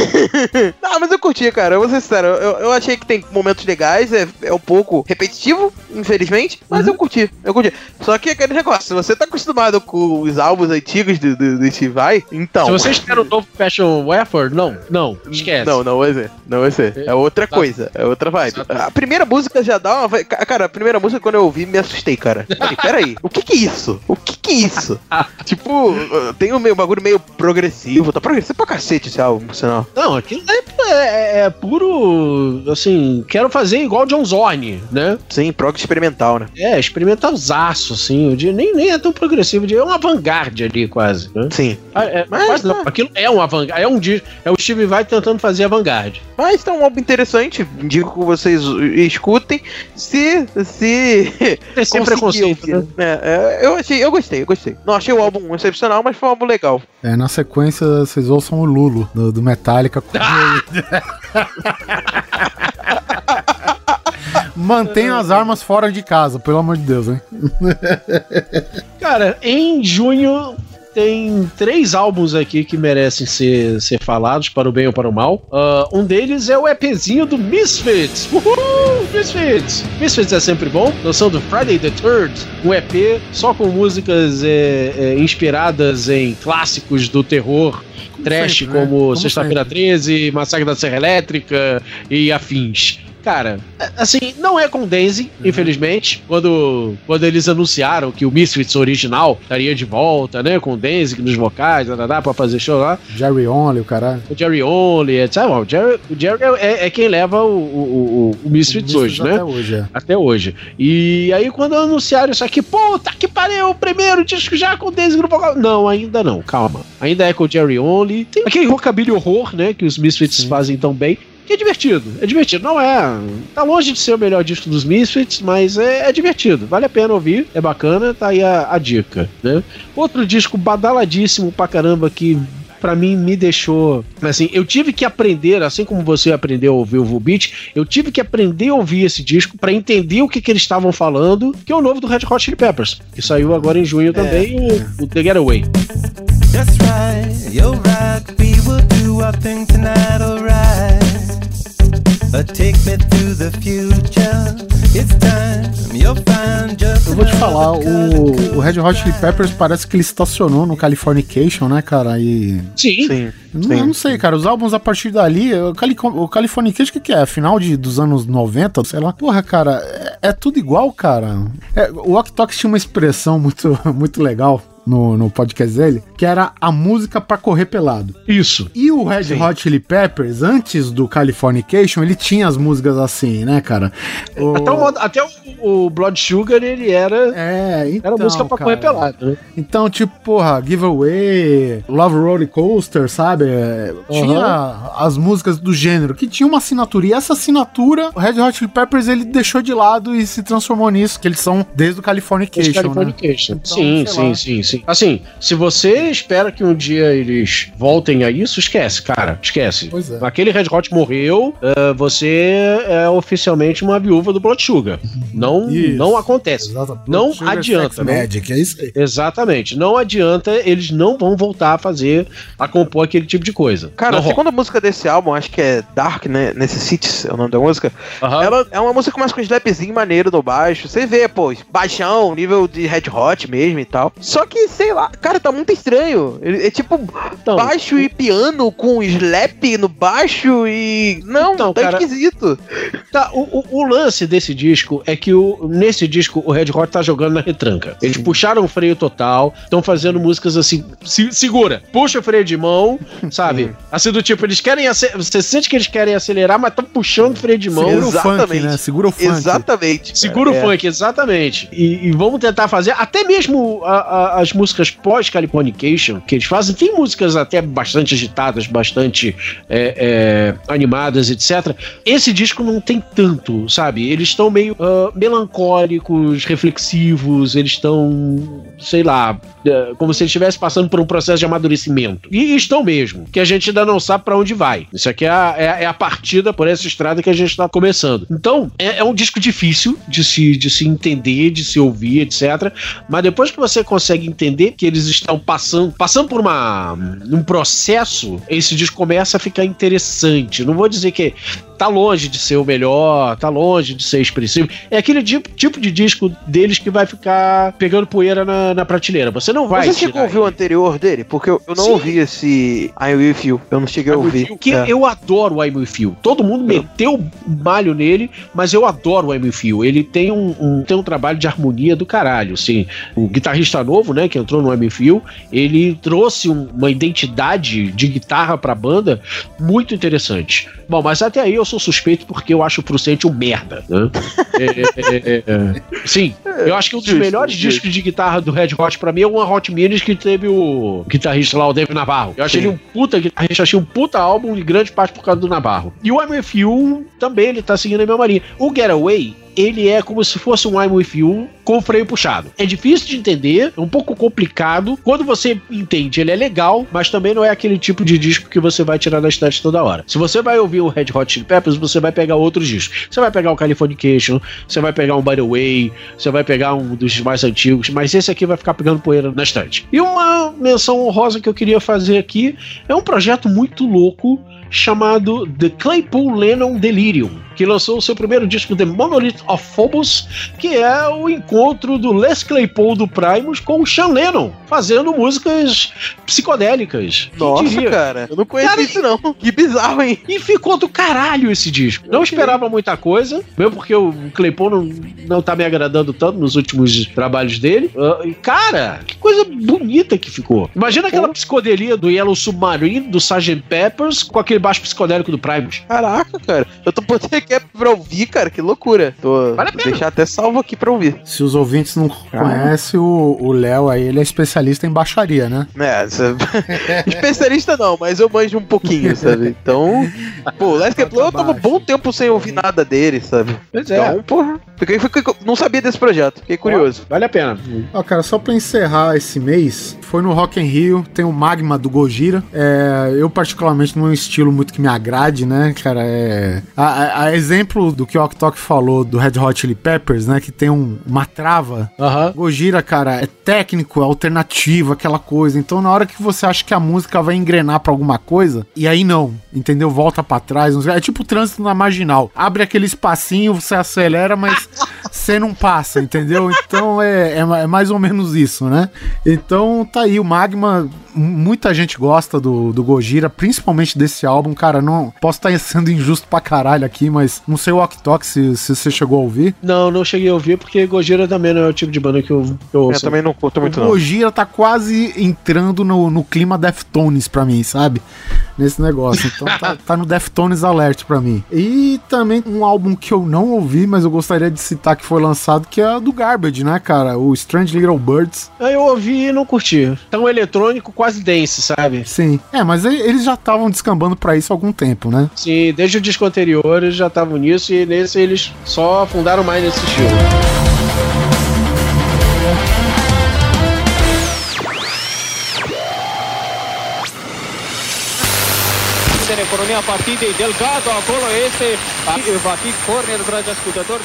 [laughs] Ah, mas eu curti, cara. Eu vou ser sincero. Eu, eu achei que tem momentos legais, é, é um pouco repetitivo, infelizmente, mas eu curti, eu curti. Só que aquele negócio, se você tá acostumado com os álbuns antigos do, do, do Steve Vai, então. Se você espera o novo Fashion Wafford, não, não, esquece. Não, não vai ser. Não vai ser. É outra coisa. É outra vibe. A primeira música já dá uma. Cara, a primeira música, quando eu ouvi, me assustei, cara. Falei, [laughs] peraí, o que que é isso? O que que é isso? [laughs] tipo, tem um meio, bagulho meio progressivo. Tá progressivo pra cacete esse álbum, por sinal. Não, aquilo é, é- é puro, assim, quero fazer igual John Zorn, né? Sim, prog experimental, né? É, experimentalzaço, assim, eu diria, nem, nem é tão progressivo, é uma vanguarda ali, quase, né? Sim. Ah, é, Mas, quase não, né? aquilo é uma vanguarda, é um disco, é o Steve Vai tentando fazer a vanguarda. Mas tá um álbum interessante. Indico que vocês escutem. Se. Se. [laughs] Tem sem conseguir preconceito, ouvir. né? É, é, eu achei, eu gostei, eu gostei. Não achei o álbum excepcional, mas foi um álbum legal. É, na sequência, vocês ouçam o Lulo, do, do Metallica. com- [laughs] [laughs] Mantenham as armas fora de casa, pelo amor de Deus, hein? Cara, em junho tem três álbuns aqui que merecem ser, ser falados, para o bem ou para o mal. Ah, um deles é o EPzinho do Misfits. Uhul! Misfits! Misfits é sempre bom. Noção do Friday the Third, um EP só com músicas é, é, inspiradas em clássicos do terror. Trash né? como Como Sexta-feira 13, Massacre da Serra Elétrica e afins. Cara, é- assim, não é com Daisy, Uhum. infelizmente. Quando, quando eles anunciaram que o Misfits original estaria de volta, né? Com o Daisy nos vocais, dadadá, pra fazer show lá. Jerry Only, o caralho. O Jerry Only, etc. Bom, O Jerry, o Jerry é, é quem leva o, o, o, o Misfits hoje, né? Até hoje, é. Até hoje. E aí, quando anunciaram isso aqui, puta que pariu, o primeiro disco já com o Daisy no vocal. Não, ainda não, calma. Ainda é com o Jerry Only. Tem aquele rockabilly horror, né? Que os Misfits fazem tão bem. Que é divertido, é divertido. Não é. Tá longe de ser o melhor disco dos Misfits, mas é, é divertido. Vale a pena ouvir, é bacana, tá aí a, a dica, né? Outro disco badaladíssimo pra caramba que pra mim me deixou. Assim, eu tive que aprender, assim como você aprendeu a ouvir o Volbeat, eu tive que aprender a ouvir esse disco pra entender o que, que eles estavam falando, que é o novo do Red Hot Chili Peppers, que saiu agora em junho também, o, o The Getaway. That's right, you're right. We will do our thing tonight, alright. Eu vou te falar, o, o Red Hot Chili Peppers parece que ele estacionou no Californication, né, cara? E. Sim. Sim. Não, eu não sei, cara. Os álbuns a partir dali, o, Cali, o Californication, o que, que é? Final de, dos anos 90, sei lá. Porra, cara, é, é tudo igual, cara. É, o Ok Tok tinha uma expressão muito, [laughs] muito legal. No, no podcast dele, que era a música pra correr pelado. Isso. E o Red Hot Chili Peppers, antes do Californication, ele tinha as músicas assim, né, cara? O- Até, o, até o, o Blood Sugar, ele era. É, então, Era música pra cara. correr pelado, né? Então, tipo, porra, Giveaway, Love Roller Coaster, sabe? É, Tinha as músicas do gênero que tinha uma assinatura. E essa assinatura, o Red Hot Chili Peppers, ele deixou de lado e se transformou nisso, que eles são desde o Californication, né? Californication. Então, sim, sim, lá. sim, sim. Assim, se você espera que um dia eles voltem a isso, esquece, cara. Esquece. Pois é. Aquele Red Hot morreu, eh, você é oficialmente uma viúva do Blood Sugar. Não, Isso. não acontece. Exato. Não Sugar adianta, não- Magic, é isso aí. Exatamente. Não adianta, eles não vão voltar a fazer, a compor aquele tipo de coisa. Cara, não a rola. segunda música desse álbum, acho que é Dark, né? Necessities é o nome da música. Aham. Ela é uma música com mais com um slapzinho maneiro no baixo. Você vê, pô, baixão, nível de Red Hot mesmo e tal. Só que, sei lá, cara, tá muito estranho. Ele- É tipo Então, baixo e piano com slap no baixo e. Não, Então, tá cara, esquisito. Tá, o, o- o lance desse disco é que o, nesse disco o Red Hot tá jogando na retranca. Eles puxaram o freio total, estão fazendo músicas assim, se- segura, puxa o freio de mão, [laughs] sabe? Assim do tipo, eles querem, você sente que eles querem acelerar, mas estão puxando o freio de mão. Segura o funk, Exatamente. né? Segura o funk. Exatamente. Segura cara. o funk, exatamente. E, e vamos tentar fazer, até mesmo a- a- as músicas pós-Californication, que eles fazem, tem músicas até bastante agitadas, bastante é, é, animadas, etc. Esse disco não tem tanto, sabe? Eles estão meio ah, melancólicos, reflexivos, eles estão, sei lá, como se eles estivessem passando por um processo de amadurecimento. E estão mesmo, que a gente ainda não sabe para onde vai. Isso aqui é a, é, a- é a partida por essa estrada que a gente está começando. Então, é, é um disco difícil de se, de se entender, de se ouvir, etc. Mas depois que você consegue entender que eles estão passando, passando por uma, um processo, esse disco começa a ficar interessante. Não vou dizer que tá longe de ser o melhor, tá longe de ser expressivo. É aquele tipo, tipo de disco deles que vai ficar pegando poeira na, na prateleira. Você não vai. Você chegou a ouvir o anterior dele? Porque eu, eu não Sim. ouvi esse I'm With You. Eu não cheguei a ouvir. Que É. eu adoro o I'm With You. Todo mundo meteu malho nele, mas eu adoro o I'm With You. Ele tem um, um- tem um trabalho de harmonia do caralho. Assim, o guitarrista novo, né, que entrou no I'm With You, ele trouxe um- uma identidade de guitarra pra banda muito interessante. Bom, mas até aí eu sou suspeito porque eu acho o Frucente um merda, né? É, é, é, é. Sim, eu acho que um dos Justo, melhores justo. discos de guitarra do Red Hot pra mim é uma Hot Minis que teve o guitarrista lá, o David Navarro. Eu achei Sim. ele um puta guitarrista, achei um puta álbum em grande parte por causa do Navarro. E o You também, ele tá seguindo a mesma linha. O Getaway, ele é como se fosse um I'm With You com freio puxado. É difícil de entender, é um pouco complicado. Quando você entende, ele é legal, mas também não é aquele tipo de disco que você vai tirar da estante toda hora. Se você vai ouvir o Red Hot Chili Peppers, você vai pegar outros discos. Você vai pegar o Californication, você vai pegar um By The Way, você vai pegar um dos mais antigos, mas esse aqui vai ficar pegando poeira na estante. E uma menção honrosa que eu queria fazer aqui é um projeto muito louco chamado The Claypool Lennon Delirium, que lançou o seu primeiro disco The Monolith of Phobos, que é o encontro do Les Claypool do Primus com o Sean Lennon, fazendo músicas psicodélicas. Nossa, diria? cara. Eu não conheço Cara, isso, não. Que bizarro, hein? E ficou do caralho esse disco. Não esperava muita coisa, mesmo porque o Claypool não, não tá me agradando tanto nos últimos trabalhos dele. Ah, cara, que coisa bonita que ficou. Imagina aquela psicodelia do Yellow Submarine, do Sgt. Peppers, com aquele baixo psicodélico do Primus. Caraca, cara. Eu tô botando aqui pra ouvir, cara. Que loucura. Tô Vale a vou deixar até salvo aqui pra ouvir. Se os ouvintes não conhecem, o o Léo aí, ele é especialista em baixaria, né? É, [laughs] especialista não, mas eu manjo um pouquinho, sabe? Então, pô, o Les Claypool, eu tava um bom tempo sem ouvir nada dele, sabe? Pois é. Então, porra, fiquei, fiquei- não sabia desse projeto, fiquei curioso. Vale a pena. Ó, cara, só pra encerrar esse mês, foi no Rock in Rio, tem o Magma do Gojira. É, eu, particularmente, não é um estilo muito que me agrade, né, cara? É, a, a- a exemplo do que o Oktok falou do Red Hot Chili Peppers, né, que tem um- uma trava. Aham. Gojira, cara, é técnico, é alternativo, aquela coisa. Então, na hora que você acha que a música vai engrenar pra alguma coisa, e aí não, entendeu? Volta pra trás. É tipo o trânsito na marginal. Abre aquele espacinho, você acelera, mas [laughs] você não passa, entendeu? Então é, é, é mais ou menos isso, né? Então tá aí, o Magma. Muita gente gosta do, do Gojira, principalmente desse álbum. Cara, não posso estar sendo injusto pra caralho aqui, mas não sei o Ok se, se você chegou a ouvir. Não, não cheguei a ouvir porque Gojira também não é o tipo de banda que eu, que eu Eu ouço. também não curto muito, o não. Gojira tá quase entrando no, no clima Deftones pra mim, sabe? Nesse negócio. Então tá, tá no Deftones Alert pra mim. E também um álbum que eu não ouvi, mas eu gostaria de citar que foi lançado, que é do Garbage, né, cara? O Strange Little Birds. Aí eu ouvi e não curti. Um eletrônico quase dance, sabe? Sim. É, mas e- eles já estavam descambando pra isso há algum tempo, né? Sim, desde o disco anterior eles já estavam nisso e nesse eles só afundaram mais nesse estilo. economia partidei Delgado, acolo este, va fi corner, dragi ascultători.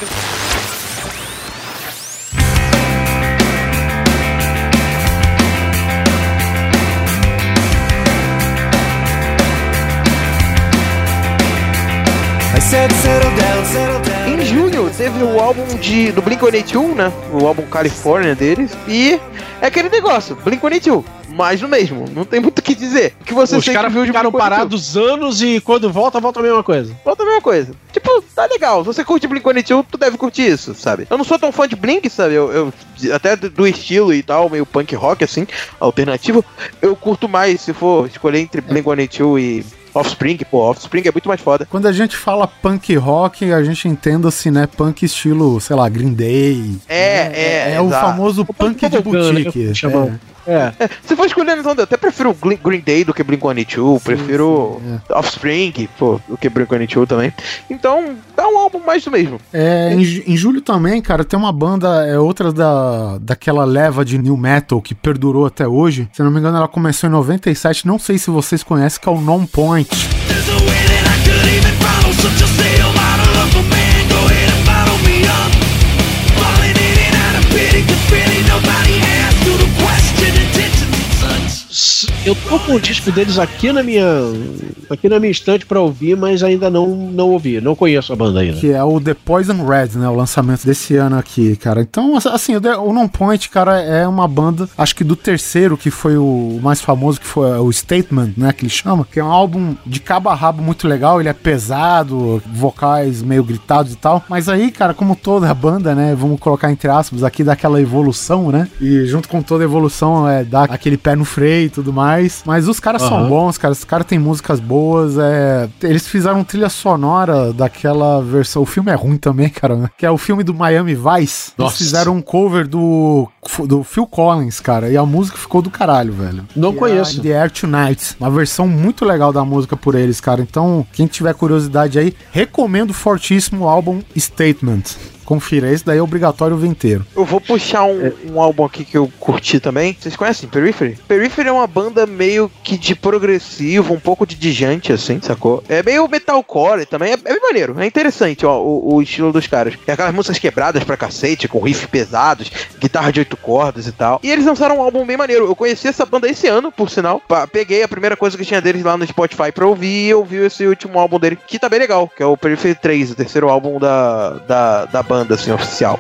Em junho teve o álbum de, do Blink-182, né? O álbum California deles. E é aquele negócio, Blink-182. Mais do mesmo, não tem muito o que dizer. O que você Os caras ficaram Blink-182? parados anos e quando volta, volta a mesma coisa. Volta a mesma coisa. Tipo, tá legal. Se você curte Blink-182, tu deve curtir isso, sabe? Eu não sou tão fã de Blink, sabe? Eu, eu- até do, do estilo e tal, meio punk rock, assim, alternativo. Eu curto mais, se for escolher entre Blink-182 e Offspring. Pô, Offspring é muito mais foda. Quando a gente fala punk rock, a gente entenda-se, né? Punk estilo, sei lá, Green Day. É, é, É, o exato. famoso punk de bubblegum, né, boutique. que chamam. É. É. É, se for escolher, então, eu até prefiro Green Day do que Blink-182, prefiro Offspring pô, do que Blink-182 também. Então, dá um álbum mais do mesmo. É, em, em julho também, cara, tem uma banda, é outra da, daquela leva de new metal que perdurou até hoje. Se não me engano, ela começou em 97, não sei se vocês conhecem, que é o Non Point. Eu tô com o disco deles aqui na minha aqui na minha estante pra ouvir, mas ainda não não ouvi. Não conheço a banda ainda. Que é o The Poison Red, né? O lançamento desse ano aqui, cara. Então, assim, o Non Point, cara, é uma banda, acho que do terceiro, que foi o mais famoso, que foi o Statement, né? Que ele chama. Que é um álbum de cabo a rabo muito legal. Ele é pesado, vocais meio gritados e tal. Mas aí, cara, como toda banda, né? Vamos colocar entre aspas aqui, daquela evolução, né? E junto com toda evolução, é dar aquele pé no freio e tudo mais. Mas os caras são Aham. bons, cara. Os caras têm músicas boas. É... Eles fizeram trilha sonora daquela versão. O filme é ruim também, [laughs] cara. né? Que é o filme do Miami Vice. Eles Nossa. fizeram um cover do, do Phil Collins, cara. E a música ficou do caralho, velho. Não é conheço. a The Air Tonight. Uma versão muito legal da música por eles, cara. Então, quem tiver curiosidade aí, recomendo fortíssimo o álbum Statement. Confira, esse daí é obrigatório o inteiro. Eu vou puxar um, um álbum aqui que eu curti também. Vocês conhecem Periphery? Periphery é uma banda meio que de progressivo, um pouco de dijante, assim, sacou? É meio metalcore também. É, é bem maneiro. É interessante, ó, o, o estilo dos caras. É aquelas músicas quebradas pra cacete, com riffs pesados, guitarra de oito cordas e tal. E eles lançaram um álbum bem maneiro. Eu conheci essa banda esse ano, por sinal. Peguei a primeira coisa que tinha deles lá no Spotify pra ouvir e ouvi esse último álbum dele, que tá bem legal, que é o Periphery 3, o terceiro álbum da, da, da banda, assim, oficial.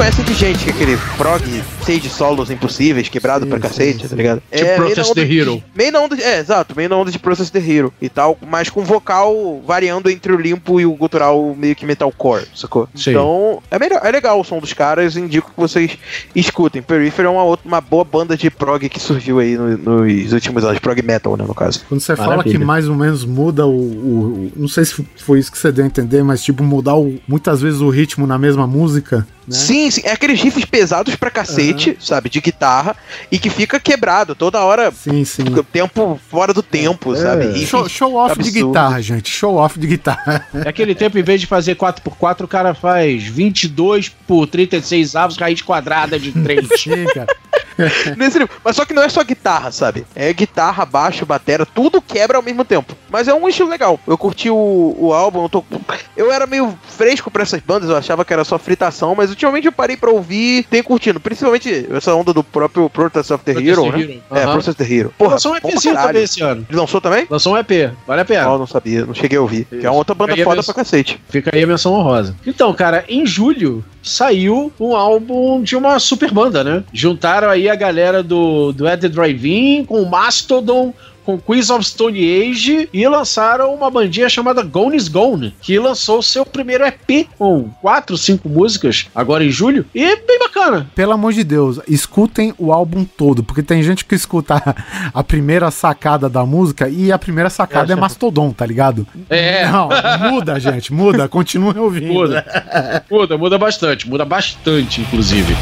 Conhecem de gente que é aquele prog cheio de solos impossíveis, quebrado pra cacete, tá ligado? Tipo meio Process the de- Hero. Meio na onda de, é, exato, meio na onda de Process the Hero e tal, mas com vocal variando entre o limpo e o gutural meio que metalcore, sacou? Sim. Então, é, melhor, é legal o som dos caras, indico que vocês escutem. Periphery é uma, outra, uma boa banda de prog que surgiu aí no- nos últimos anos, prog metal, né, no caso. Quando você fala Maravilha. que mais ou menos muda o, o- o- Não sei se foi isso que você deu a entender, mas tipo, mudar o- muitas vezes o ritmo na mesma música. Né? Sim, sim, é aqueles riffs pesados pra cacete, sabe, de guitarra, e que fica quebrado toda hora, Sim, sim. o tempo fora do tempo, sabe? Riffs Show, show off de absurdos. guitarra, gente. Show off de guitarra. É aquele tempo, em vez de fazer 4x4, o cara faz 22 por 36 avos, raiz quadrada de 3. [laughs] Sim, cara. Nesse nível. Mas só que não é só guitarra, sabe? É guitarra, baixo, batera, tudo quebra ao mesmo tempo. Mas é um estilo legal. Eu curti o, o álbum, eu, tô- eu era meio fresco pra essas bandas, eu achava que era só fritação, mas ultimamente eu parei pra ouvir tenho curtindo. Principalmente essa onda do próprio Protest of the Protest Hero, né? Hero. É, Aham. Protest of the Hero. Porra, Lançou um EPzinho também esse ano. Ele lançou também? Lançou um EP, vale a pena. Não, não sabia, não cheguei a ouvir. Que é uma outra banda é foda pra cacete. Fica aí a menção honrosa. Então, cara, em julho saiu um álbum de uma super banda, né? Juntaram aí a galera do, do Ed the Drive-In com o Mastodon, com Queens of Stone Age e lançaram uma bandinha chamada Gone is Gone, que lançou seu primeiro EP com quatro, cinco músicas agora em julho e bem bacana. Pelo amor de Deus, escutem o álbum todo, porque tem gente que escuta [laughs] a primeira sacada da música e a primeira sacada é, Mastodon, tá ligado? É. Não, muda, gente, muda, continue [laughs] ouvindo. Muda. muda, muda bastante, muda bastante, inclusive.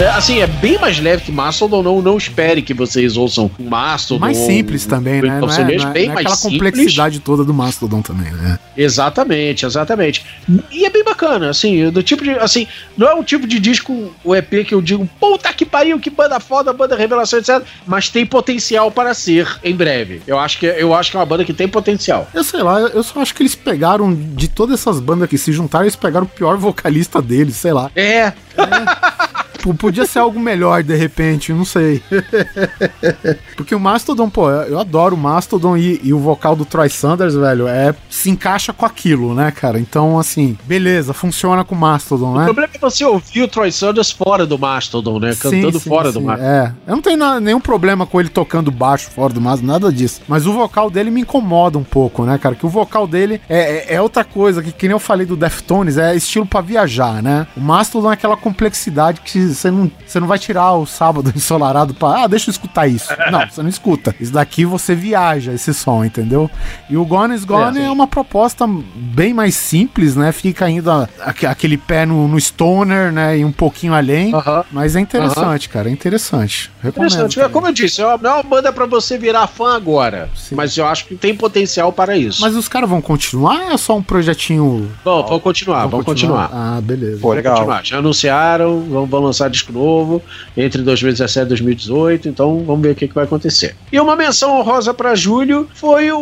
É, assim, é bem mais leve que Mastodon, não, não espere que vocês ouçam o Mastodon. Mais simples também, né? Não é, Não não é- bem não é mais aquela simples. complexidade toda do Mastodon também, né? Exatamente, exatamente. E é bem bacana, assim, do tipo de. Assim, não é o tipo de disco, o EP que eu digo, puta que pariu, que banda foda, banda revelação, etc. Mas tem potencial para ser em breve. Eu acho que, eu acho que é uma banda que tem potencial. Eu sei lá, eu só acho que eles pegaram, de todas essas bandas que se juntaram, eles pegaram o pior vocalista deles, sei lá. É. Tipo, podia ser algo melhor de repente, não sei. [laughs] Porque o Mastodon, pô, eu adoro o Mastodon e, e o vocal do Troy Sanders, velho, é se encaixa com aquilo, né, cara? Então, assim, beleza, funciona com o Mastodon, O né? problema é você ouvir o Troy Sanders fora do Mastodon, né? Cantando Sim, sim, fora do sim, Mastodon. É. Eu não tenho na- nenhum problema com ele tocando baixo fora do Mastodon, nada disso. Mas o vocal dele me incomoda um pouco, né, cara? Que o vocal dele é, é- é outra coisa, que, que nem eu falei do Deftones, é estilo pra viajar, né? O Mastodon é aquela complexidade que você não, você não vai tirar o sábado [laughs] ensolarado pra, ah, deixa eu escutar isso. [laughs] Não, você não escuta. Isso daqui você viaja, esse som, entendeu? E o Gone is Gone É, é, uma proposta bem mais simples, né? Fica ainda aque- aquele pé no, no stoner, né? E um pouquinho além. Aham. Mas é interessante, cara. É interessante. Recomendo. Interessante. também. Como eu disse, é uma- não é uma banda pra você virar fã agora. Sim. Mas eu acho que tem potencial para isso. Mas os caras vão continuar ou é só um projetinho? Bom, vamos continuar, vamos continuar. Ah, beleza. Pô, legal. Continuar. Já anunciaram, vão, vão lançar disco novo entre 2017 e 2018, então vamos ver o que, que vai acontecer. E uma menção honrosa para Júlio foi o,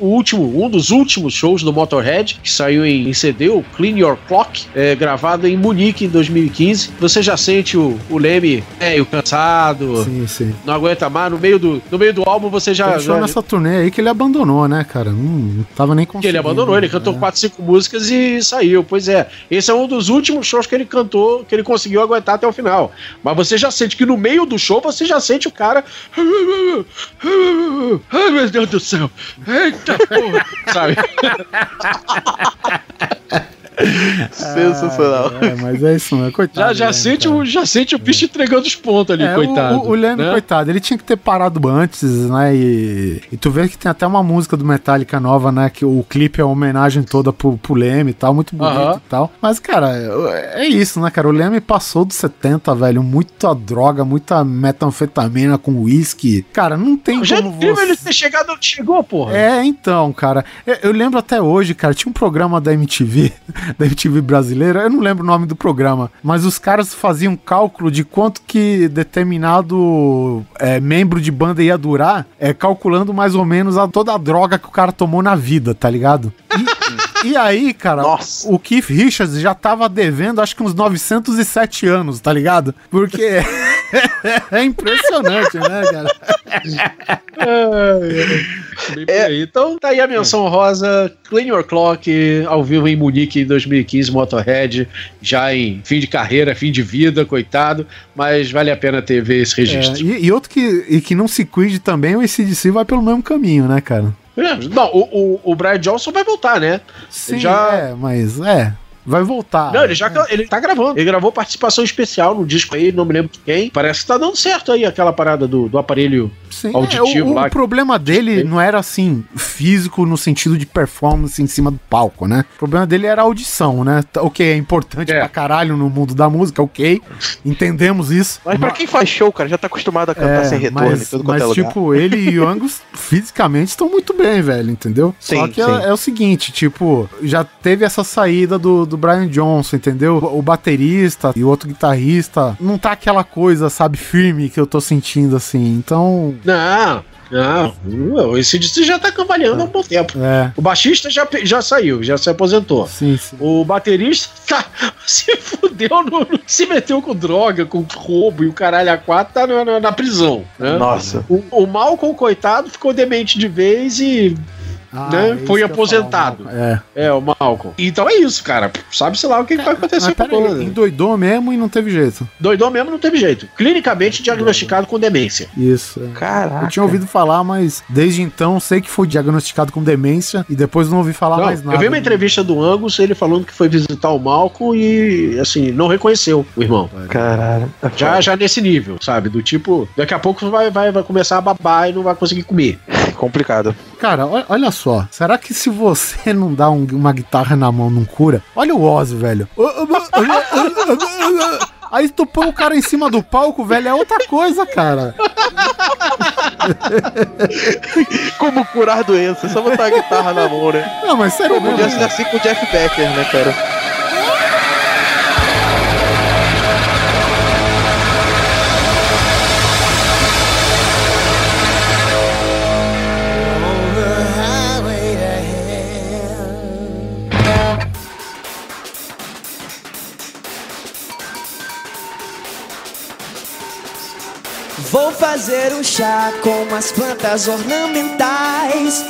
o último, um dos últimos shows do Motorhead, que saiu em, em CD, o Clean Your Clock, é, gravado em Munique em 2015. Você já sente o, o Leme é, o cansado, Sim, sim. não aguenta mais, no meio do, no meio do álbum você já. Ele já nessa turnê aí que ele abandonou, né, cara? Não, não tava nem que conseguindo. ele abandonou, ele cantou É. quatro, cinco músicas e saiu. Pois é, esse é um dos últimos shows que ele cantou, que ele conseguiu aguentar até o final. Mas você já sente que no meio do show você já sente o cara. Ai meu Deus do céu! Eita porra! Sabe? [laughs] [laughs] Sensacional. É, mas é isso, né? Coitado. Já, já, né, sente cara? o, já sente o bicho entregando os pontos ali, É, coitado. O, o, o Leme, né? coitado, ele tinha que ter parado antes, né? E, e tu vê que tem até uma música do Metallica nova, né? Que o clipe é uma homenagem toda pro, pro Leme e tal, muito bonito Aham. e tal. Mas, cara, é isso, né, cara? O Leme passou dos 70, velho. Muita droga, muita metanfetamina com uísque. Cara, não tem Já como viu você. ele ter chegado onde chegou, porra. É, então, cara. Eu, eu lembro até hoje, cara, tinha um programa da MTV, [laughs] da MTV brasileira, eu não lembro o nome do programa, mas os caras faziam cálculo de quanto que determinado é, membro de banda ia durar, é, calculando mais ou menos a, toda a droga que o cara tomou na vida, tá ligado? E, e aí, cara, Nossa. o Keith Richards já tava devendo acho que uns 907 anos, tá ligado? Porque [laughs] é impressionante, né, cara? Aí. Então tá aí a menção rosa, Clean Your Clock, ao vivo em Munique em 2015, Motorhead, já em fim de carreira, fim de vida, coitado, mas vale a pena ter ver esse É, registro. e, e outro que, e que não se cuide também, o ACDC vai pelo mesmo caminho, né, cara? É, Não, o, o, o Brian Johnson vai voltar, né? Sim, já- é, mas é, vai voltar. Não, ele já ele tá gravando. Ele gravou participação especial no disco aí, não me lembro de quem. Parece que tá dando certo aí aquela parada do, do aparelho Sim, auditivo é, o, lá. o problema dele não era assim, físico no sentido de performance em cima do palco, né? O problema dele era a audição, né? Tá- O que é importante É. pra caralho no mundo da música, ok. Entendemos isso. Mas pra quem faz show, cara, já tá acostumado a cantar sem retorno mas, tudo mas quanto é lugar. tipo, ele e o Angus [laughs] fisicamente estão muito bem, velho, entendeu? Só Sim, que sim. é, é o seguinte, tipo, já teve essa saída do, do Brian Johnson, entendeu? O, o baterista e o outro guitarrista não tá aquela coisa, sabe, firme que eu tô sentindo assim. Então, Não, não. Esse disco já tá cambaleando há um bom tempo. é, O baixista já, já saiu, já se aposentou. sim, sim. O baterista [laughs] tá, se fudeu, no- se meteu com droga, com roubo e o caralho a quatro tá na, na- na prisão. Né? Nossa. O, o Malcolm, coitado, ficou demente de vez e Ah, né, é foi aposentado. falar, É. É, o Malcolm. Então é isso, cara. Sabe-se lá o que, que vai acontecer com a aí, banda. endoidou mesmo e não teve jeito. Doidão mesmo não teve jeito. Clinicamente diagnosticado com demência. Isso. é. Caraca. Eu tinha ouvido falar, mas desde então sei que foi diagnosticado com demência e depois não ouvi falar Não, mais nada. eu vi uma entrevista do Angus, ele falando que foi visitar o Malcolm e, assim, não reconheceu o irmão. Caralho. É Já, já nesse nível, sabe? Do tipo, daqui a pouco vai, vai, vai começar a babar e não vai conseguir comer. [laughs] complicado. Cara, olha só. Será que se você não dá um- uma guitarra na mão, não cura? Olha o Ozzy, velho. Aí tu põe o cara em cima do palco, velho, é outra coisa, cara. Como curar doença? Só botar a guitarra na mão, né? Não, mas sério podia mesmo. ser assim com o Jeff Becker, né, cara? Vou fazer um chá com umas plantas ornamentais.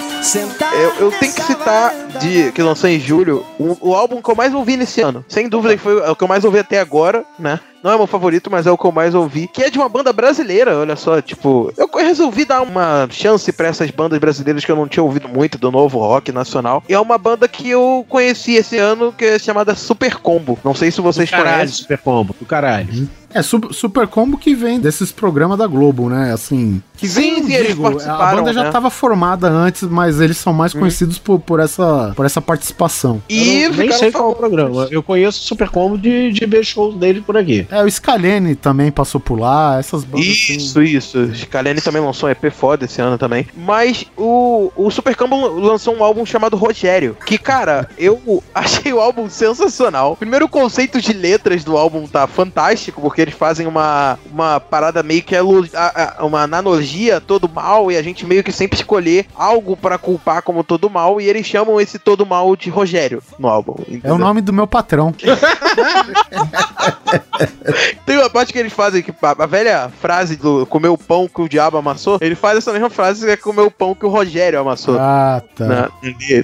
Eu, eu tenho que citar, de, que lançou em julho, o, o álbum que eu mais ouvi nesse ano. Sem dúvida que foi o que eu mais ouvi até agora, né? Não é meu favorito, mas é o que eu mais ouvi. Que é de uma banda brasileira, olha só. Tipo, eu resolvi dar uma chance pra essas bandas brasileiras que eu não tinha ouvido muito do novo rock nacional. E é uma banda que eu conheci esse ano, que é chamada Super Combo. Não sei se vocês Caralho, conhecem. Super Combo, do caralho. É super, super combo que vem desses programas da Globo, né? Assim. Que Sim, eles digo, a participaram, banda já né? estava formada antes, mas eles são mais conhecidos por, por, essa, por essa participação. E eu não- nem sei qual é o programa. Eu conheço o Super Combo de, de ver shows dele por aqui. É, o Scalene também passou por lá, essas bandas. assim. Isso, isso. Scalene também lançou um EP foda esse ano também. Mas o, o Super Combo lançou um álbum chamado Rogério. Que, cara, eu [laughs] achei o álbum sensacional. Primeiro, o conceito de letras do álbum tá fantástico, porque eles fazem uma, uma parada meio que a- uma analogia a todo mal, e a gente meio que sempre escolher algo pra culpar como todo mal, e eles chamam esse todo mal de Rogério no álbum. É o entendeu? nome do meu patrão. [laughs] Tem uma parte que eles fazem que a, velha frase do comer o pão que o diabo amassou, ele faz essa mesma frase que é comer o pão que o Rogério amassou. Ah, tá. né?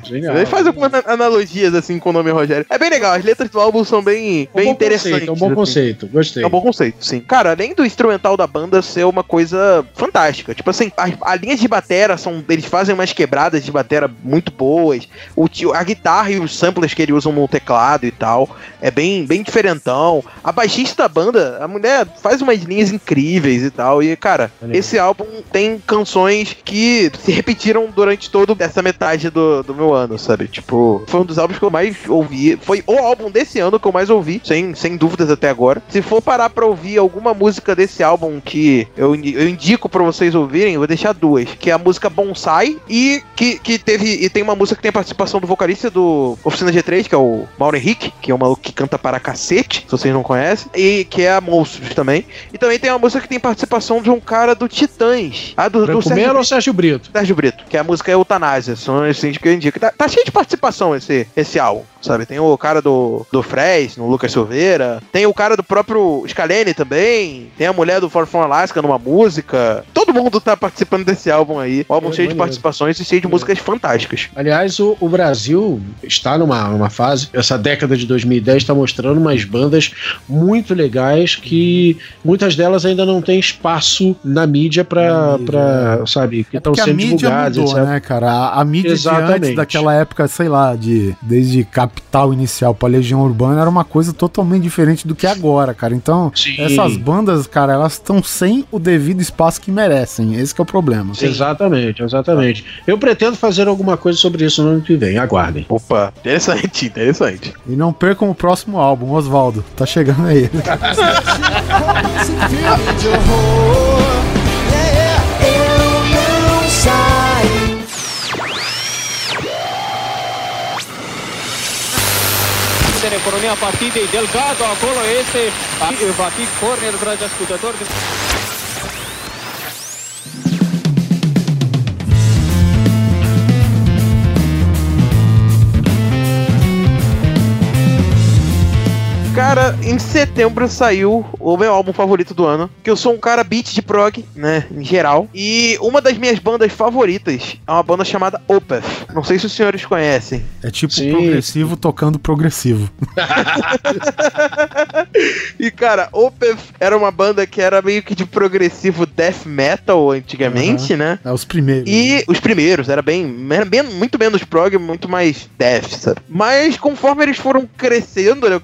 Genial. Ele faz algumas ana- analogias assim com o nome Rogério. É bem legal, as letras do álbum são bem, É um bem interessantes. conceito, é um bom assim. conceito. Gostei. É um bom conceito, sim. Cara, além do instrumental da banda ser uma coisa fantástica. Tipo assim, as, as linhas de batera são. Eles fazem umas quebradas de batera muito boas. O, a guitarra e os samplers que eles usam no teclado e tal. É bem, bem diferentão. A baixista da banda, a mulher faz umas linhas incríveis e tal. E, cara, Maneiro. esse álbum tem canções que se repetiram durante toda essa metade do, do meu ano, sabe? Tipo, foi um dos álbuns que eu mais ouvi. Foi o álbum desse ano que eu mais ouvi, sem, sem dúvidas até agora. Se for parar pra ouvir alguma música desse álbum que eu, eu indico pra vocês ouvirem, eu vou deixar duas. Que é a música Bonsai e que, que teve. E tem uma música que tem a participação do vocalista do Oficina G3, que é o Mauro Henrique, que é um maluco que canta para cacete, se vocês não conhecem. E que é a Monstros também. E também tem uma música que tem participação de um cara do Titãs. Ah, do, do Sérgio Melo ou Sérgio Brito? Sérgio Brito, que a música é Eutanásia, são esses que eu indico. Tá, tá cheio de participação esse, esse álbum, sabe? Tem o cara do, do Fres, no Lucas Silveira, tem o cara do próprio Scalene também, tem a mulher do For From Alaska numa música. Todo mundo tá participando desse álbum aí. O álbum É, cheio de participações e cheio de músicas fantásticas. Aliás, o, o Brasil está numa, numa fase, essa década de 2010 está mostrando umas bandas muito legais que muitas delas ainda não têm espaço na mídia para, pra, sabe, que É estão porque a sendo mídia divulgadas, mudou, etc. né, cara? A, a mídia antes daquela época, sei lá, de desde Capital Inicial pra Legião Urbana era uma coisa totalmente diferente do que é agora, cara. Então, Sim. essas bandas, cara, elas estão sem o devido espaço que merecem. Esse que é o problema. Exatamente, exatamente. Eu pretendo fazer alguma coisa sobre isso no ano que vem, aguardem. Opa, interessante, interessante. E não percam o próximo álbum, Oswaldo. Tá chegando aí. [laughs] [laughs] în economia partidei. Delgado acolo este, va fi corner, dragi ascultători. Cara, em setembro saiu o meu álbum favorito do ano, que eu sou um cara beat de prog, né, em geral. E uma das minhas bandas favoritas é uma banda chamada Opeth. Não sei se os senhores conhecem. É tipo Sim, progressivo tocando progressivo. [laughs] E cara, Opeth era uma banda que era meio que de progressivo death metal antigamente, né? É os primeiros. E os primeiros, era bem, era bem- muito menos prog, muito mais death, sabe? Mas conforme eles foram crescendo, né,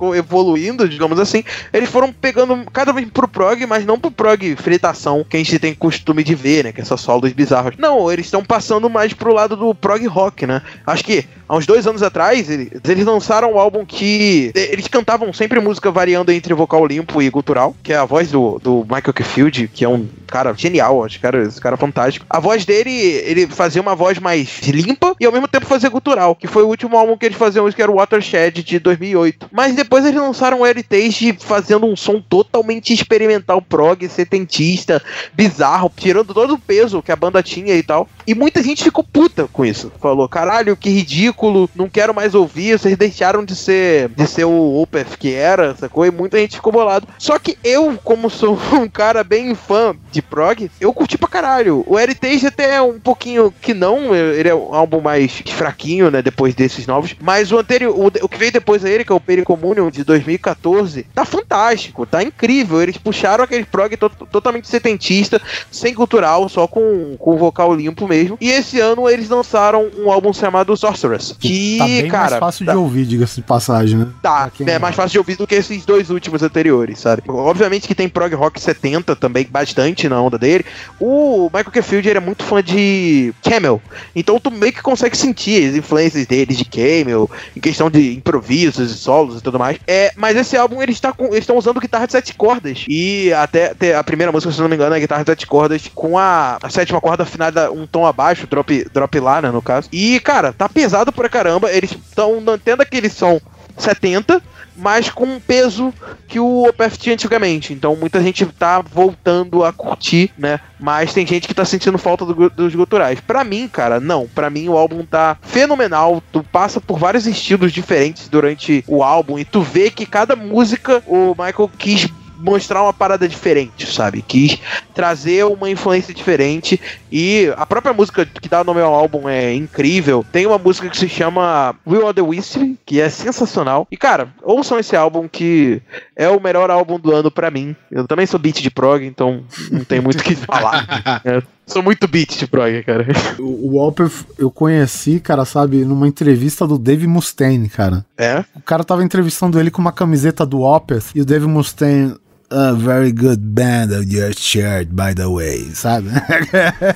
evoluindo, digamos assim, eles foram pegando cada vez pro prog, mas não pro prog fritação que a gente tem costume de ver, né? Que é essas solos. Não, eles estão passando mais pro lado do prog rock, né? Acho que há uns dois anos atrás, eles, lançaram um álbum que eles cantavam sempre música variando entre vocal limpo e gutural, que é a voz do, do Michael Kefield, que é um cara genial, acho cara, esse cara é fantástico. A voz dele, ele fazia uma voz mais limpa e ao mesmo tempo fazia gutural, que foi o último álbum que eles faziam, que era o Watershed de 2008. Mas depois eles lançaram lançaram o Heritage fazendo um som totalmente experimental, prog, setentista, bizarro, tirando todo o peso que a banda tinha e tal. E muita gente ficou puta com isso. Falou, caralho, que ridículo, não quero mais ouvir, vocês deixaram de ser de ser o Opeth que era, sacou? E muita gente ficou bolado. Só que eu, como sou um cara bem fã de prog, eu curti pra caralho. O Heritage até é um pouquinho que não, ele é um álbum mais fraquinho, né, depois desses novos, mas o anterior, o, o que veio depois dele, que é o Pericommunion de 2014, tá fantástico, tá incrível. Eles puxaram aquele prog to totalmente setentista, sem cultural, só com, com vocal limpo mesmo. E esse ano eles lançaram um álbum chamado Sorceress, que, tá bem cara, mais fácil tá- de ouvir, diga-se de passagem, né? Tá, quem é mais fácil de ouvir do que esses dois últimos anteriores, sabe? Obviamente que tem prog rock 70 também, bastante na onda dele. O Michael Kefield ele é muito fã de Camel, então tu meio que consegue sentir as influências dele de Camel, em questão de improvisos e solos e tudo mais. É, mas esse álbum eles tá estão usando guitarra de sete cordas e até, até a primeira música, se não me engano, é guitarra de sete cordas com a, a sétima corda afinada um tom abaixo, drop, drop lá, né, no caso. E, cara, tá pesado pra caramba. Eles estão mantendo aquele som 70, mas com um peso que o Opeth tinha antigamente. Então muita gente tá voltando a curtir, né? Mas tem gente que tá sentindo falta do dos guturais. Pra mim, cara, não. Pra mim o álbum tá fenomenal. Tu passa por vários estilos diferentes durante o álbum e tu vê que cada música o Michael quis mostrar uma parada diferente, sabe? Quis trazer uma influência diferente e a própria música que dá o nome ao álbum é incrível. Tem uma música que se chama Will of the Wisp, que é sensacional. E cara, ouçam esse álbum que é o melhor álbum do ano pra mim. Eu também sou beat de prog, então não tem muito o que falar. [laughs] É, sou muito beat de prog, cara. O, o Walper eu conheci, cara, sabe, numa entrevista do Dave Mustaine, cara. É? O cara tava entrevistando ele com uma camiseta do Opeth e o Dave Mustaine. A very good band of your shirt, by the way, sabe? [laughs]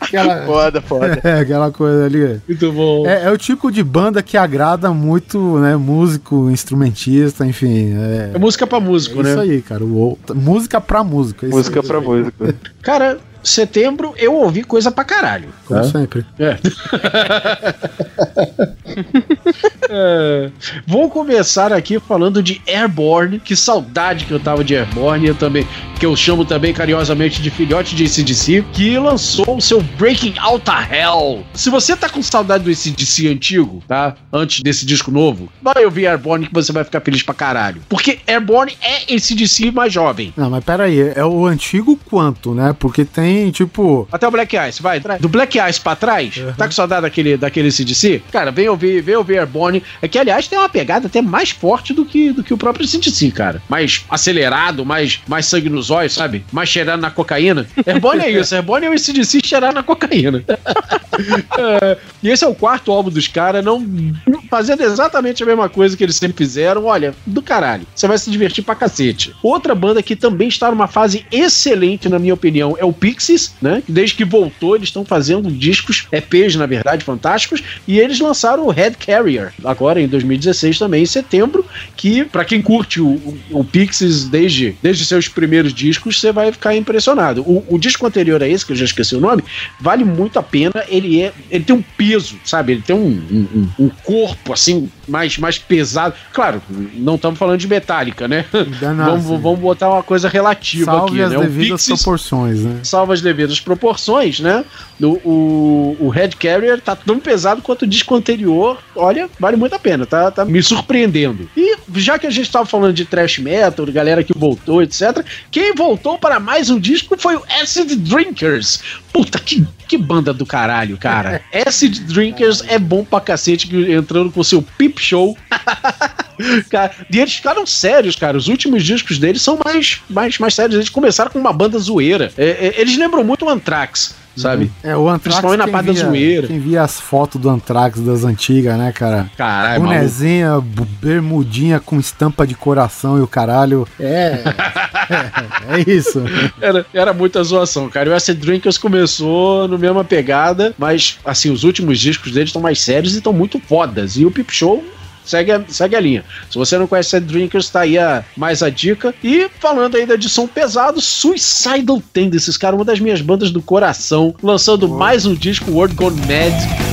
aquela, Foda, foda. [laughs] é, aquela coisa ali. Muito bom. É, é o tipo de banda que agrada muito, né? Músico, instrumentista, enfim. É, É música pra músico, é né? isso aí, cara. O, música pra música. isso Música aí. pra música. Cara, setembro eu ouvi coisa pra caralho. Como tá? sempre. É. [laughs] É. Vou começar aqui falando de Airborne. Que saudade que eu tava de Airborne. Eu também, que eu chamo também carinhosamente de filhote de ACDC, que lançou o seu Breaking Out a Hell. Se você tá com saudade do ACDC antigo, tá? Antes desse disco novo, vai ouvir Airborne que você vai ficar feliz pra caralho. Porque Airborne é ACDC mais jovem. Não, mas pera aí, é o antigo quanto, né? Porque tem, tipo. Até o Black Ice, vai. Do Black Ice pra trás, tá com saudade daquele, daquele CDC? Cara, vem ouvir, vem ouvir Airborne. É que, aliás, tem uma pegada até mais forte do que, do que o próprio CDC, cara. Mais acelerado, mais, mais sangue nos olhos, sabe? Mais cheirando na cocaína. Airborne é isso, Airborne é o CDC cheirar na cocaína. [laughs] É, e esse é o quarto álbum dos caras, não fazendo exatamente a mesma coisa que eles sempre fizeram. Olha, do caralho. Você vai se divertir pra cacete. Outra banda que também está numa fase excelente, na minha opinião, é o Pixies, né? Desde que voltou, eles estão fazendo discos, EPs, na verdade, fantásticos. E eles lançaram o Head Carrier, agora em 2016 também, em setembro. Que, pra quem curte o, o, o Pixies desde, desde seus primeiros discos, você vai ficar impressionado. O, o disco anterior a esse, que eu já esqueci o nome, vale muito a pena. Ele é. Ele tem um peso, sabe? Ele tem um, um, um corpo assim, mais, mais pesado. Claro, não estamos falando de metálica, né? vamos, vamos botar uma coisa relativa Salve aqui, as né? Devidas Pixies- proporções, né? salva as devidas proporções, né? O, o, o Red Carrier tá tão pesado quanto o disco anterior. Olha, vale muito a pena, tá, tá me surpreendendo. E já que a gente tava falando de thrash metal, galera que voltou, etc., quem voltou para mais um disco foi o Acid Drinkers. Puta, que, que banda do caralho, cara. [laughs] Acid Drinkers é bom pra cacete, que- com o seu Peep Show. [laughs] Cara, e eles ficaram sérios, cara. Os últimos discos deles são mais, mais, mais sérios. Eles começaram com uma banda zoeira. É, é, eles lembram muito o Anthrax, sabe? É, o Anthrax. Principalmente na parte da via- zoeira. Quem via as fotos do Anthrax das antigas, né, cara? Caralho. Bonezinha, bermudinha com estampa de coração e o caralho. É. [laughs] é, é isso. Era, era muita zoação, cara. E o Acid Drinkers começou no mesma pegada, mas, assim, os últimos discos deles estão mais sérios e estão muito fodas. E o Pip Show Segue a, segue a linha. Se você não conhece Sad Drinkers, tá aí a, mais a dica. E falando ainda de som pesado, Suicidal Tendencies, cara, uma das minhas bandas do coração, lançando oh. mais um disco, World Gone Mad.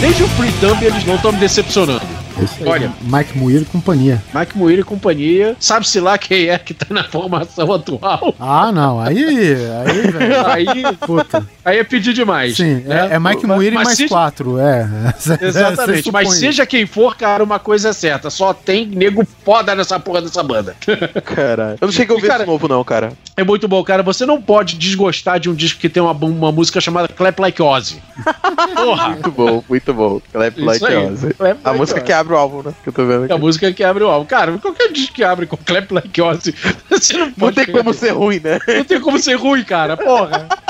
Desde o Free Dump eles não estão me decepcionando. Esse aí, Olha. Mike Muir e companhia. Mike Moira e companhia, sabe-se lá quem é que tá na formação atual. Ah, não. Aí, aí, velho. Aí, Puta. aí é pedir demais. Sim, né? é, é Mike Muir e mais se- quatro, é. [laughs] Exatamente, mas seja quem for, cara, uma coisa é certa, só tem nego foda nessa porra dessa banda. Caralho. Eu não cheguei a ouvir Cara- esse novo, não, cara. É muito bom, cara. Você não pode desgostar de um disco que tem uma, uma música chamada Clap Like Ozzy. [laughs] Porra! Muito bom, muito bom. Clap Isso Like aí. Ozzy. Clap A Like música Ozzy. que abre o álbum, né? Que eu tô vendo É aqui. a música que abre o álbum. Cara, qualquer disco que abre com [laughs] Clap Like Ozzy, você não Não pode tem como ser ruim, né? Não tem como ser ruim, cara. Porra. [laughs]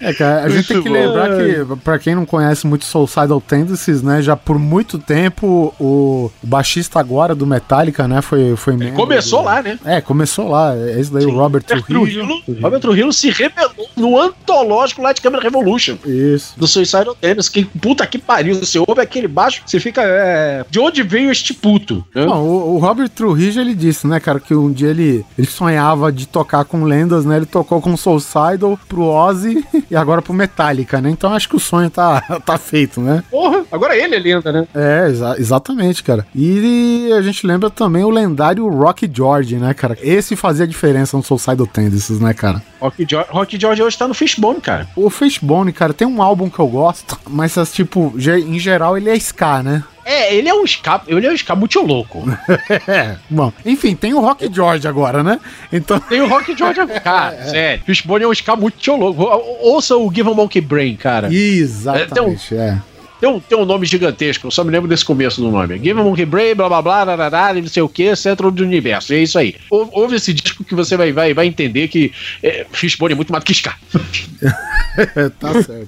É, cara, a gente tem Muito que bom. lembrar que, pra quem não conhece muito Soulcidal Tendencies, né, já por muito tempo o, o baixista agora do Metallica, né, foi, foi membro Começou do- lá, né? É, começou lá. É esse daí, o Robert Trujillo. Robert Trujillo se revelou no antológico Light Camera Revolution. Isso. Do Suicidal Tennis, que puta que pariu, você ouve aquele baixo, você fica, é, de onde veio este puto? né? Não, o, o Robert Trujillo, ele disse, né, cara, que um dia ele, ele sonhava de tocar com lendas, né, ele tocou com Soulcidal pro Ozzy e agora pro Metallica, né, então acho que o sonho tá, [laughs] tá feito, né. Porra, agora ele é lenda, né? É, exa- exatamente, cara. E a gente lembra também o lendário Rock George, né, cara? Esse fazia diferença no Soulcidal Tendencies, né, cara? Rock George, Rock George hoje tá no Fishbone, cara. O Fishbone, cara, tem um álbum que eu gosto, mas, as, tipo, em geral ele é ska, né? É, ele é um ska, ele é um ska muito louco. [laughs] É, bom, enfim, tem o Rock George agora, né? Então, Tem o Rock George, [laughs] cara, sério. Fishbone é um ska muito louco. Ou- Ouça o Give a Monkey Brain, cara. exatamente, é. Tem um, tem um nome gigantesco, eu só me lembro desse começo do nome. Give a Monkey Brain, blá blá blá, rarará, não sei o que, centro do universo. É isso aí. Ou- Ouve esse disco que você vai, vai, vai entender que é, Fishbone é muito mais do que ska. [laughs] tá certo.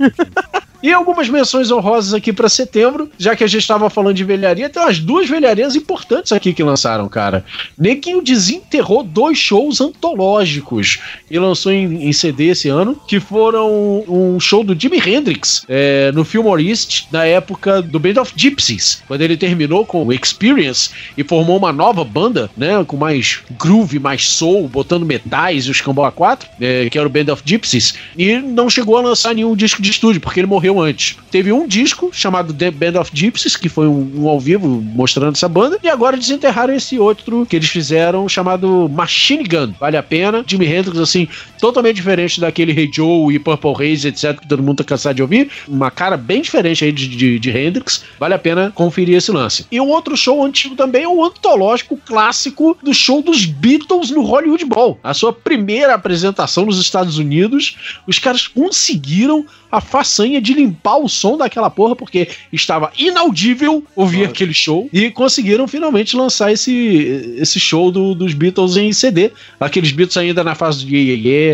E algumas menções honrosas aqui pra setembro, já que a gente estava falando de velharia, tem umas duas velharias importantes aqui que lançaram, cara. Neguinho desenterrou dois shows antológicos e lançou em, em CD esse ano, que foram um show do Jimi Hendrix é, no Fillmore East, na época do Band of Gypsies, quando ele terminou com o Experience e formou uma nova banda, né, com mais groove, mais soul, botando metais e os Cambau A4, é, que era o Band of Gypsies, e não chegou a lançar nenhum disco de estúdio, porque ele morreu antes. Teve um disco chamado The Band of Gypsies, que foi um, um ao vivo mostrando essa banda, e agora desenterraram esse outro que eles fizeram chamado Machine Gun. Vale a pena. Jimi Hendrix, assim, totalmente diferente daquele Hey Joe e Purple Haze, etc., que todo mundo tá cansado de ouvir. Uma cara bem diferente aí de, de, de Hendrix. Vale a pena conferir esse lance. E um outro show antigo também é o antológico clássico do show dos Beatles no Hollywood Bowl. A sua primeira apresentação nos Estados Unidos, os caras conseguiram a façanha de limpar o som daquela porra, porque estava inaudível ouvir aquele show, e conseguiram finalmente lançar esse, esse show do- dos Beatles em CD. Aqueles Beatles ainda na fase de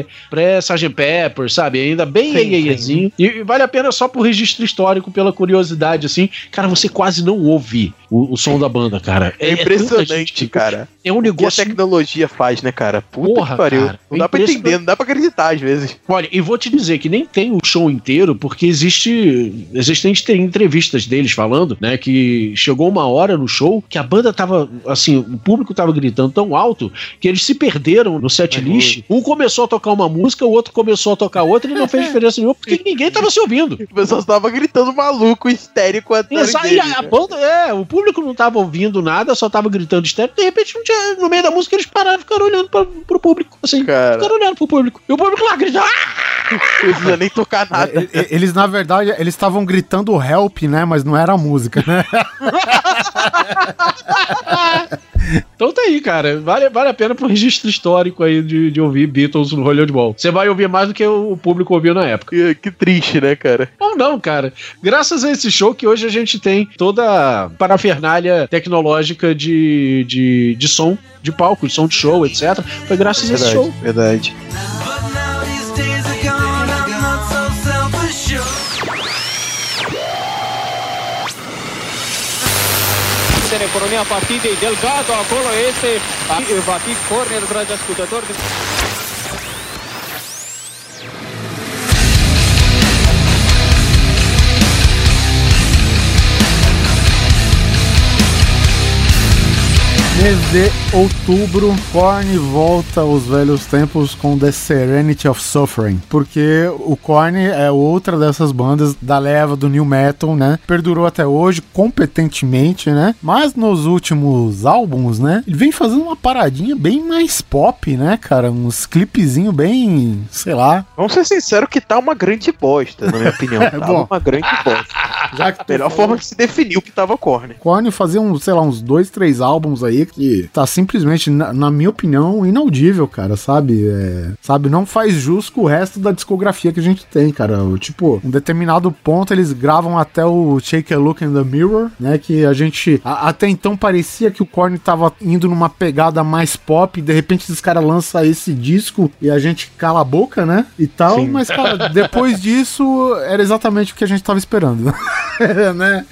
Yeye, pré-Sgt. Pepper, sabe? Ainda bem Sim, Yeyezinho. E, e vale a pena só por registro histórico, pela curiosidade, assim. Cara, você quase não ouve o, o som da banda, cara. É tanta impressionante, gente. cara. É um O que a negócio tecnologia faz, né, cara? Puta Porra, que pariu. cara. não dá pra Impressionante. entender, não dá pra acreditar às vezes. Olha, e vou te dizer que nem tem o show inteiro, porque existe. Existem entre- entrevistas deles falando, né? Que chegou uma hora no show que a banda tava. Assim, o público tava gritando tão alto que eles se perderam no set list. Um começou a tocar uma música, o outro começou a tocar outra e não fez [laughs] diferença nenhuma, porque ninguém tava se ouvindo. O pessoal tava gritando maluco, histérico atrás e a, a né? banda, é, o público não tava ouvindo nada, só tava gritando estéreo. De repente, não tinha- no meio da música, eles pararam e ficaram olhando pra, pro público. Assim, Cara. ficaram olhando pro público. E o público lá gritando. "Ah!" Não nem tocar nada. E- e- Eles, na verdade, eles estavam gritando help, né? Mas não era a música, né? [laughs] Então tá aí, cara. Vale, vale a pena pro registro histórico aí de, de ouvir Beatles no Hollywood Bowl. Você vai ouvir mais do que o público ouviu na época. Que, que triste, né, cara? Ou não, cara. Graças a esse show que hoje a gente tem toda a parafernália tecnológica de, de, de som de palco, de som de show, etc. Foi graças a esse show. verdade. În economia partidei Delgado, acolo este, va fi corner, dragi ascultători. Mês de outubro, Korn volta aos velhos tempos com The Serenity of Suffering, porque o Korn é outra dessas bandas da leva do new metal, né? Perdurou até hoje competentemente, né? Mas nos últimos álbuns, né? Ele vem fazendo uma paradinha bem mais pop, né, cara? Uns clipezinho bem, sei lá. Vamos ser sinceros que tá uma grande bosta, na minha opinião. [laughs] Tá bom. uma grande bosta. Já que Melhor falou- forma que se definiu que tava Korn. Korn fazia, um, sei lá, uns dois, três álbuns aí que tá simplesmente, na, na minha opinião, inaudível, cara, sabe? É, sabe, não faz jus com o resto da discografia que a gente tem, cara. Tipo, um determinado ponto eles gravam até o Take a Look in the Mirror, né? Que a gente, a- até então parecia que o Korn tava indo numa pegada mais pop, e de repente os caras lançam esse disco e a gente cala a boca, né? E tal, Sim. mas, cara, [laughs] depois disso era exatamente o que a gente tava esperando, [laughs] né?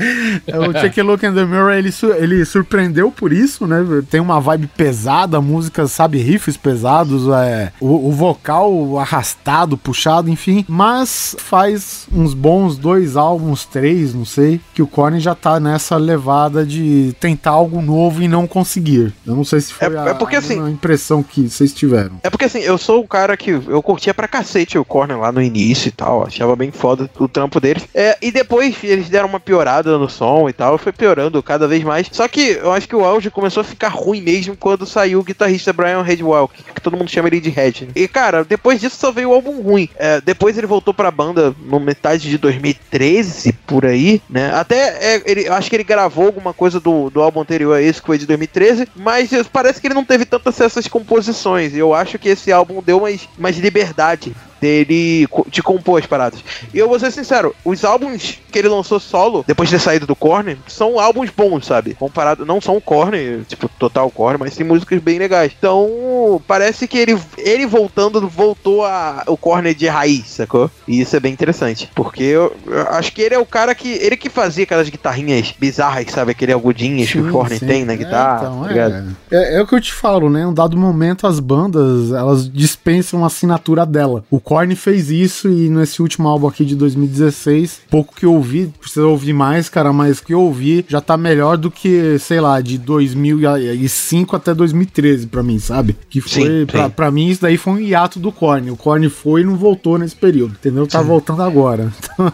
O Take a Look in the Mirror, ele, ele surpreendeu por isso, né? Tem uma vibe pesada, música, sabe, riffs pesados, é, o, o vocal arrastado, puxado, enfim. Mas faz uns bons dois álbuns, três, não sei, que o Korn já tá nessa levada de tentar algo novo e não conseguir. Eu não sei se foi É- a, é porque, a assim- impressão que vocês tiveram. É porque assim, eu sou o cara que eu curtia pra cacete o Corner lá no início e tal, achava bem foda o trampo deles. É, e depois eles deram uma piorada no som e tal, foi piorando cada vez mais. Só que eu acho que o auge começou a ficar ruim mesmo quando saiu o guitarrista Brian Redwell, que, todo mundo chama ele de Red. E cara, depois disso só veio o álbum ruim. É, depois ele voltou pra banda no metade de 2013, por aí, né? Até é, ele, acho que ele gravou alguma coisa do, do álbum anterior a esse, que foi de 2013, mas parece que ele não teve tanto acesso às composições. Eu acho que esse álbum deu mais, mais liberdade dele de compor as paradas. E eu vou ser sincero, os álbuns que ele lançou solo, depois de ter saído do Korn, são álbuns bons, sabe? Comparado, não são Korn, tipo, total Korn, mas tem músicas bem legais. Então, parece que ele, ele voltando, voltou a, o Korn de raiz, sacou? E isso é bem interessante, porque eu, eu acho que ele é o cara que, ele que fazia aquelas guitarrinhas bizarras, sabe? Aquele agudinhas que o Sim, Korn sim. tem na É, guitarra, então, tá ligado? É, é o que eu te falo, né? Um dado momento as bandas, elas dispensam a assinatura dela. O Korn fez isso e nesse último álbum aqui de 2016, pouco que eu ouvi, precisa ouvir mais, cara, mas que eu ouvi já tá melhor do que, sei lá, de 2005 até 2013 pra mim, sabe? Que foi, Sim, pra, sim. pra mim isso daí foi um hiato do Korn. O Korn foi e não voltou nesse período, entendeu? Tá voltando agora.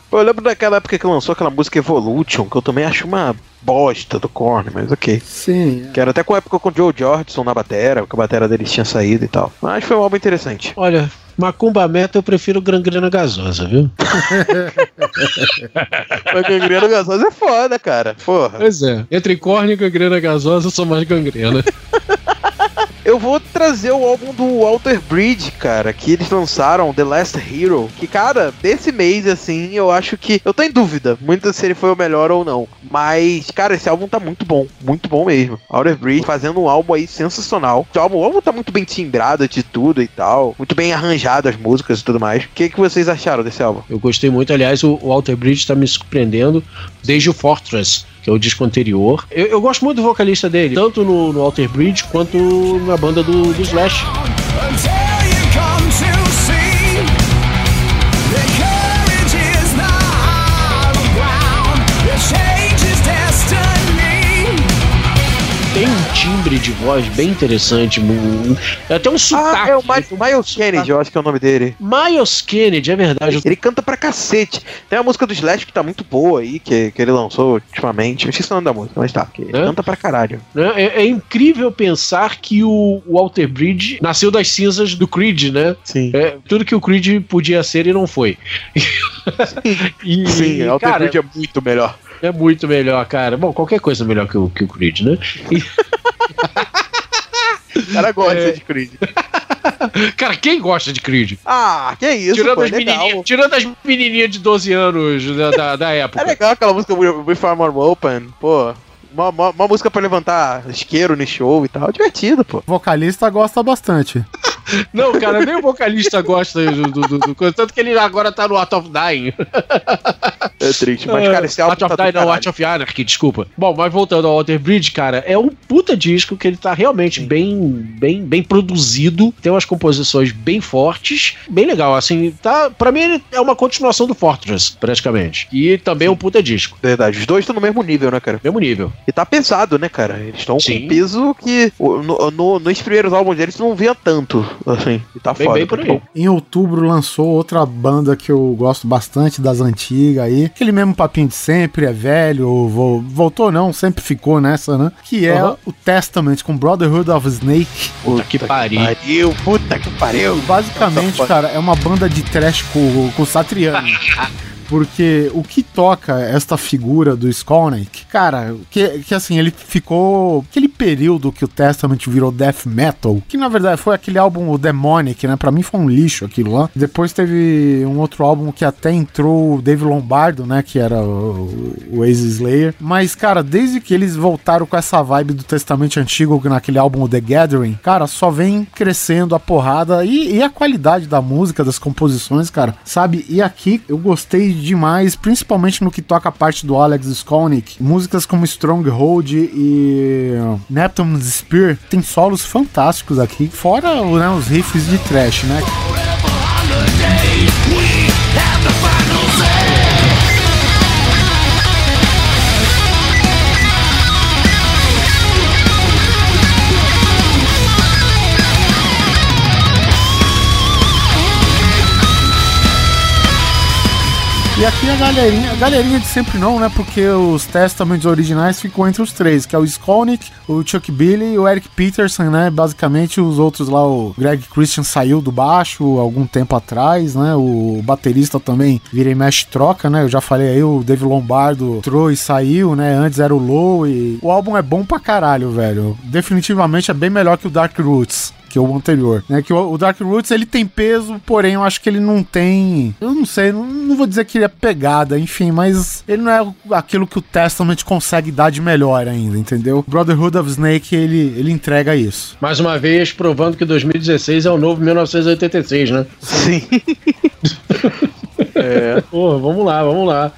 Pô, eu lembro daquela época que lançou aquela música Evolution, que eu também acho uma bosta do Korn, mas ok. Sim. Que era até com a época com o Joe Jordison na batera, que a batera deles tinha saído e tal. Mas foi um álbum interessante. Olha, Macumba Meta eu prefiro gangrena gasosa, viu? [laughs] Mas gangrena gasosa é foda, cara. Porra. Pois é. Entre corne e gangrena gasosa, eu sou mais gangrena. Eu vou trazer o álbum do Walter Bridge, cara, que eles lançaram, The Last Hero. Que, cara, desse mês, assim, eu acho que. Eu tô em dúvida muito se ele foi o melhor ou não. Mas, cara, esse álbum tá muito bom. Muito bom mesmo. Walter Bridge fazendo um álbum aí sensacional. O álbum, o álbum tá muito bem timbrado de tudo e tal. Muito bem arranjado as músicas e tudo mais. O que, que vocês acharam desse álbum? Eu gostei muito, aliás, o Walter Bridge tá me surpreendendo desde o Fortress, que é o disco anterior. Eu, eu gosto muito do vocalista dele, tanto no, no Walter Bridge quanto na banda do, do Slash. Timbre de voz bem interessante, mu- até um sotaque. Ah, é o Mi- Miles Kennedy, eu acho que é o nome dele. Miles Kennedy, é verdade. Ele canta pra cacete. Tem a música do Slash que tá muito boa aí, que, que ele lançou ultimamente. Eu esqueci o nome da música, mas tá. Que ele É? canta pra caralho. né? É, é incrível pensar que o Walter Bridge nasceu das cinzas do Creed, né? Sim. É, tudo que o Creed podia ser e não foi. [laughs] e, Sim, o Walter cara, Bridge é muito melhor. É muito melhor, cara. Bom, qualquer coisa é melhor que o, que o Creed, né? E- O cara gosta É. de Creed. [laughs] cara, quem gosta de Creed? Ah, que isso, tirando, pô, é as legal. menininhas, tirando as menininhas de 12 anos da, da, da É época. legal aquela música We We Far More Open, pô. Uma, uma, uma música pra levantar isqueiro no show e tal. Divertido, pô. O vocalista gosta bastante. [laughs] Não, cara, nem o vocalista gosta do, do, do, do coisa, tanto que ele agora tá no Art of Dying. É triste. Mas, cara, esse álbum Art of tá Dying, não. Art of Anarchy, desculpa. Bom, mas voltando ao Walter Bridge, cara, é um puta disco que ele tá realmente bem, bem, bem produzido, tem umas composições bem fortes, bem legal, assim, tá, pra mim ele é uma continuação do Fortress, praticamente. E também é um puta disco. Verdade, os dois estão no mesmo nível, né, cara? Mesmo nível. E tá pesado, né, cara? Eles estão com um peso que no, no- nos primeiros álbuns deles não via tanto, assim. E tá Bem, foda. bem por aí. Bom, Em outubro lançou outra banda que eu gosto bastante das antigas aí. Aquele mesmo papinho de sempre, é velho, vo- voltou não, sempre ficou nessa, né? Que é Aham. o Testament com Brotherhood of Snake. Puta que pariu. Pariu, puta que pariu. Basicamente, cara, é uma banda de trash com, com Satriani. [laughs] Porque o que toca esta figura do Skolnick, cara, que, que assim, ele ficou. Aquele período que o Testament virou death metal, que na verdade foi aquele álbum o Demonic, né? Pra mim foi um lixo aquilo lá. Depois teve um outro álbum que até entrou o Dave Lombardo, né? Que era o, o Ace Slayer. Mas, cara, desde que eles voltaram com essa vibe do Testamento Antigo naquele álbum The Gathering, cara, só vem crescendo a porrada e, e a qualidade da música, das composições, cara, sabe? E aqui eu gostei demais, principalmente no que toca a parte do Alex Skolnick. Músicas como Stronghold e Neptune's Spear tem solos fantásticos aqui, fora né, os riffs de trash, né? E aqui a galerinha, a galerinha de sempre não, né? Porque os Testaments originais ficam entre os três, que é o Skolnick, o Chuck Billy e o Eric Peterson, né? Basicamente os outros lá, o Greg Christian saiu do baixo algum tempo atrás, né? O baterista também vira e mexe troca, né? Eu já falei aí, o Dave Lombardo entrou e saiu, né? Antes era o Low e o álbum é bom pra caralho, velho. Definitivamente é bem melhor que o Dark Roots que o anterior, né? Que o, o Dark Roots ele tem peso, porém eu acho que ele não tem, eu não sei, não, não vou dizer que ele é pegada, enfim, mas ele não é aquilo que o Testament consegue dar de melhor ainda, entendeu? Brotherhood of Snake ele, ele entrega isso. Mais uma vez, provando que 2016 é o novo 1986, né? Sim. [laughs] É. Porra, vamos lá, vamos lá.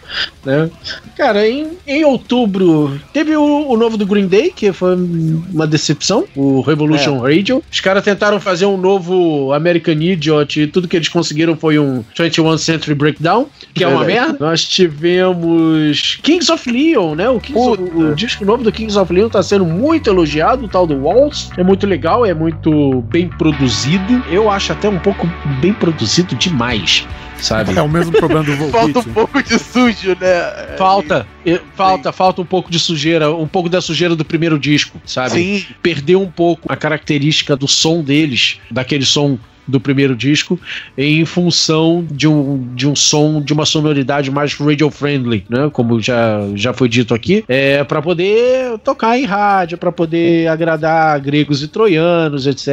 Né? Cara, em, em outubro teve o, o novo do Green Day, que foi uma decepção, o Revolution Radio. Os caras tentaram fazer um novo American Idiot e tudo que eles conseguiram foi um 21 Century Breakdown, que é uma Verdade. merda. Nós tivemos Kings of Leon, né? O, Kings of- o disco novo do Kings of Leon tá sendo muito elogiado, o tal do Waltz. É muito legal, é muito bem produzido. Eu acho até um pouco bem produzido demais, sabe? É o mesmo problema do [laughs] Falta Volbeat. um pouco de sujo, né? Falta, eh, falta, falta um pouco de sujeira, um pouco da sujeira do primeiro disco, sabe? Sim. Perdeu um pouco a característica do som deles, daquele som do primeiro disco, em função de um, de um som, de uma sonoridade mais radio-friendly, né? Como já, já foi dito aqui, é para poder tocar em rádio, para poder agradar gregos e troianos, etc.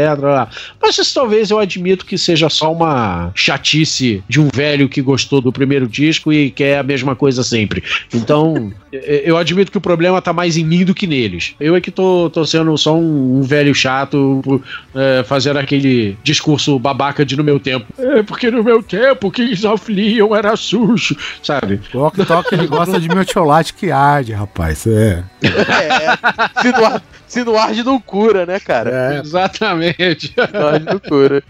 Mas isso talvez eu admito que seja só uma chatice de um velho que gostou do primeiro disco e quer a mesma coisa sempre. Então, eh, eu admito que o problema tá mais em mim do que neles. Eu é que tô, tô sendo só um, um velho chato eh, fazendo aquele discurso babaca de no meu tempo. É, porque no meu tempo of Leon era sujo, sabe? O Ok Tok ele gosta de chocolate que arde, rapaz. É. É. Se no, ar, se no arde não cura, né, cara? É. Exatamente. Se no arde não cura.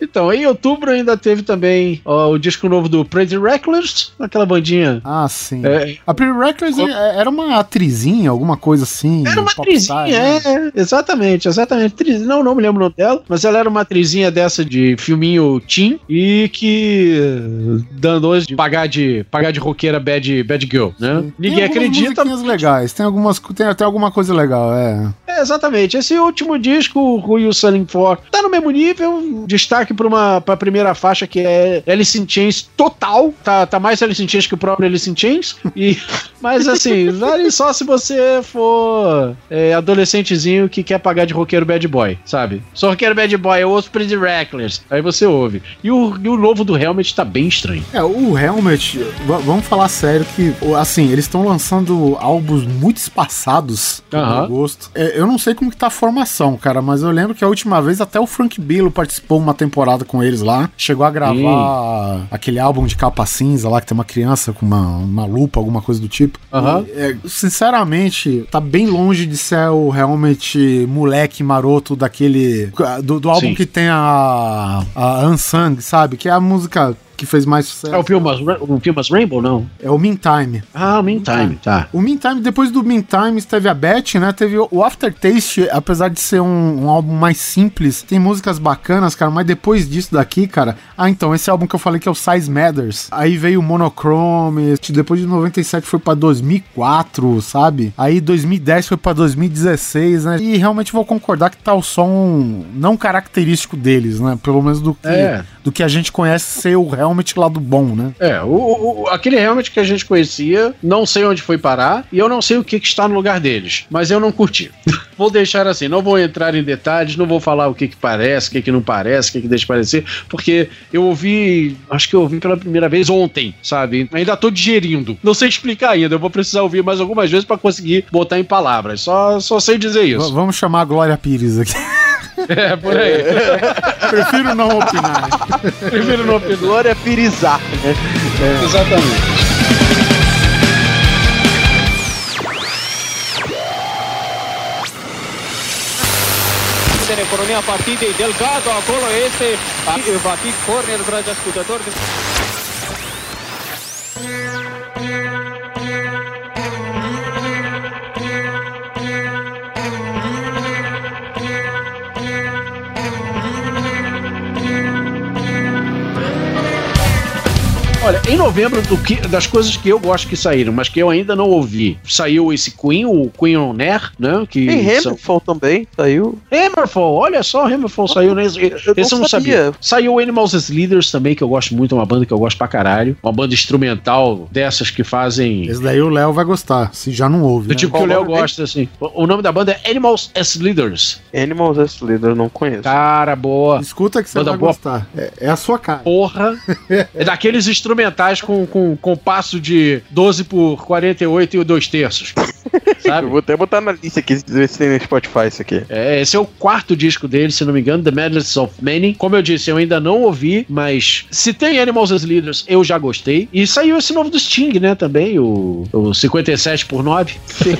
Então, em outubro ainda teve também ó, o disco novo do Pretty Reckless, aquela bandinha. Ah, sim. É, A Pretty Reckless é- era uma atrizinha, alguma coisa assim. Era uma atrizinha, né? é, exatamente, exatamente. Atriz- não, não me lembro o nome dela, mas ela era uma atrizinha dessa de filminho teen e que dando de pagar de pagar de roqueira bad, bad girl, né? Tem Ninguém algumas acredita. musiquinhas legais, tem algumas, tem até alguma coisa legal, é. Exatamente. Esse último disco, o You Selling For, tá no mesmo nível. Destaque pra uma pra primeira faixa que é Alice in Chains total. Tá, tá mais Alice in Chains que o próprio Alice in Chains. E, [laughs] mas assim, vale só se você for é, adolescentezinho que quer pagar de roqueiro bad boy, sabe? Sou roqueiro bad boy, eu ouço Pretty Reckless. Aí você ouve. E o, e o novo do Helmet tá bem estranho. É, o Helmet, vamos falar sério que, assim, eles estão lançando álbuns muito espaçados, no Aham. meu gosto. É, eu não sei como que tá a formação, cara, mas eu lembro que a última vez até o Frank Billo participou uma temporada com eles lá. Chegou a gravar aquele álbum de capa cinza lá, que tem uma criança com uma, uma lupa, alguma coisa do tipo. E, é, sinceramente, tá bem longe de ser o realmente moleque maroto daquele. Do, do álbum Sim. que tem a. A Unsung, sabe? Que é a música que fez mais sucesso. É o Filmas, o Filmas Rainbow, não? É o Meantime. Ah, o Meantime, tá. O Meantime, depois do Meantime, teve a Beth, né? Teve o Aftertaste, apesar de ser um, um álbum mais simples, tem músicas bacanas, cara, mas depois disso daqui, cara. Ah, então, esse álbum que eu falei que é o Size Matters. Aí veio o Monochrome, depois de 97 foi pra 2004, sabe? Aí 2010 foi pra 2016, né? E realmente vou concordar que tá o som não característico deles, né? Pelo menos do que, É. do que a gente conhece ser o realmente lado bom, né? É, o, o- aquele Helmet que a gente conhecia, não sei onde foi parar e eu não sei o que, que está no lugar deles, mas eu não curti. [laughs] vou deixar assim, não vou entrar em detalhes, não vou falar o que que parece, o que que não parece, o que que deixa de parecer, porque eu ouvi, acho que eu ouvi pela primeira vez ontem, sabe? Ainda tô digerindo. Não sei explicar ainda, eu vou precisar ouvir mais algumas vezes para conseguir botar em palavras. Só, só sei dizer V- isso. vamos chamar a Glória Pires aqui. [laughs] É, por aí. Prefiro não opinar. Prefiro não opinar. Glória Pirizar, né? Exatamente. în economia partidei Delgado, acolo este, va fi corner, dragi ascultători. Olha, em novembro, do que, das coisas que eu gosto que saíram, mas que eu ainda não ouvi, saiu esse Queen, o Queen on Air, né? Que Tem são- Hammerfall também, saiu. Hammerfall, olha só, Hammerfall saiu nesse. Esse eu não sabia. Saiu Animals as Leaders também, que eu gosto muito, é uma banda que eu gosto pra caralho. Uma banda instrumental dessas que fazem. Esse daí o Léo vai gostar, se já não ouve. Do né? tipo que o Léo gosta, assim. O nome da banda é Animals as Leaders. Animals as Leader, não conheço. Cara, boa. Escuta que você Banda vai boa. gostar. É, é a sua cara. Porra. [laughs] É daqueles instrumentais com, com compasso de 12 por 48 e 2 terços. [laughs] Sabe? Eu vou até botar na lista aqui, ver se tem no Spotify isso aqui. É, esse é o quarto disco dele, se não me engano, The Madness of Many. Como eu disse, eu ainda não ouvi, mas se tem Animals as Leaders, eu já gostei. E saiu esse novo do Sting, né, também, o, o 57 por 9.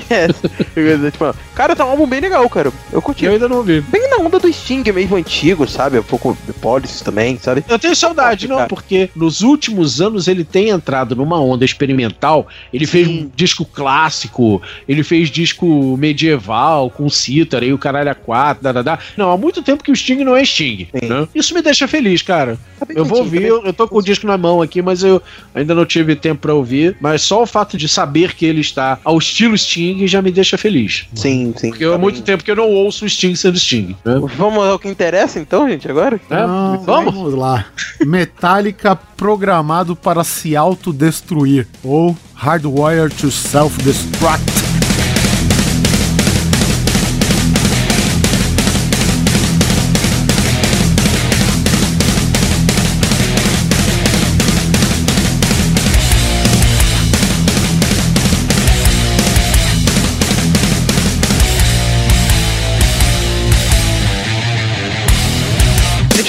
É, [laughs] eu ia dizer, tipo, cara, tá um álbum bem legal, cara. Eu curti. Eu ainda não ouvi. Bem na onda do Sting mesmo antigo, sabe? Um pouco de Policy também, sabe? Eu tenho saudade, não, porque nos últimos anos ele tem entrado numa onda experimental. Ele fez um disco clássico, ele fez disco medieval, com cítara e o caralho a quatro, da, da, da. Não, há muito tempo que o Sting não é Sting. né? Isso me deixa feliz, cara. Tá Eu vou ouvir, eu, eu tô com o disco na mão aqui, mas eu ainda não tive tempo pra ouvir. Mas só o fato de saber que ele está ao estilo Sting já me deixa feliz. Sim, sim. Porque há tá muito bem. tempo que eu não ouço o Sting sendo Sting. né? Vamos ao que interessa então, gente, agora? É, Não, vamos? vamos lá. Metallica programado para se autodestruir. Ou Hardwire to Self-Destruct.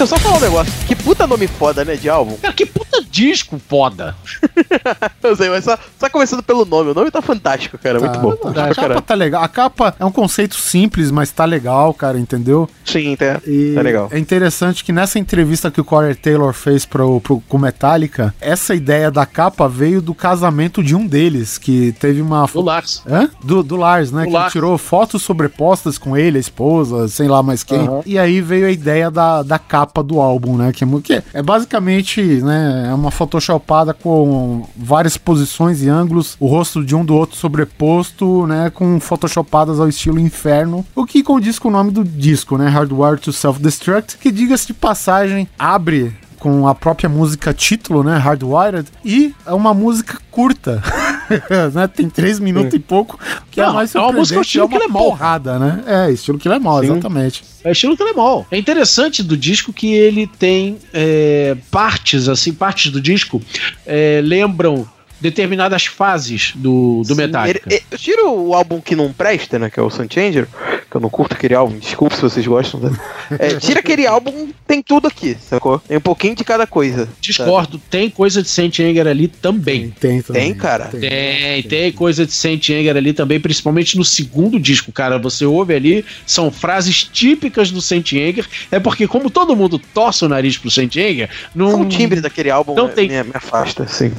Deixa eu só falar um negócio. Que puta nome foda, né, de álbum? Cara, que puta disco foda. [laughs] Eu sei, mas só, só começando pelo nome. O nome tá fantástico, cara. Muito bom. A capa tá legal. A capa é um conceito simples, mas tá legal, cara, entendeu? Sim, tá, E tá legal. é interessante que nessa entrevista que o Corey Taylor fez pro, pro, com Metallica, essa ideia da capa veio do casamento de um deles, que teve uma. Do Lars. Hã? Do, do Lars, né? Do que Lars. tirou fotos sobrepostas com ele, a esposa, sei lá mais quem. Aham. E aí veio a ideia da, da capa do álbum, né? Que é, que é basicamente, né? É uma photoshopada com várias posições e ângulos, o rosto de um do outro sobreposto, né? Com photoshopadas ao estilo inferno. O que condiz com o nome do disco, né? Hardware to Self-Destruct, que diga-se de passagem, abre com a própria música título, né, Hardwired, e é uma música curta, [laughs] né, tem três minutos e pouco, que é Não, mais é uma música surpreendente, é estilo uma porrada, né, é, estilo Killemall, Sim. exatamente. É estilo Telemol. É interessante do disco que ele tem é, partes, assim, partes do disco é, lembram determinadas fases do, do Metallica. Ele- ele- tira o álbum que não presta, né? Que é o Sun Changer. que eu não curto aquele álbum, desculpa se vocês gostam. Né? É, tira aquele álbum, tem tudo aqui, sacou? Tem um pouquinho de cada coisa. Discordo, tem coisa de Saint Anger ali também. Tem, também. Tem, cara. Tem, tem coisa de Saint Anger ali também, principalmente no segundo disco, cara. Você ouve ali, são frases típicas do Saint Anger. É porque, como todo mundo torce o nariz pro Saint Anger, não. O timbre daquele álbum Não me, tem- me, me afasta, assim.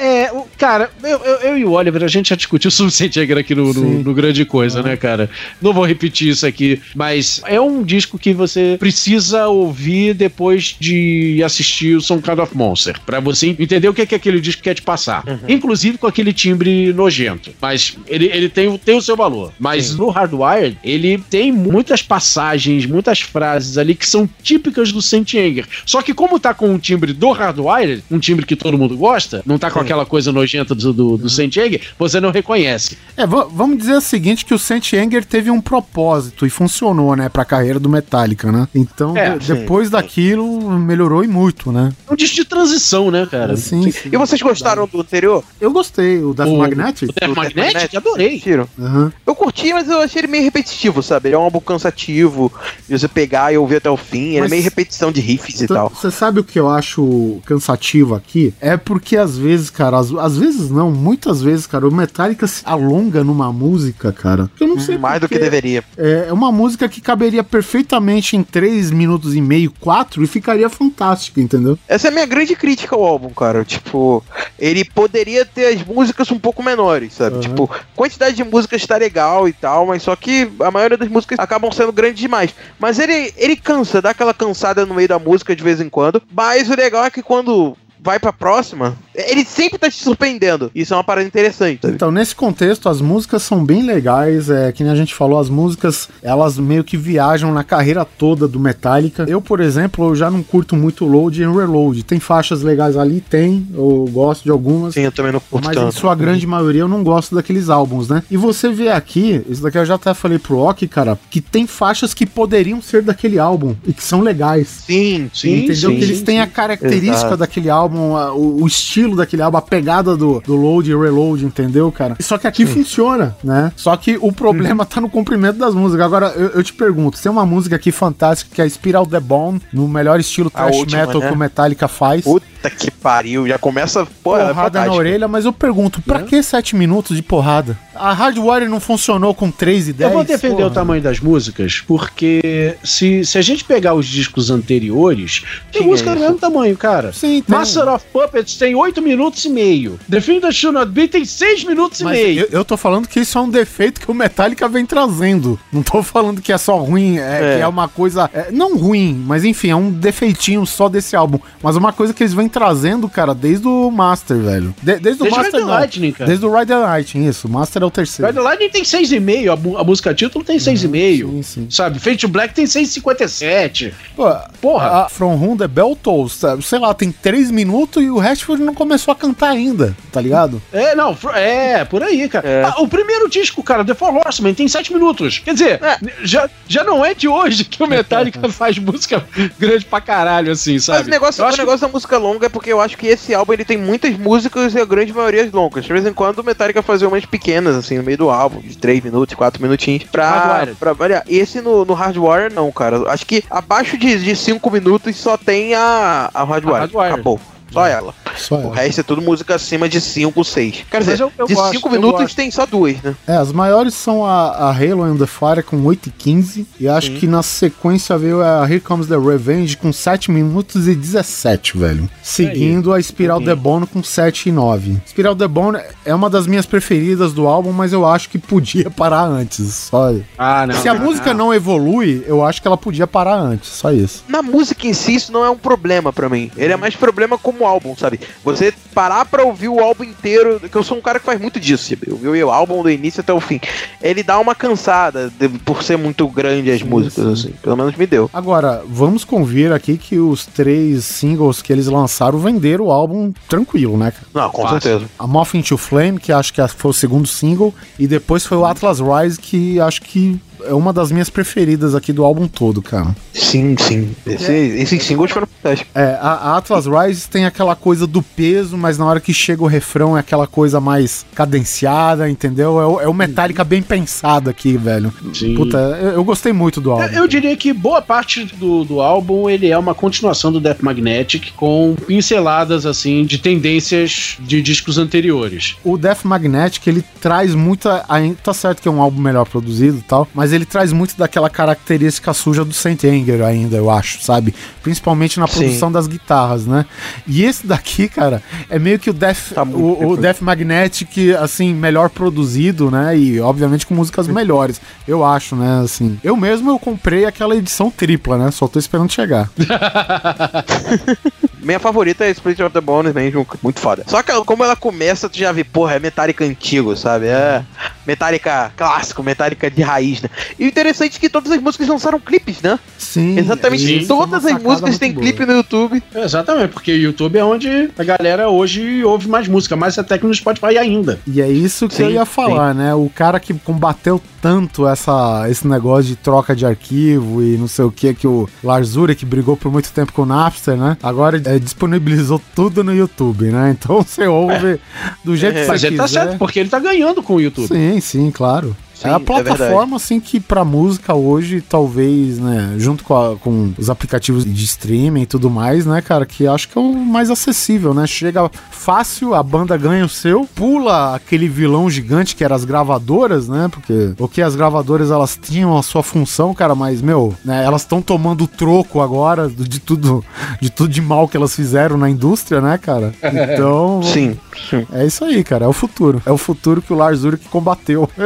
É, o- cara, eu, eu, eu e o Oliver, a gente já discutiu sobre [laughs] o Anger aqui no, no, Sim. no Grande Coisa, né, cara? Não vou repetir isso aqui, mas é um disco que você precisa ouvir depois de assistir o Some Kind of Monster, pra você entender o que, é que aquele disco quer te passar. Inclusive com aquele timbre nojento. Mas ele, ele tem, o- tem o seu valor. Mas no Hardwired, ele tem muitas passagens, muitas frases ali que são típicas do Saint Anger. Só que como tá com o timbre do Hardwired, um timbre que todo mundo gosta, não tá com aquela coisa nojenta do, do, do Saint Anger, você não reconhece. É, va- vamos dizer o seguinte, que o Saint Anger teve um propósito e funcionou, né, pra carreira do Metallica, né? Então, É, de- sim, depois daquilo, melhorou e muito, né? É um disco de transição, né, cara? Sim, sim. E vocês gostaram do anterior? Eu gostei, o Death O- Magnetic. O Death Do Death Magnetic? Magnetic? Adorei. Aham. Eu curti, mas eu achei ele meio repetitivo, sabe? Ele é um álbum cansativo, de você pegar e ouvir até o fim. Ele Mas- é meio repetição de riffs e Então, tal. Você sabe o que eu acho cansativo aqui? É porque às vezes, cara, às, às vezes não, muitas vezes, cara, o Metallica se alonga numa música, cara. Eu não sei Mais do que deveria. É é uma música que caberia perfeitamente em 3 minutos e meio, 4 e ficaria fantástica, entendeu? Essa é a minha grande crítica ao álbum, cara. Tipo, ele poderia ter as músicas um pouco menores, sabe? Uhum. Tipo, quantidade de músicas tá legal e tal, mas só que a maioria das músicas acabam sendo grandes demais. Mas ele, ele cansa, dá aquela cansada no meio da música de vez em quando. Mas o legal é que quando vai pra próxima, ele sempre tá te surpreendendo. Isso é uma parada interessante, sabe? Então, nesse contexto, as músicas são bem legais. É, que nem a gente falou, as músicas, elas meio que viajam na carreira toda do Metallica. Eu, por exemplo, eu já não curto muito Load e Reload. Tem faixas legais ali? Tem. Eu gosto de algumas. Sim, eu também não curto Mas em tanto. sua grande maioria eu não gosto daqueles álbuns, né? E você vê aqui, isso daqui eu já até falei pro Ok, cara, que tem faixas que poderiam ser daquele álbum e que são legais. Sim, sim, Entendeu? sim, que eles sim, têm sim. a característica Exato. daquele álbum, a- o, o estilo daquele álbum, a pegada do, do load e reload, entendeu, cara? Só que aqui funciona, né? Só que o problema tá no comprimento das músicas. Agora, eu, eu te pergunto, tem uma música aqui fantástica que é Spiral the Bone, no melhor estilo thrash última, metal né? que o Metallica faz. Puta que pariu, já começa. Pô, é porrada na fantástico. orelha, mas eu pergunto, pra que sete minutos de porrada? A Hardwire não funcionou com 3 e 10? Eu vou defender Porra. o tamanho das músicas, porque se, se a gente pegar os discos anteriores, tem música do isso. mesmo tamanho, cara. Sim, tem. Master of Puppets tem 8 minutos e meio. The Film That Should Not Be tem 6 minutos Mas e meio. eu, eu tô falando que isso é um defeito que o Metallica vem trazendo. Não tô falando que é só ruim, é, É. que é uma coisa. é, não ruim, mas enfim, é um defeitinho só desse álbum. Mas uma coisa que eles vêm trazendo, cara, desde o Master, velho. De- desde o Desde Master. Ride the não. Lightning, cara. Desde o Rider Lightning, isso. O Master é o terceiro. Ride the Lightning tem 6,5, a, a música título tem 6,5. Sim, sim. Sabe, Fate to Black tem 6,57. Pô, Porra. a From Whom the Bell Tolls, sei lá, tem três minutos e o Rashford não começou a cantar ainda, tá ligado? É, não, é, por aí, cara. É. Ah, o primeiro disco, cara, The Four Horsemen, tem 7 minutos. Quer dizer, É. já, já não é de hoje que o [laughs] Metallica faz música grande pra caralho, assim, sabe? Mas o negócio, o acho que- negócio da música longa é porque eu acho que esse álbum ele tem muitas músicas e a grande maioria longas. De vez em quando o Metallica fazia umas pequenas, assim, no meio do álbum, de 3 minutos, 4 minutinhos, pra, pra variar. Esse no, no Hardwire, não, cara. Acho que abaixo de 5 minutos só tem a, a Hardwire. A Hardwire. Acabou. Só ela. Só O resto é tudo música acima de 5, 6. Quer dizer, eu- eu de gosto, 5 eu minutos gosto. tem só duas, né? É, as maiores são a, a Halo and the Fire com 8 e 15. E acho que na sequência veio a Here Comes the Revenge com 7 minutos e 17, velho. Seguindo a Spiral the Bone com 7 e 9. Spiral the Bone é uma das minhas preferidas do álbum, mas eu acho que podia parar antes. Só. Ah, não. Se a música não evolui, eu acho que ela podia parar antes. Só isso. Na música em si, isso não é um problema pra mim. Ele é mais problema como álbum, sabe? Você parar pra ouvir o álbum inteiro, que eu sou um cara que faz muito disso, sabe? Ouvir o álbum do início até o fim. Ele dá uma cansada de- por ser muito grande as músicas, assim. Pelo menos me deu. Agora, vamos convir aqui que os três singles que eles lançaram venderam o álbum tranquilo, né? cara? Não, com Fácil. certeza. A Moth into Flame, que acho que foi o segundo single, e depois foi o Atlas Rise, que acho que é uma das minhas preferidas aqui do álbum todo, cara. Sim, sim. Esse, esses singles foram fantásticos. É, a, Atlas Rise tem aquela coisa do peso, mas na hora que chega o refrão é aquela coisa mais cadenciada, entendeu? É, o- é o Metallica bem pensado aqui, velho. Sim. Puta, eu, eu gostei muito do álbum. Eu, eu diria que boa parte do, do álbum ele é uma continuação do Death Magnetic com pinceladas assim de tendências de discos anteriores. O Death Magnetic, ele traz muita. Tá certo que é um álbum melhor produzido e tal, mas ele traz muito daquela característica suja do Saint Anger ainda, eu acho, sabe? Principalmente na Sim. produção das guitarras, né? E esse daqui, cara, é meio que o Death, Tá o, o. Death Magnetic, assim, melhor produzido, né? E obviamente com músicas melhores, eu acho, né? Assim, eu mesmo eu comprei aquela edição tripla, né? Só tô esperando chegar. [laughs] Minha favorita é Split of the Bones mesmo, muito foda. Só que como ela começa, tu já vê, porra, é Metallica antigo, sabe? É Metallica clássico, Metallica de raiz, né? E o interessante é que todas as músicas lançaram clipes, né? Sim. Exatamente, uma todas as músicas têm boa. clipe no YouTube. Exatamente, porque o YouTube é onde a galera hoje ouve mais música, mais até que no Spotify ainda. E é isso que Sim, eu ia falar, né? O cara que combateu tanto essa, esse negócio de troca de arquivo e não sei o que, que o Lars Ulrich brigou por muito tempo com o Napster, né? Agora é, disponibilizou tudo no YouTube, né? Então [laughs] você ouve do jeito que Mas você ele quiser. tá certo, porque ele tá ganhando com o YouTube. Sim, sim, claro. Sim, é a é plataforma, assim, que pra música hoje, talvez, né, junto com, a- com os aplicativos de streaming e tudo mais, né, cara, que acho que é o mais acessível, né? Chega fácil, a banda ganha o seu, pula aquele vilão gigante que eram as gravadoras, né? Porque o que as gravadoras elas tinham a sua função, cara, mas, meu, né, elas estão tomando o troco agora de tudo, de tudo de mal que elas fizeram na indústria, né, cara? [laughs] Então, Sim, sim. é isso aí, cara. É o futuro. É o futuro que o Lars Ulrich combateu. [laughs]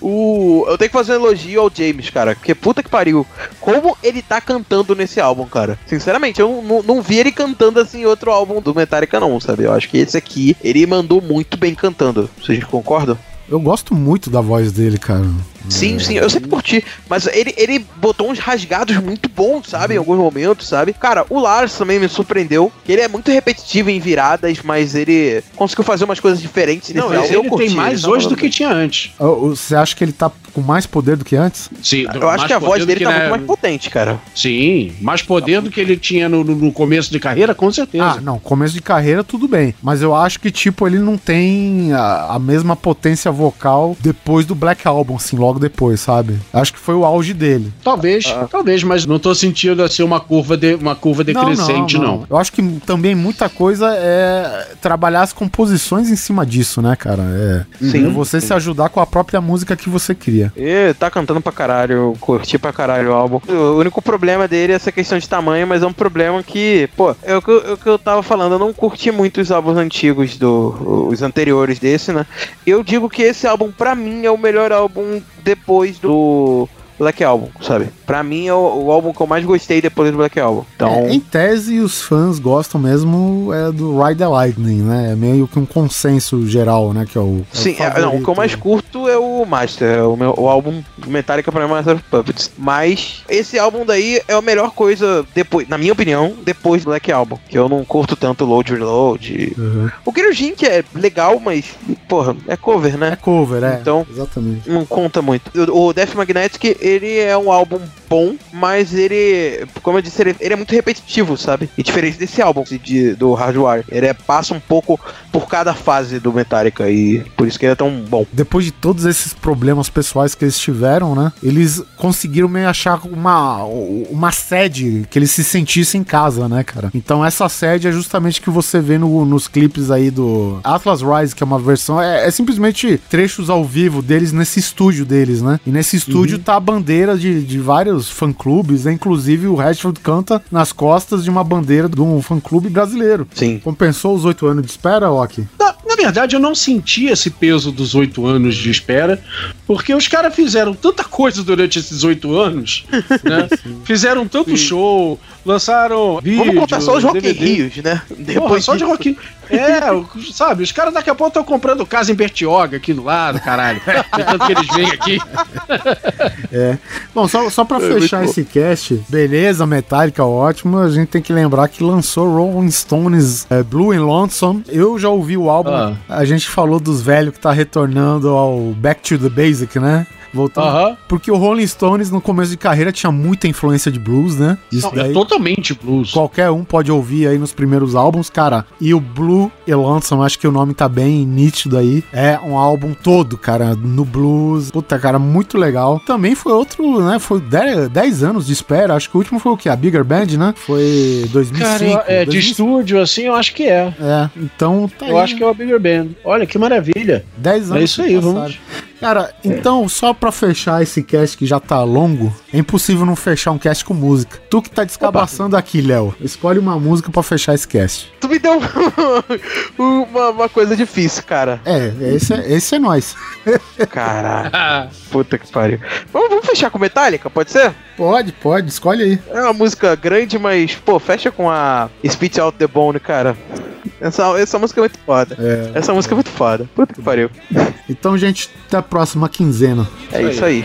O, eu tenho que fazer um elogio ao James, cara, porque puta que pariu. Como ele tá cantando nesse álbum, cara. Sinceramente, eu não, não vi ele cantando assim em outro álbum do Metallica, não, sabe? Eu acho que esse aqui, ele mandou muito bem cantando. Vocês concordam? Eu gosto muito da voz dele, cara. Sim, sim, eu sempre curti. Mas ele, ele botou uns rasgados muito bons, sabe? Em alguns momentos, sabe? Cara, o Lars também me surpreendeu. Ele é muito repetitivo em viradas, mas ele conseguiu fazer umas coisas diferentes Não, nesse álbum. ele Eu curti, tem mais hoje do que tinha antes. Você acha que ele tá com mais poder do que antes? Sim, Eu acho que a voz dele tá muito mais potente, cara. Sim, mais poder do que ele tinha no, no- começo de carreira, com certeza. Ah, não, começo de carreira tudo bem. Mas eu acho que, tipo, ele não tem a, a mesma potência vocal depois do Black Album, assim, logo depois, sabe? Acho que foi o auge dele. Talvez, talvez, mas não tô sentindo assim uma curva, de, uma curva decrescente, não. Eu acho que também muita coisa é trabalhar as composições em cima disso, né, cara? É, Sim. é você se ajudar com a própria música que você cria. E tá cantando pra caralho, curti pra caralho o álbum. O único problema dele é essa questão de tamanho, mas é um problema que, pô, é o que, eu- é o que eu tava falando, eu não curti muito os álbuns antigos, do, os anteriores desse, né? Eu digo que esse álbum, pra mim, é o melhor álbum depois do Black Album, sabe? Pra mim é o, o álbum que eu mais gostei depois do Black Album. Então, É, em tese, os fãs gostam mesmo é do Ride the Lightning, né? É meio que um consenso geral, né? Que é o. é Sim, é, não, o que eu mais curto é o Master, é o, meu, o álbum Metallica é Master of Puppets. Mas esse álbum daí é a melhor coisa, depois, na minha opinião, depois do Black Album. Que eu não curto tanto Load Reload. Uhum. O Kirujin, que é legal, mas, porra, é cover, É né? cover, é. Então- Exatamente. Não conta muito. O o Death Magnetic, ele é um álbum bom, mas ele, como eu disse, ele, ele é muito repetitivo, sabe? E diferente desse álbum de, do Hardwire. Ele é, passa um pouco por cada fase do Metallica e por isso que ele é tão bom. Depois de todos esses problemas pessoais que eles tiveram, né? Eles conseguiram meio achar uma, uma sede que eles se sentissem em casa, né, cara? Então essa sede é justamente que você vê no- nos clipes aí do Atlas Rise, que é uma versão. É, é simplesmente trechos ao vivo deles nesse estúdio deles, né? E nesse estúdio tá a bandeira de, de vários fã-clubes, né? Inclusive o Rashford canta nas costas de uma bandeira de um fã-clube brasileiro. Sim. Compensou os oito anos de espera, Oki? Na, na verdade, eu não senti esse peso dos oito anos de espera, porque os caras fizeram tanta coisa durante esses oito anos, [laughs] né? Fizeram tanto show, lançaram vídeo, Vamos contar só os Rock. Rios, né? Porra, só de. Rock É, sabe, os caras daqui a pouco estão comprando casa em Bertioga aqui do lado, caralho. [laughs] De tanto que eles vêm aqui. É. Bom, só, só pra É, fechar esse cast, beleza, Metallica, ótimo. A gente tem que lembrar que lançou Rolling Stones é, Blue and Lonesome. Eu já ouvi o álbum. Ah. A gente falou dos velhos que tá retornando ao Back to the Basic, né? Voltando. Aham. Porque o Rolling Stones, no começo de carreira, tinha muita influência de blues, né? Isso Não, é totalmente blues. Qualquer um pode ouvir aí nos primeiros álbuns, cara. E o Blue Elanson, acho que o nome tá bem nítido aí. É um álbum todo, cara, no blues. Puta, cara, muito legal. Também foi outro, né? Foi 10 anos de espera. Acho que o último foi o quê? A Bigger Band, né? Foi 2005. Cara, eu- é, de 2005. estúdio, assim, eu acho que é. É, então tá Eu acho que é o Bigger Band. Olha que maravilha. 10 anos. É isso aí, passaram. vamos. Cara, então, só pra fechar esse cast que já tá longo, é impossível não fechar um cast com música. Tu que tá descabaçando aqui, Léo, escolhe uma música pra fechar esse cast. Tu me deu [laughs] uma, uma coisa difícil, cara. É, esse é, esse é nós. [laughs] Caraca. Puta que pariu. Vamos, vamos fechar com Metallica, pode ser? Pode, pode, escolhe aí. É uma música grande, mas, pô, fecha com a Spit Out the Bone, cara. Essa, essa música é muito foda. É. Essa música é muito foda. Puta que pariu. Então, gente, até a próxima quinzena. É isso aí.